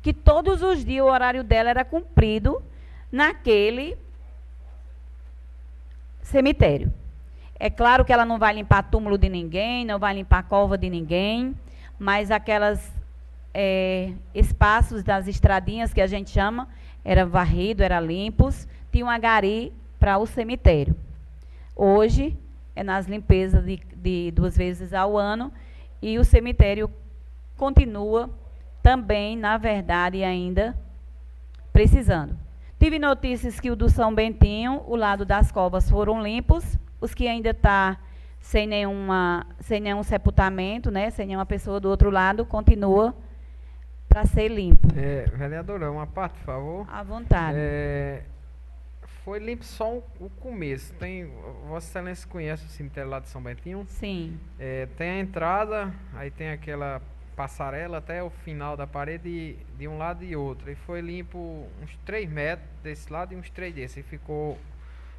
que todos os dias o horário dela era cumprido naquele cemitério. É claro que ela não vai limpar túmulo de ninguém, não vai limpar cova de ninguém, mas aquelas é, espaços das estradinhas que a gente chama, era varrido, era limpos, tinha uma gari para o cemitério. Hoje é nas limpezas de, de duas vezes ao ano e o cemitério continua também, na verdade, ainda precisando. Tive notícias que o do São Bentinho, o lado das covas foram limpos, os que ainda está sem nenhuma, sem nenhum sepultamento, né, sem nenhuma pessoa do outro lado, continua para ser limpo. É, vereadora, uma parte, por favor. À vontade. É, foi limpo só o começo. Tem, Vossa Excelência conhece o cemitério lá de São Bentinho? Sim. É, tem a entrada, aí tem aquela passarela até o final da parede de um lado e outro. E foi limpo uns 3 metros desse lado e uns 3 desse. E ficou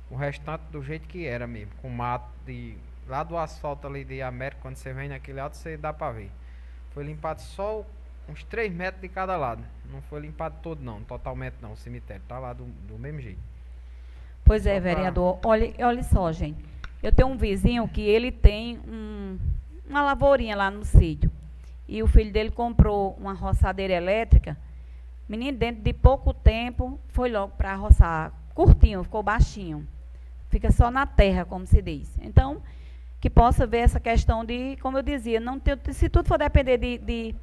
o restante do jeito que era mesmo, com mato de lá do asfalto ali de América, quando você vem naquele lado, você dá para ver. Foi limpado só uns 3 metros de cada lado. Não foi limpado todo não, totalmente não, o cemitério tá lá do, do mesmo jeito. Pois é, vereador. Olha, olha só, gente. Eu tenho um vizinho que ele tem um, uma lavourinha lá no sítio. E o filho dele comprou uma roçadeira elétrica. Menino, dentro de pouco tempo, foi logo para roçar. Curtinho, ficou baixinho. Fica só na terra, como se diz. Então, que possa ver essa questão de, como eu dizia, não ter, se tudo for depender de, de,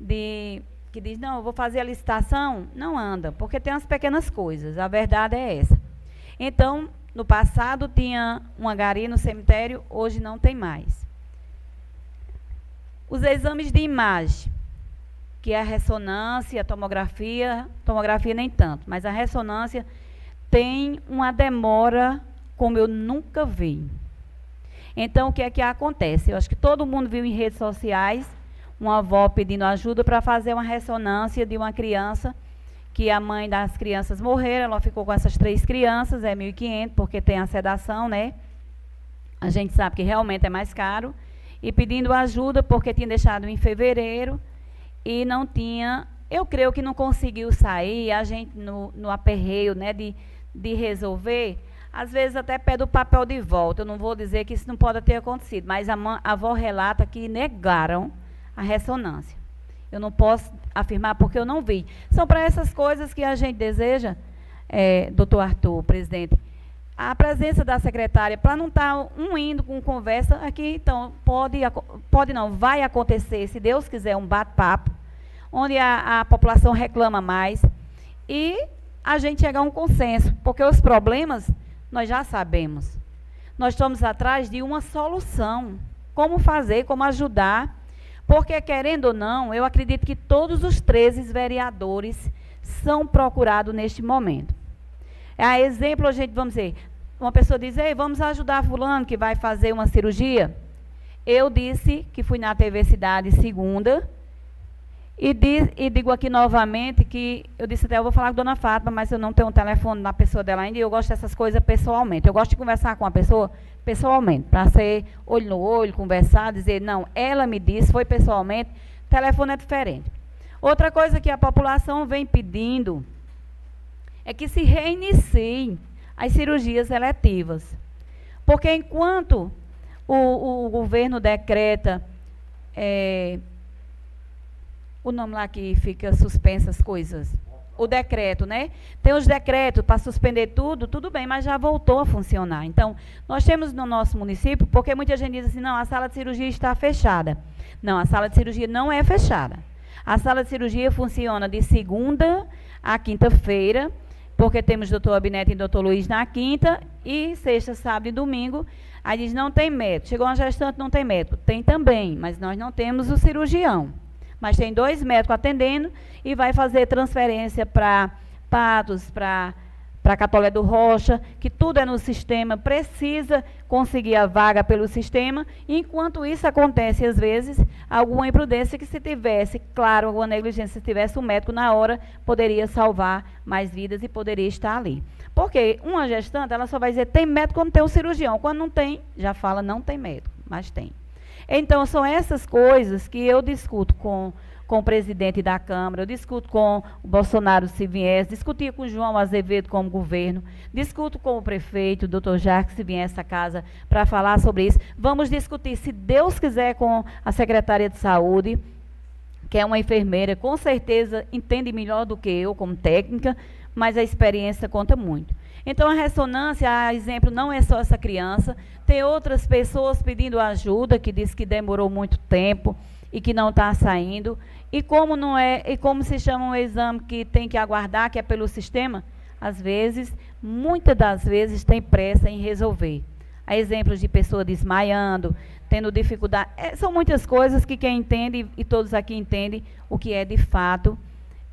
de que diz, não, eu vou fazer a licitação, não anda, porque tem umas pequenas coisas. A verdade é essa. Então, no passado tinha uma gari no cemitério, hoje não tem mais. Os exames de imagem, que é a ressonância, a tomografia, tomografia nem tanto, mas a ressonância tem uma demora como eu nunca vi. Então, o que é que acontece? Eu acho que todo mundo viu em redes sociais uma avó pedindo ajuda para fazer uma ressonância de uma criança que a mãe das crianças morreram, ela ficou com essas três crianças, é 1.500, porque tem a sedação, né? A gente sabe que realmente é mais caro e pedindo ajuda porque tinha deixado em fevereiro e não tinha, eu creio que não conseguiu sair, a gente no, no aperreio né, de, de resolver, às vezes até pede o papel de volta. Eu não vou dizer que isso não pode ter acontecido, mas a, a avó relata que negaram a ressonância. Eu não posso afirmar porque eu não vi. São para essas coisas que a gente deseja, é, doutor Arthur, presidente, a presença da secretária, para não estar tá um indo com conversa aqui, então, pode, pode não, vai acontecer, se Deus quiser, um bate-papo, onde a, a população reclama mais e a gente chegar a um consenso, porque os problemas nós já sabemos. Nós estamos atrás de uma solução. Como fazer, como ajudar. Porque, querendo ou não, eu acredito que todos os 13 vereadores são procurados neste momento. A exemplo, a gente, vamos dizer, uma pessoa diz, ei, vamos ajudar fulano que vai fazer uma cirurgia. Eu disse que fui na TV Cidade segunda, e, diz, e, digo aqui novamente que eu disse até, eu vou falar com a dona Fátima, mas eu não tenho um telefone na pessoa dela ainda, e eu gosto dessas coisas pessoalmente. Eu gosto de conversar com a pessoa pessoalmente, para ser olho no olho, conversar, dizer, não, ela me disse, foi pessoalmente, telefone é diferente. Outra coisa que a população vem pedindo é que se reiniciem as cirurgias eletivas. Porque enquanto o, o governo decreta é, o nome lá que fica suspensas coisas, o decreto, né? Tem os decretos para suspender tudo, tudo bem, mas já voltou a funcionar. Então, nós temos no nosso município, porque muita gente diz assim, não, a sala de cirurgia está fechada. Não, a sala de cirurgia não é fechada. A sala de cirurgia funciona de segunda a quinta-feira, porque temos doutor Abinete e doutor Luiz na quinta, e sexta, sábado e domingo. Aí diz, não tem médico. Chegou uma gestante, não tem médico. Tem também, mas nós não temos o cirurgião. Mas tem dois médicos atendendo e vai fazer transferência para Patos, para para Catolé do Rocha, que tudo é no sistema, precisa conseguir a vaga pelo sistema. Enquanto isso acontece, às vezes, alguma imprudência que se tivesse, claro, alguma negligência, se tivesse um médico na hora, poderia salvar mais vidas e poderia estar ali. Porque uma gestante, ela só vai dizer tem médico quando tem um cirurgião. Quando não tem, já fala não tem médico, mas tem. Então, são essas coisas que eu discuto com, com o presidente da Câmara, eu discuto com o Bolsonaro se viesse, discutia com o João Azevedo como governo, discuto com o prefeito, o doutor Jacques, se vier essa casa, para falar sobre isso. Vamos discutir, se Deus quiser, com a secretária de saúde, que é uma enfermeira, com certeza entende melhor do que eu como técnica, mas a experiência conta muito. Então, a ressonância, a exemplo, não é só essa criança, tem outras pessoas pedindo ajuda, que diz que demorou muito tempo e que não está saindo. E como não é, e como se chama um exame que tem que aguardar, que é pelo sistema, às vezes, muitas das vezes tem pressa em resolver. Há exemplos de pessoa desmaiando, tendo dificuldade. É, são muitas coisas que quem entende, e todos aqui entendem, o que é de fato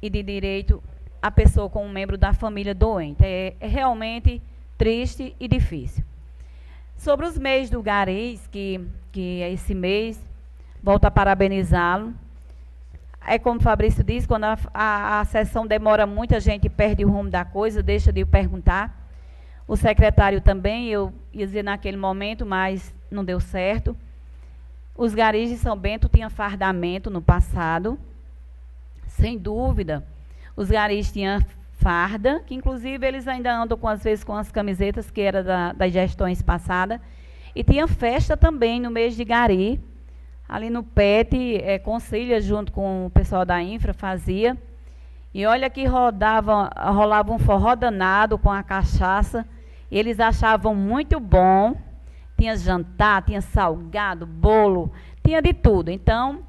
e de direito a pessoa com um membro da família doente. É, é realmente triste e difícil. Sobre os mês do Garis, que, que é esse mês, volto a parabenizá-lo. É como o Fabrício disse, quando a, a, a sessão demora muito, a gente perde o rumo da coisa, deixa de perguntar. O secretário também, eu ia dizer naquele momento, mas não deu certo. Os garis de São Bento tinham fardamento no passado, sem dúvida. Os garis tinham farda, que inclusive eles ainda andam com às vezes com as camisetas que era da, das gestões passadas. E tinha festa também no mês de gari. Ali no PET, é, Concília, junto com o pessoal da Infra, fazia. E olha que rodava, rolava um forró danado com a cachaça. Eles achavam muito bom. Tinha jantar, tinha salgado, bolo, tinha de tudo. Então,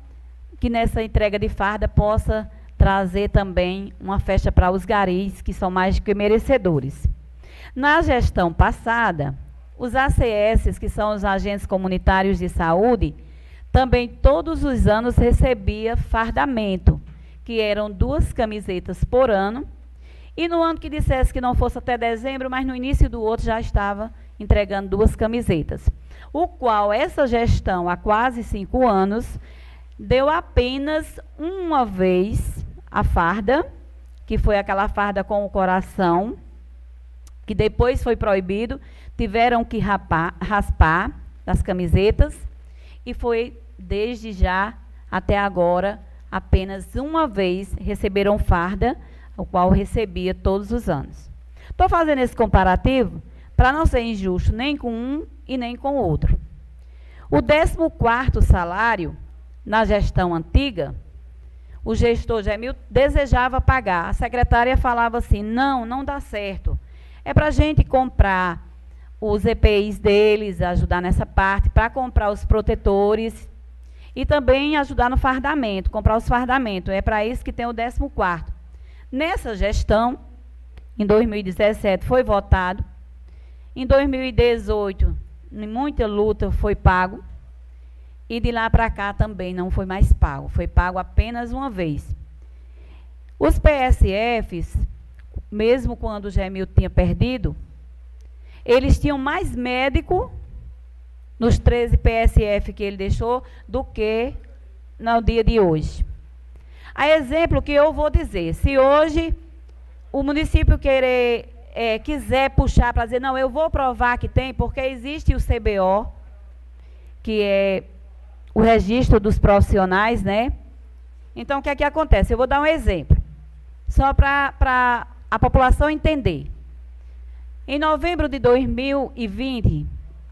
que nessa entrega de farda possa trazer também uma festa para os garis, que são mais que merecedores. Na gestão passada, os ACS, que são os agentes comunitários de saúde, também todos os anos recebia fardamento, que eram duas camisetas por ano. E no ano que dissesse que não fosse até dezembro, mas no início do outro já estava entregando duas camisetas. O qual essa gestão, há quase cinco anos, deu apenas uma vez a farda, que foi aquela farda com o coração, que depois foi proibido, tiveram que rapar, raspar as camisetas e foi desde já até agora apenas uma vez receberam farda, o qual recebia todos os anos. Estou fazendo esse comparativo para não ser injusto nem com um e nem com o outro. O 14 salário na gestão antiga o gestor Gemil desejava pagar. A secretária falava assim: não, não dá certo. É para a gente comprar os EPIs deles, ajudar nessa parte, para comprar os protetores e também ajudar no fardamento, comprar os fardamentos. É para isso que tem o 14. Nessa gestão, em 2017, foi votado. Em 2018, em muita luta, foi pago. E de lá para cá também não foi mais pago, foi pago apenas uma vez. Os PSFs, mesmo quando o Gemil tinha perdido, eles tinham mais médico nos 13 PSF que ele deixou do que no dia de hoje. A exemplo que eu vou dizer, se hoje o município querer, é, quiser puxar para dizer, não, eu vou provar que tem, porque existe o CBO, que é o registro dos profissionais, né? Então, o que é que acontece? Eu vou dar um exemplo, só para a população entender. Em novembro de 2020,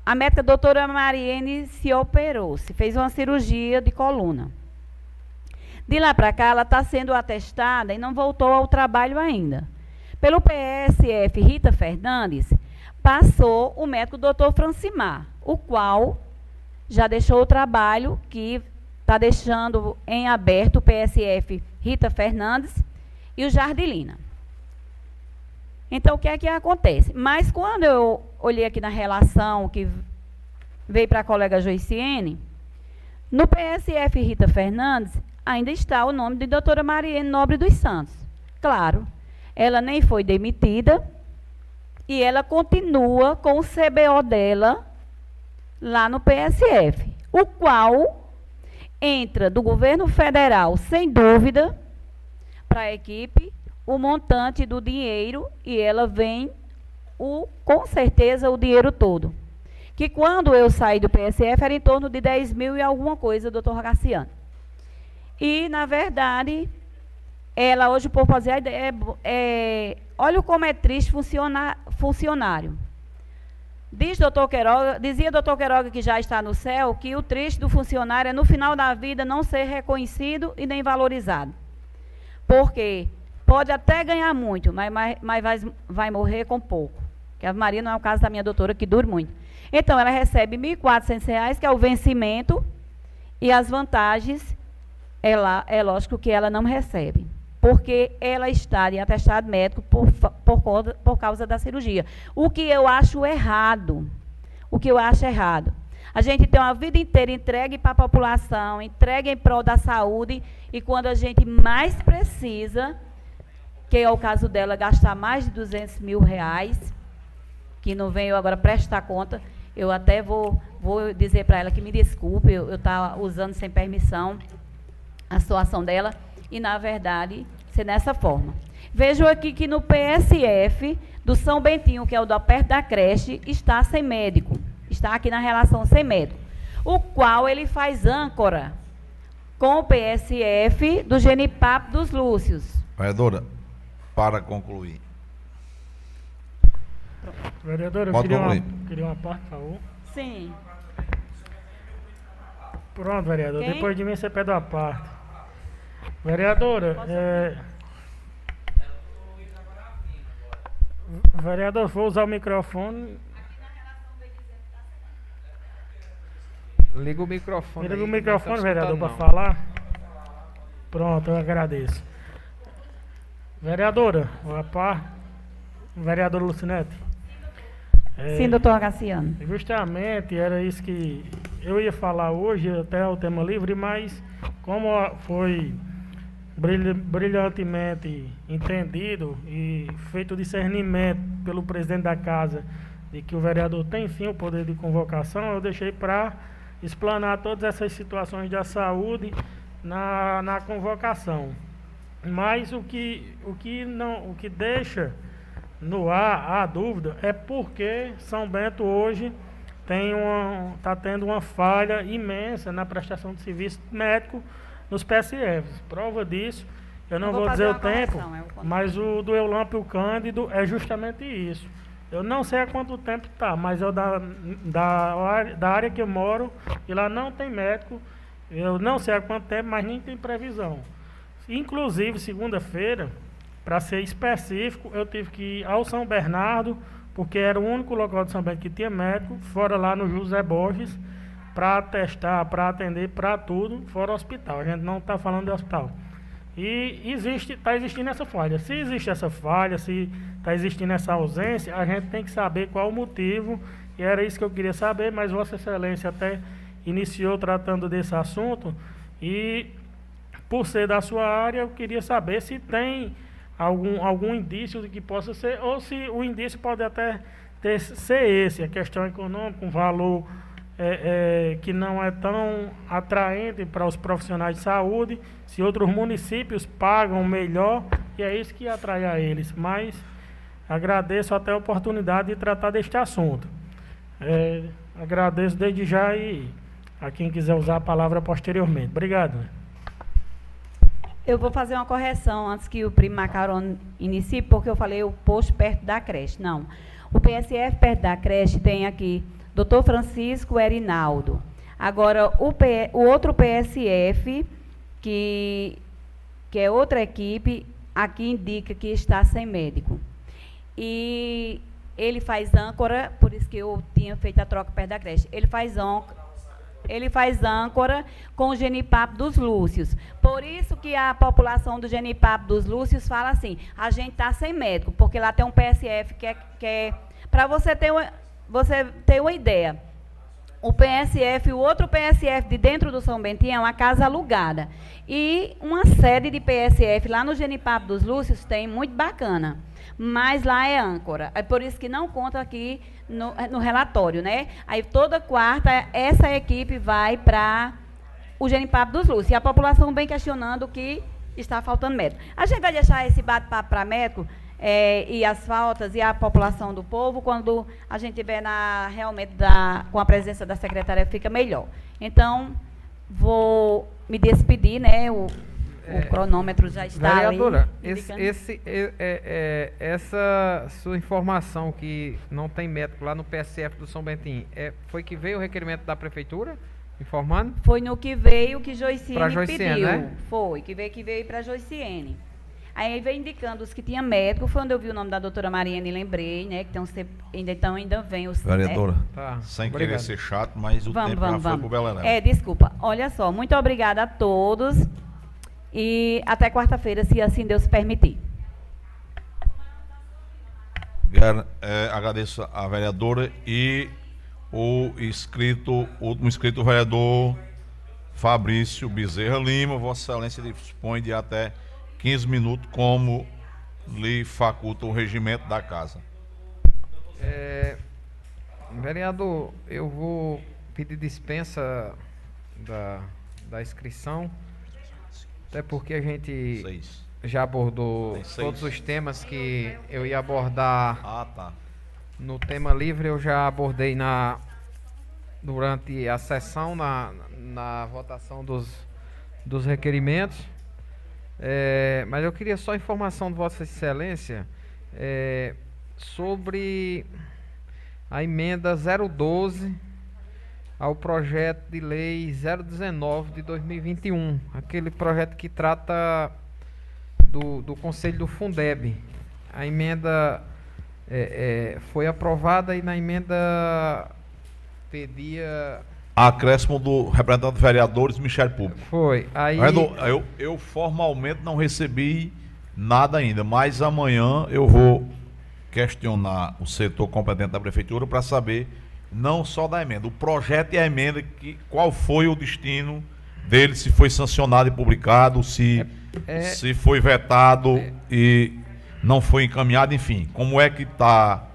a médica doutora Mariene se operou, se fez uma cirurgia de coluna. De lá para cá, ela está sendo atestada e não voltou ao trabalho ainda. Pelo PSF Rita Fernandes, passou o médico doutor Francimar, o qual já deixou o trabalho que está deixando em aberto o PSF Rita Fernandes e o Jardilina. Então, o que é que acontece? Mas quando eu olhei aqui na relação que veio para a colega Joiciene, no PSF Rita Fernandes ainda está o nome de doutora Mariene Nobre dos Santos. Claro, ela nem foi demitida e ela continua com o CBO dela lá no PSF, o qual entra do governo federal, sem dúvida, para a equipe, o montante do dinheiro e ela vem o, com certeza o dinheiro todo. que quando eu saí do PSF era em torno de 10 mil e alguma coisa, doutor Rogaciano. E, na verdade, ela hoje, por fazer a ideia, é, é, olha como é triste funcionar, funcionário. Diz doutor Queiroga, dizia doutor Queiroga que já está no céu, que o triste do funcionário é no final da vida não ser reconhecido e nem valorizado. Porque pode até ganhar muito, mas, mas, mas vai, vai morrer com pouco. Que a Maria não é o caso da minha doutora, que dura muito. Então, ela recebe R$ 1.400, que é o vencimento, e as vantagens, ela, é lógico que ela não recebe porque ela está em atestado médico por, por, por causa da cirurgia. O que eu acho errado. O que eu acho errado. A gente tem uma vida inteira entregue para a população, entregue em prol da saúde, e quando a gente mais precisa, que é o caso dela, gastar mais de 200 mil reais, que não venho agora prestar conta, eu até vou, vou dizer para ela que me desculpe, eu estava usando sem permissão a situação dela, e, na verdade, ser dessa forma. Vejo aqui que no PSF do São Bentinho, que é o do perto da creche, está sem médico. Está aqui na relação sem médico. O qual ele faz âncora com o PSF do Genipap dos Lúcios. Vereadora, para concluir. Vereadora, eu queria uma, queria uma parte, por favor. Sim. Pronto, vereador. Quem? Depois de mim você pede uma parte. Vereadora, é... Vereador, vou usar o microfone. Liga o microfone. Liga o microfone, tá vereador, para falar. Pronto, eu agradeço. Vereadora, a par. Vereadora Lucinete. É, Sim, doutor Agaciano. Justamente, era isso que eu ia falar hoje, até o tema livre, mas como foi brilhantemente entendido e feito discernimento pelo presidente da casa de que o vereador tem sim o poder de convocação, eu deixei para explanar todas essas situações da saúde na, na convocação. Mas o que, o que não o que deixa no ar a dúvida é porque São Bento hoje tem uma está tendo uma falha imensa na prestação de serviço médico nos PSFs. Prova disso, eu não eu vou, vou dizer o tempo, mas o do Eulâmpio Cândido é justamente isso. Eu não sei há quanto tempo está, mas eu da, da, da área que eu moro, e lá não tem médico, eu não sei há quanto tempo, mas nem tem previsão. Inclusive, segunda-feira, para ser específico, eu tive que ir ao São Bernardo, porque era o único local de São Bernardo que tinha médico, fora lá no José Borges, para testar, para atender, para tudo, fora hospital. A gente não está falando de hospital. E existe, está existindo essa falha. Se existe essa falha, se está existindo essa ausência, a gente tem que saber qual o motivo. E era isso que eu queria saber, mas Vossa Excelência até iniciou tratando desse assunto. E por ser da sua área, eu queria saber se tem algum, algum indício de que possa ser, ou se o indício pode até ter, ser esse, a questão econômica, um valor é, é, que não é tão atraente para os profissionais de saúde, se outros municípios pagam melhor, e é isso que atrai a eles. Mas agradeço até a oportunidade de tratar deste assunto. É, agradeço desde já e a quem quiser usar a palavra posteriormente. Obrigado. Eu vou fazer uma correção antes que o primo Macaron inicie, porque eu falei o posto perto da creche. Não. O PSF perto da creche tem aqui Dr. Francisco Erinaldo. Agora, o, P, o outro PSF, que, que é outra equipe, aqui indica que está sem médico. E ele faz âncora, por isso que eu tinha feito a troca perto da creche. Ele faz âncora, ele faz âncora com o genipapo dos Lúcios. Por isso que a população do genipapo dos Lúcios fala assim, a gente está sem médico, porque lá tem um PSF que é... Que é para você ter uma você ter uma ideia, o PSF, o outro PSF de dentro do São Bentinho é uma casa alugada. E uma sede de PSF lá no Genipapo dos Lúcios tem muito bacana. Mas lá é âncora. É por isso que não conta aqui no, no relatório, né? Aí toda quarta essa equipe vai para o Genipapo dos Lúcios. E a população bem questionando que está faltando médico. A gente vai deixar esse bate-papo para médico é, e as faltas e a população do povo, quando a gente tiver na, realmente da, com a presença da secretária, fica melhor. Então, vou me despedir, né? O, É, o cronômetro já está Vereadora, ali. esse, indicando. esse, é, é, é, essa sua informação que não tem médico lá no PSF do São Bentinho, é, foi que veio o requerimento da prefeitura informando? Foi no que veio que Joiciene Joiciene, pediu. né? Foi, que veio que veio para Joiciene. Aí veio indicando os que tinham médico, foi onde eu vi o nome da doutora Mariane e lembrei, né? Que tem uns, ainda, então ainda vem os. Vereadora, né? Tá, sem obrigado. querer ser chato, mas o Vamos, tempo vamos, já foi vamos. pro Beleléu. É, desculpa. Olha só, muito obrigada a todos. E até quarta-feira, se assim Deus permitir. É, agradeço a vereadora e o inscrito, o último inscrito, o vereador Fabrício Bezerra Lima. Vossa Excelência dispõe de até 15 minutos, como lhe faculta o regimento da casa. É, vereador, eu vou pedir dispensa da, da inscrição, até porque a gente Seis. já abordou todos os temas que eu ia abordar Ah, tá. no tema livre, eu já abordei na durante a sessão, na, na votação dos, dos requerimentos. É, mas eu queria só informação de Vossa Excelência é, sobre a emenda 012 ao projeto de lei 019 de 2021, aquele projeto que trata do, do Conselho do Fundeb. A emenda é, é, foi aprovada e na emenda pedia. Acréscimo do representante de vereadores, Michel Público. Foi. Aí. Eu, eu formalmente não recebi nada ainda, mas amanhã eu vou questionar o setor competente da prefeitura para saber não só da emenda, o projeto e a emenda, que, qual foi o destino dele, se foi sancionado e publicado, se, É- se foi vetado e não foi encaminhado, enfim, como é que está,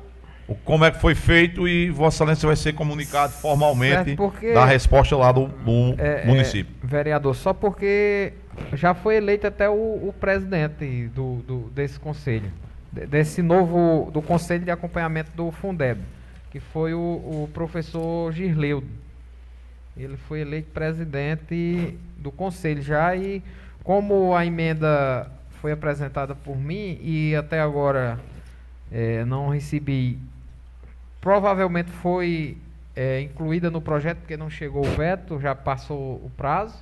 como é que foi feito e Vossa Excelência vai ser comunicado formalmente porque- da resposta lá do, do é, município. é, vereador, só porque já foi eleito até o, o presidente do, do- desse conselho, de- desse novo, do conselho de acompanhamento do Fundeb, que foi o, o professor Girleudo. Ele foi eleito presidente do conselho já e como a emenda foi apresentada por mim e até agora eh, não recebi, provavelmente foi eh, incluída no projeto porque não chegou o veto, já passou o prazo.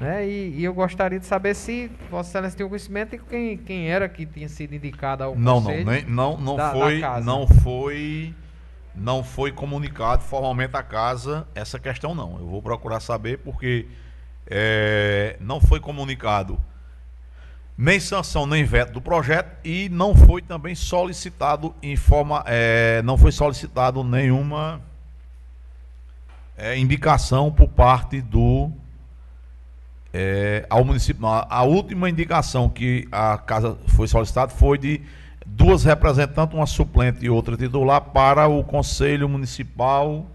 Né? E, e eu gostaria de saber se Vossa Excelência tem o conhecimento e quem, quem era que tinha sido indicado ao Não, não, conselho. nem, não, não da- da foi, casa. não foi, não foi comunicado formalmente à casa essa questão não. Eu vou procurar saber porque eh, não foi comunicado nem sanção nem veto do projeto e não foi também solicitado em forma, eh, não foi solicitado nenhuma eh, indicação por parte do é, ao município. A, última indicação que a casa foi solicitada foi de duas representantes, uma suplente e outra titular, para o Conselho Municipal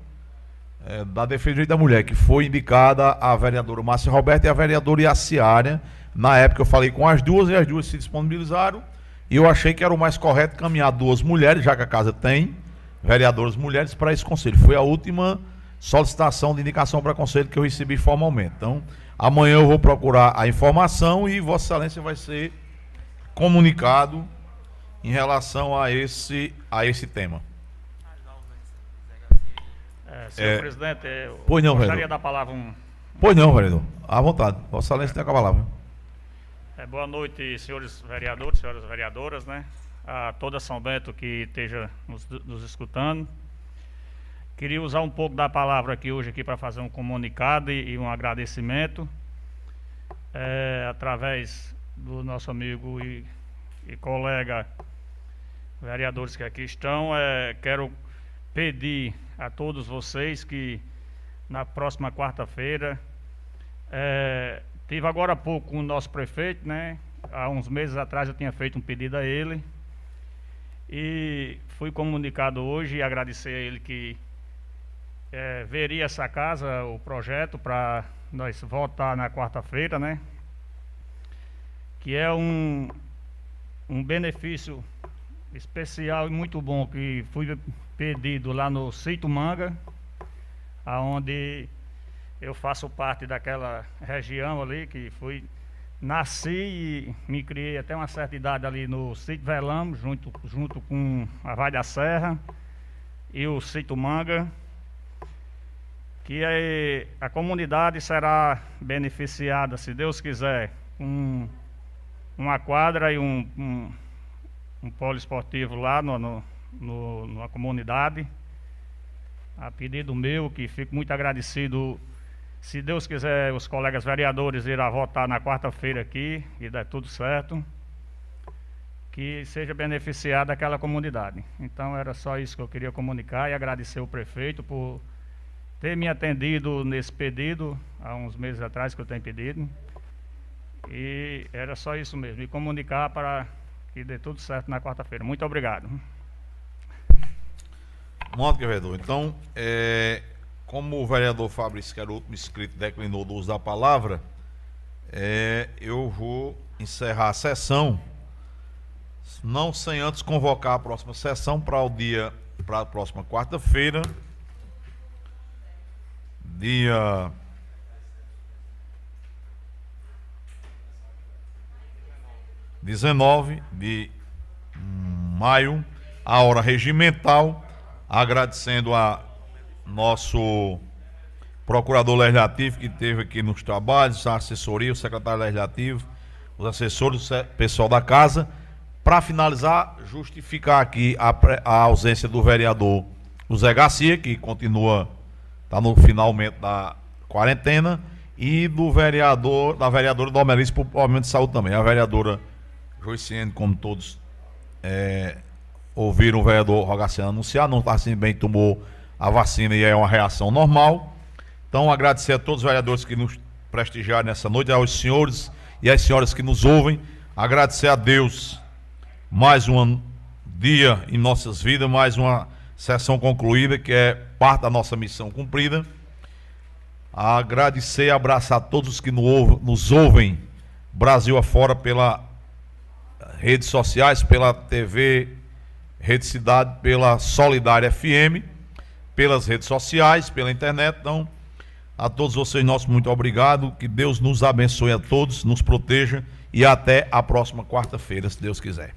é, da Defesa da Mulher, que foi indicada a vereadora Márcia Roberta e a vereadora Iaciária. Na época eu falei com as duas e as duas se disponibilizaram. E eu achei que era o mais correto caminhar duas mulheres, já que a casa tem vereadoras mulheres, para esse conselho. Foi a última solicitação de indicação para conselho que eu recebi formalmente. Então, amanhã eu vou procurar a informação e Vossa Excelência vai ser comunicado em relação a esse, a esse tema. É, senhor É, presidente, eu pois não, gostaria vereador. da palavra um. Pois não, vereador. À vontade. Vossa Excelência tem a palavra. É, boa noite, senhores vereadores, senhoras vereadoras, né? A toda São Bento que esteja nos, nos escutando. Queria usar um pouco da palavra aqui hoje aqui para fazer um comunicado e, e um agradecimento é, através do nosso amigo e, e colega vereadores que aqui estão. é, quero pedir a todos vocês que na próxima quarta-feira é, tive agora há pouco com o nosso prefeito, né? Há uns meses atrás eu tinha feito um pedido a ele e fui comunicado hoje e agradecer a ele que é, veria essa casa, o projeto, para nós votar na quarta-feira, né? Que é um, um benefício especial e muito bom que fui pedido lá no Sítio Manga, aonde eu faço parte daquela região ali que fui nasci e me criei até uma certa idade ali no Sítio Velamo, junto, junto com a Vale da Serra e o Sítio Manga, que a, a comunidade será beneficiada, se Deus quiser, com uma quadra e um, um, um polo esportivo lá no, no, no, na comunidade. A pedido meu, que fico muito agradecido se Deus quiser, os colegas vereadores irão votar na quarta-feira aqui e der tudo certo, que seja beneficiada aquela comunidade. Então era só isso que eu queria comunicar e agradecer o prefeito por ter me atendido nesse pedido, há uns meses atrás que eu tenho pedido. E era só isso mesmo, e comunicar para que dê tudo certo na quarta-feira. Muito obrigado. Moto, vereador. Então, é, como o vereador Fabrício, que era o último inscrito, declinou do uso da palavra, é, eu vou encerrar a sessão, não sem antes convocar a próxima sessão para o dia, para a próxima quarta-feira, dia. Dezenove de maio, a hora regimental, agradecendo a nosso procurador legislativo que esteve aqui nos trabalhos, a assessoria, o secretário legislativo, os assessores, o pessoal da casa. Para finalizar, justificar aqui a, a, ausência do vereador José Garcia, que continua, está no finalmente da quarentena, e do vereador, da vereadora Domelice, por problema de saúde também. A vereadora Joiciene, como todos é, ouviram o vereador Rogaciano anunciar, não está assim bem, tomou a vacina é uma reação normal. Então, agradecer a todos os vereadores que nos prestigiaram nessa noite, aos senhores e às senhoras que nos ouvem. Agradecer a Deus mais um dia em nossas vidas, mais uma sessão concluída, que é parte da nossa missão cumprida. Agradecer e abraçar a todos que nos ouvem Brasil afora pela redes sociais, pela TV Rede Cidade, pela Solidária FM pelas redes sociais, pela internet. Então, a todos vocês, nosso muito obrigado. Que Deus nos abençoe a todos, nos proteja e até a próxima quarta-feira, se Deus quiser.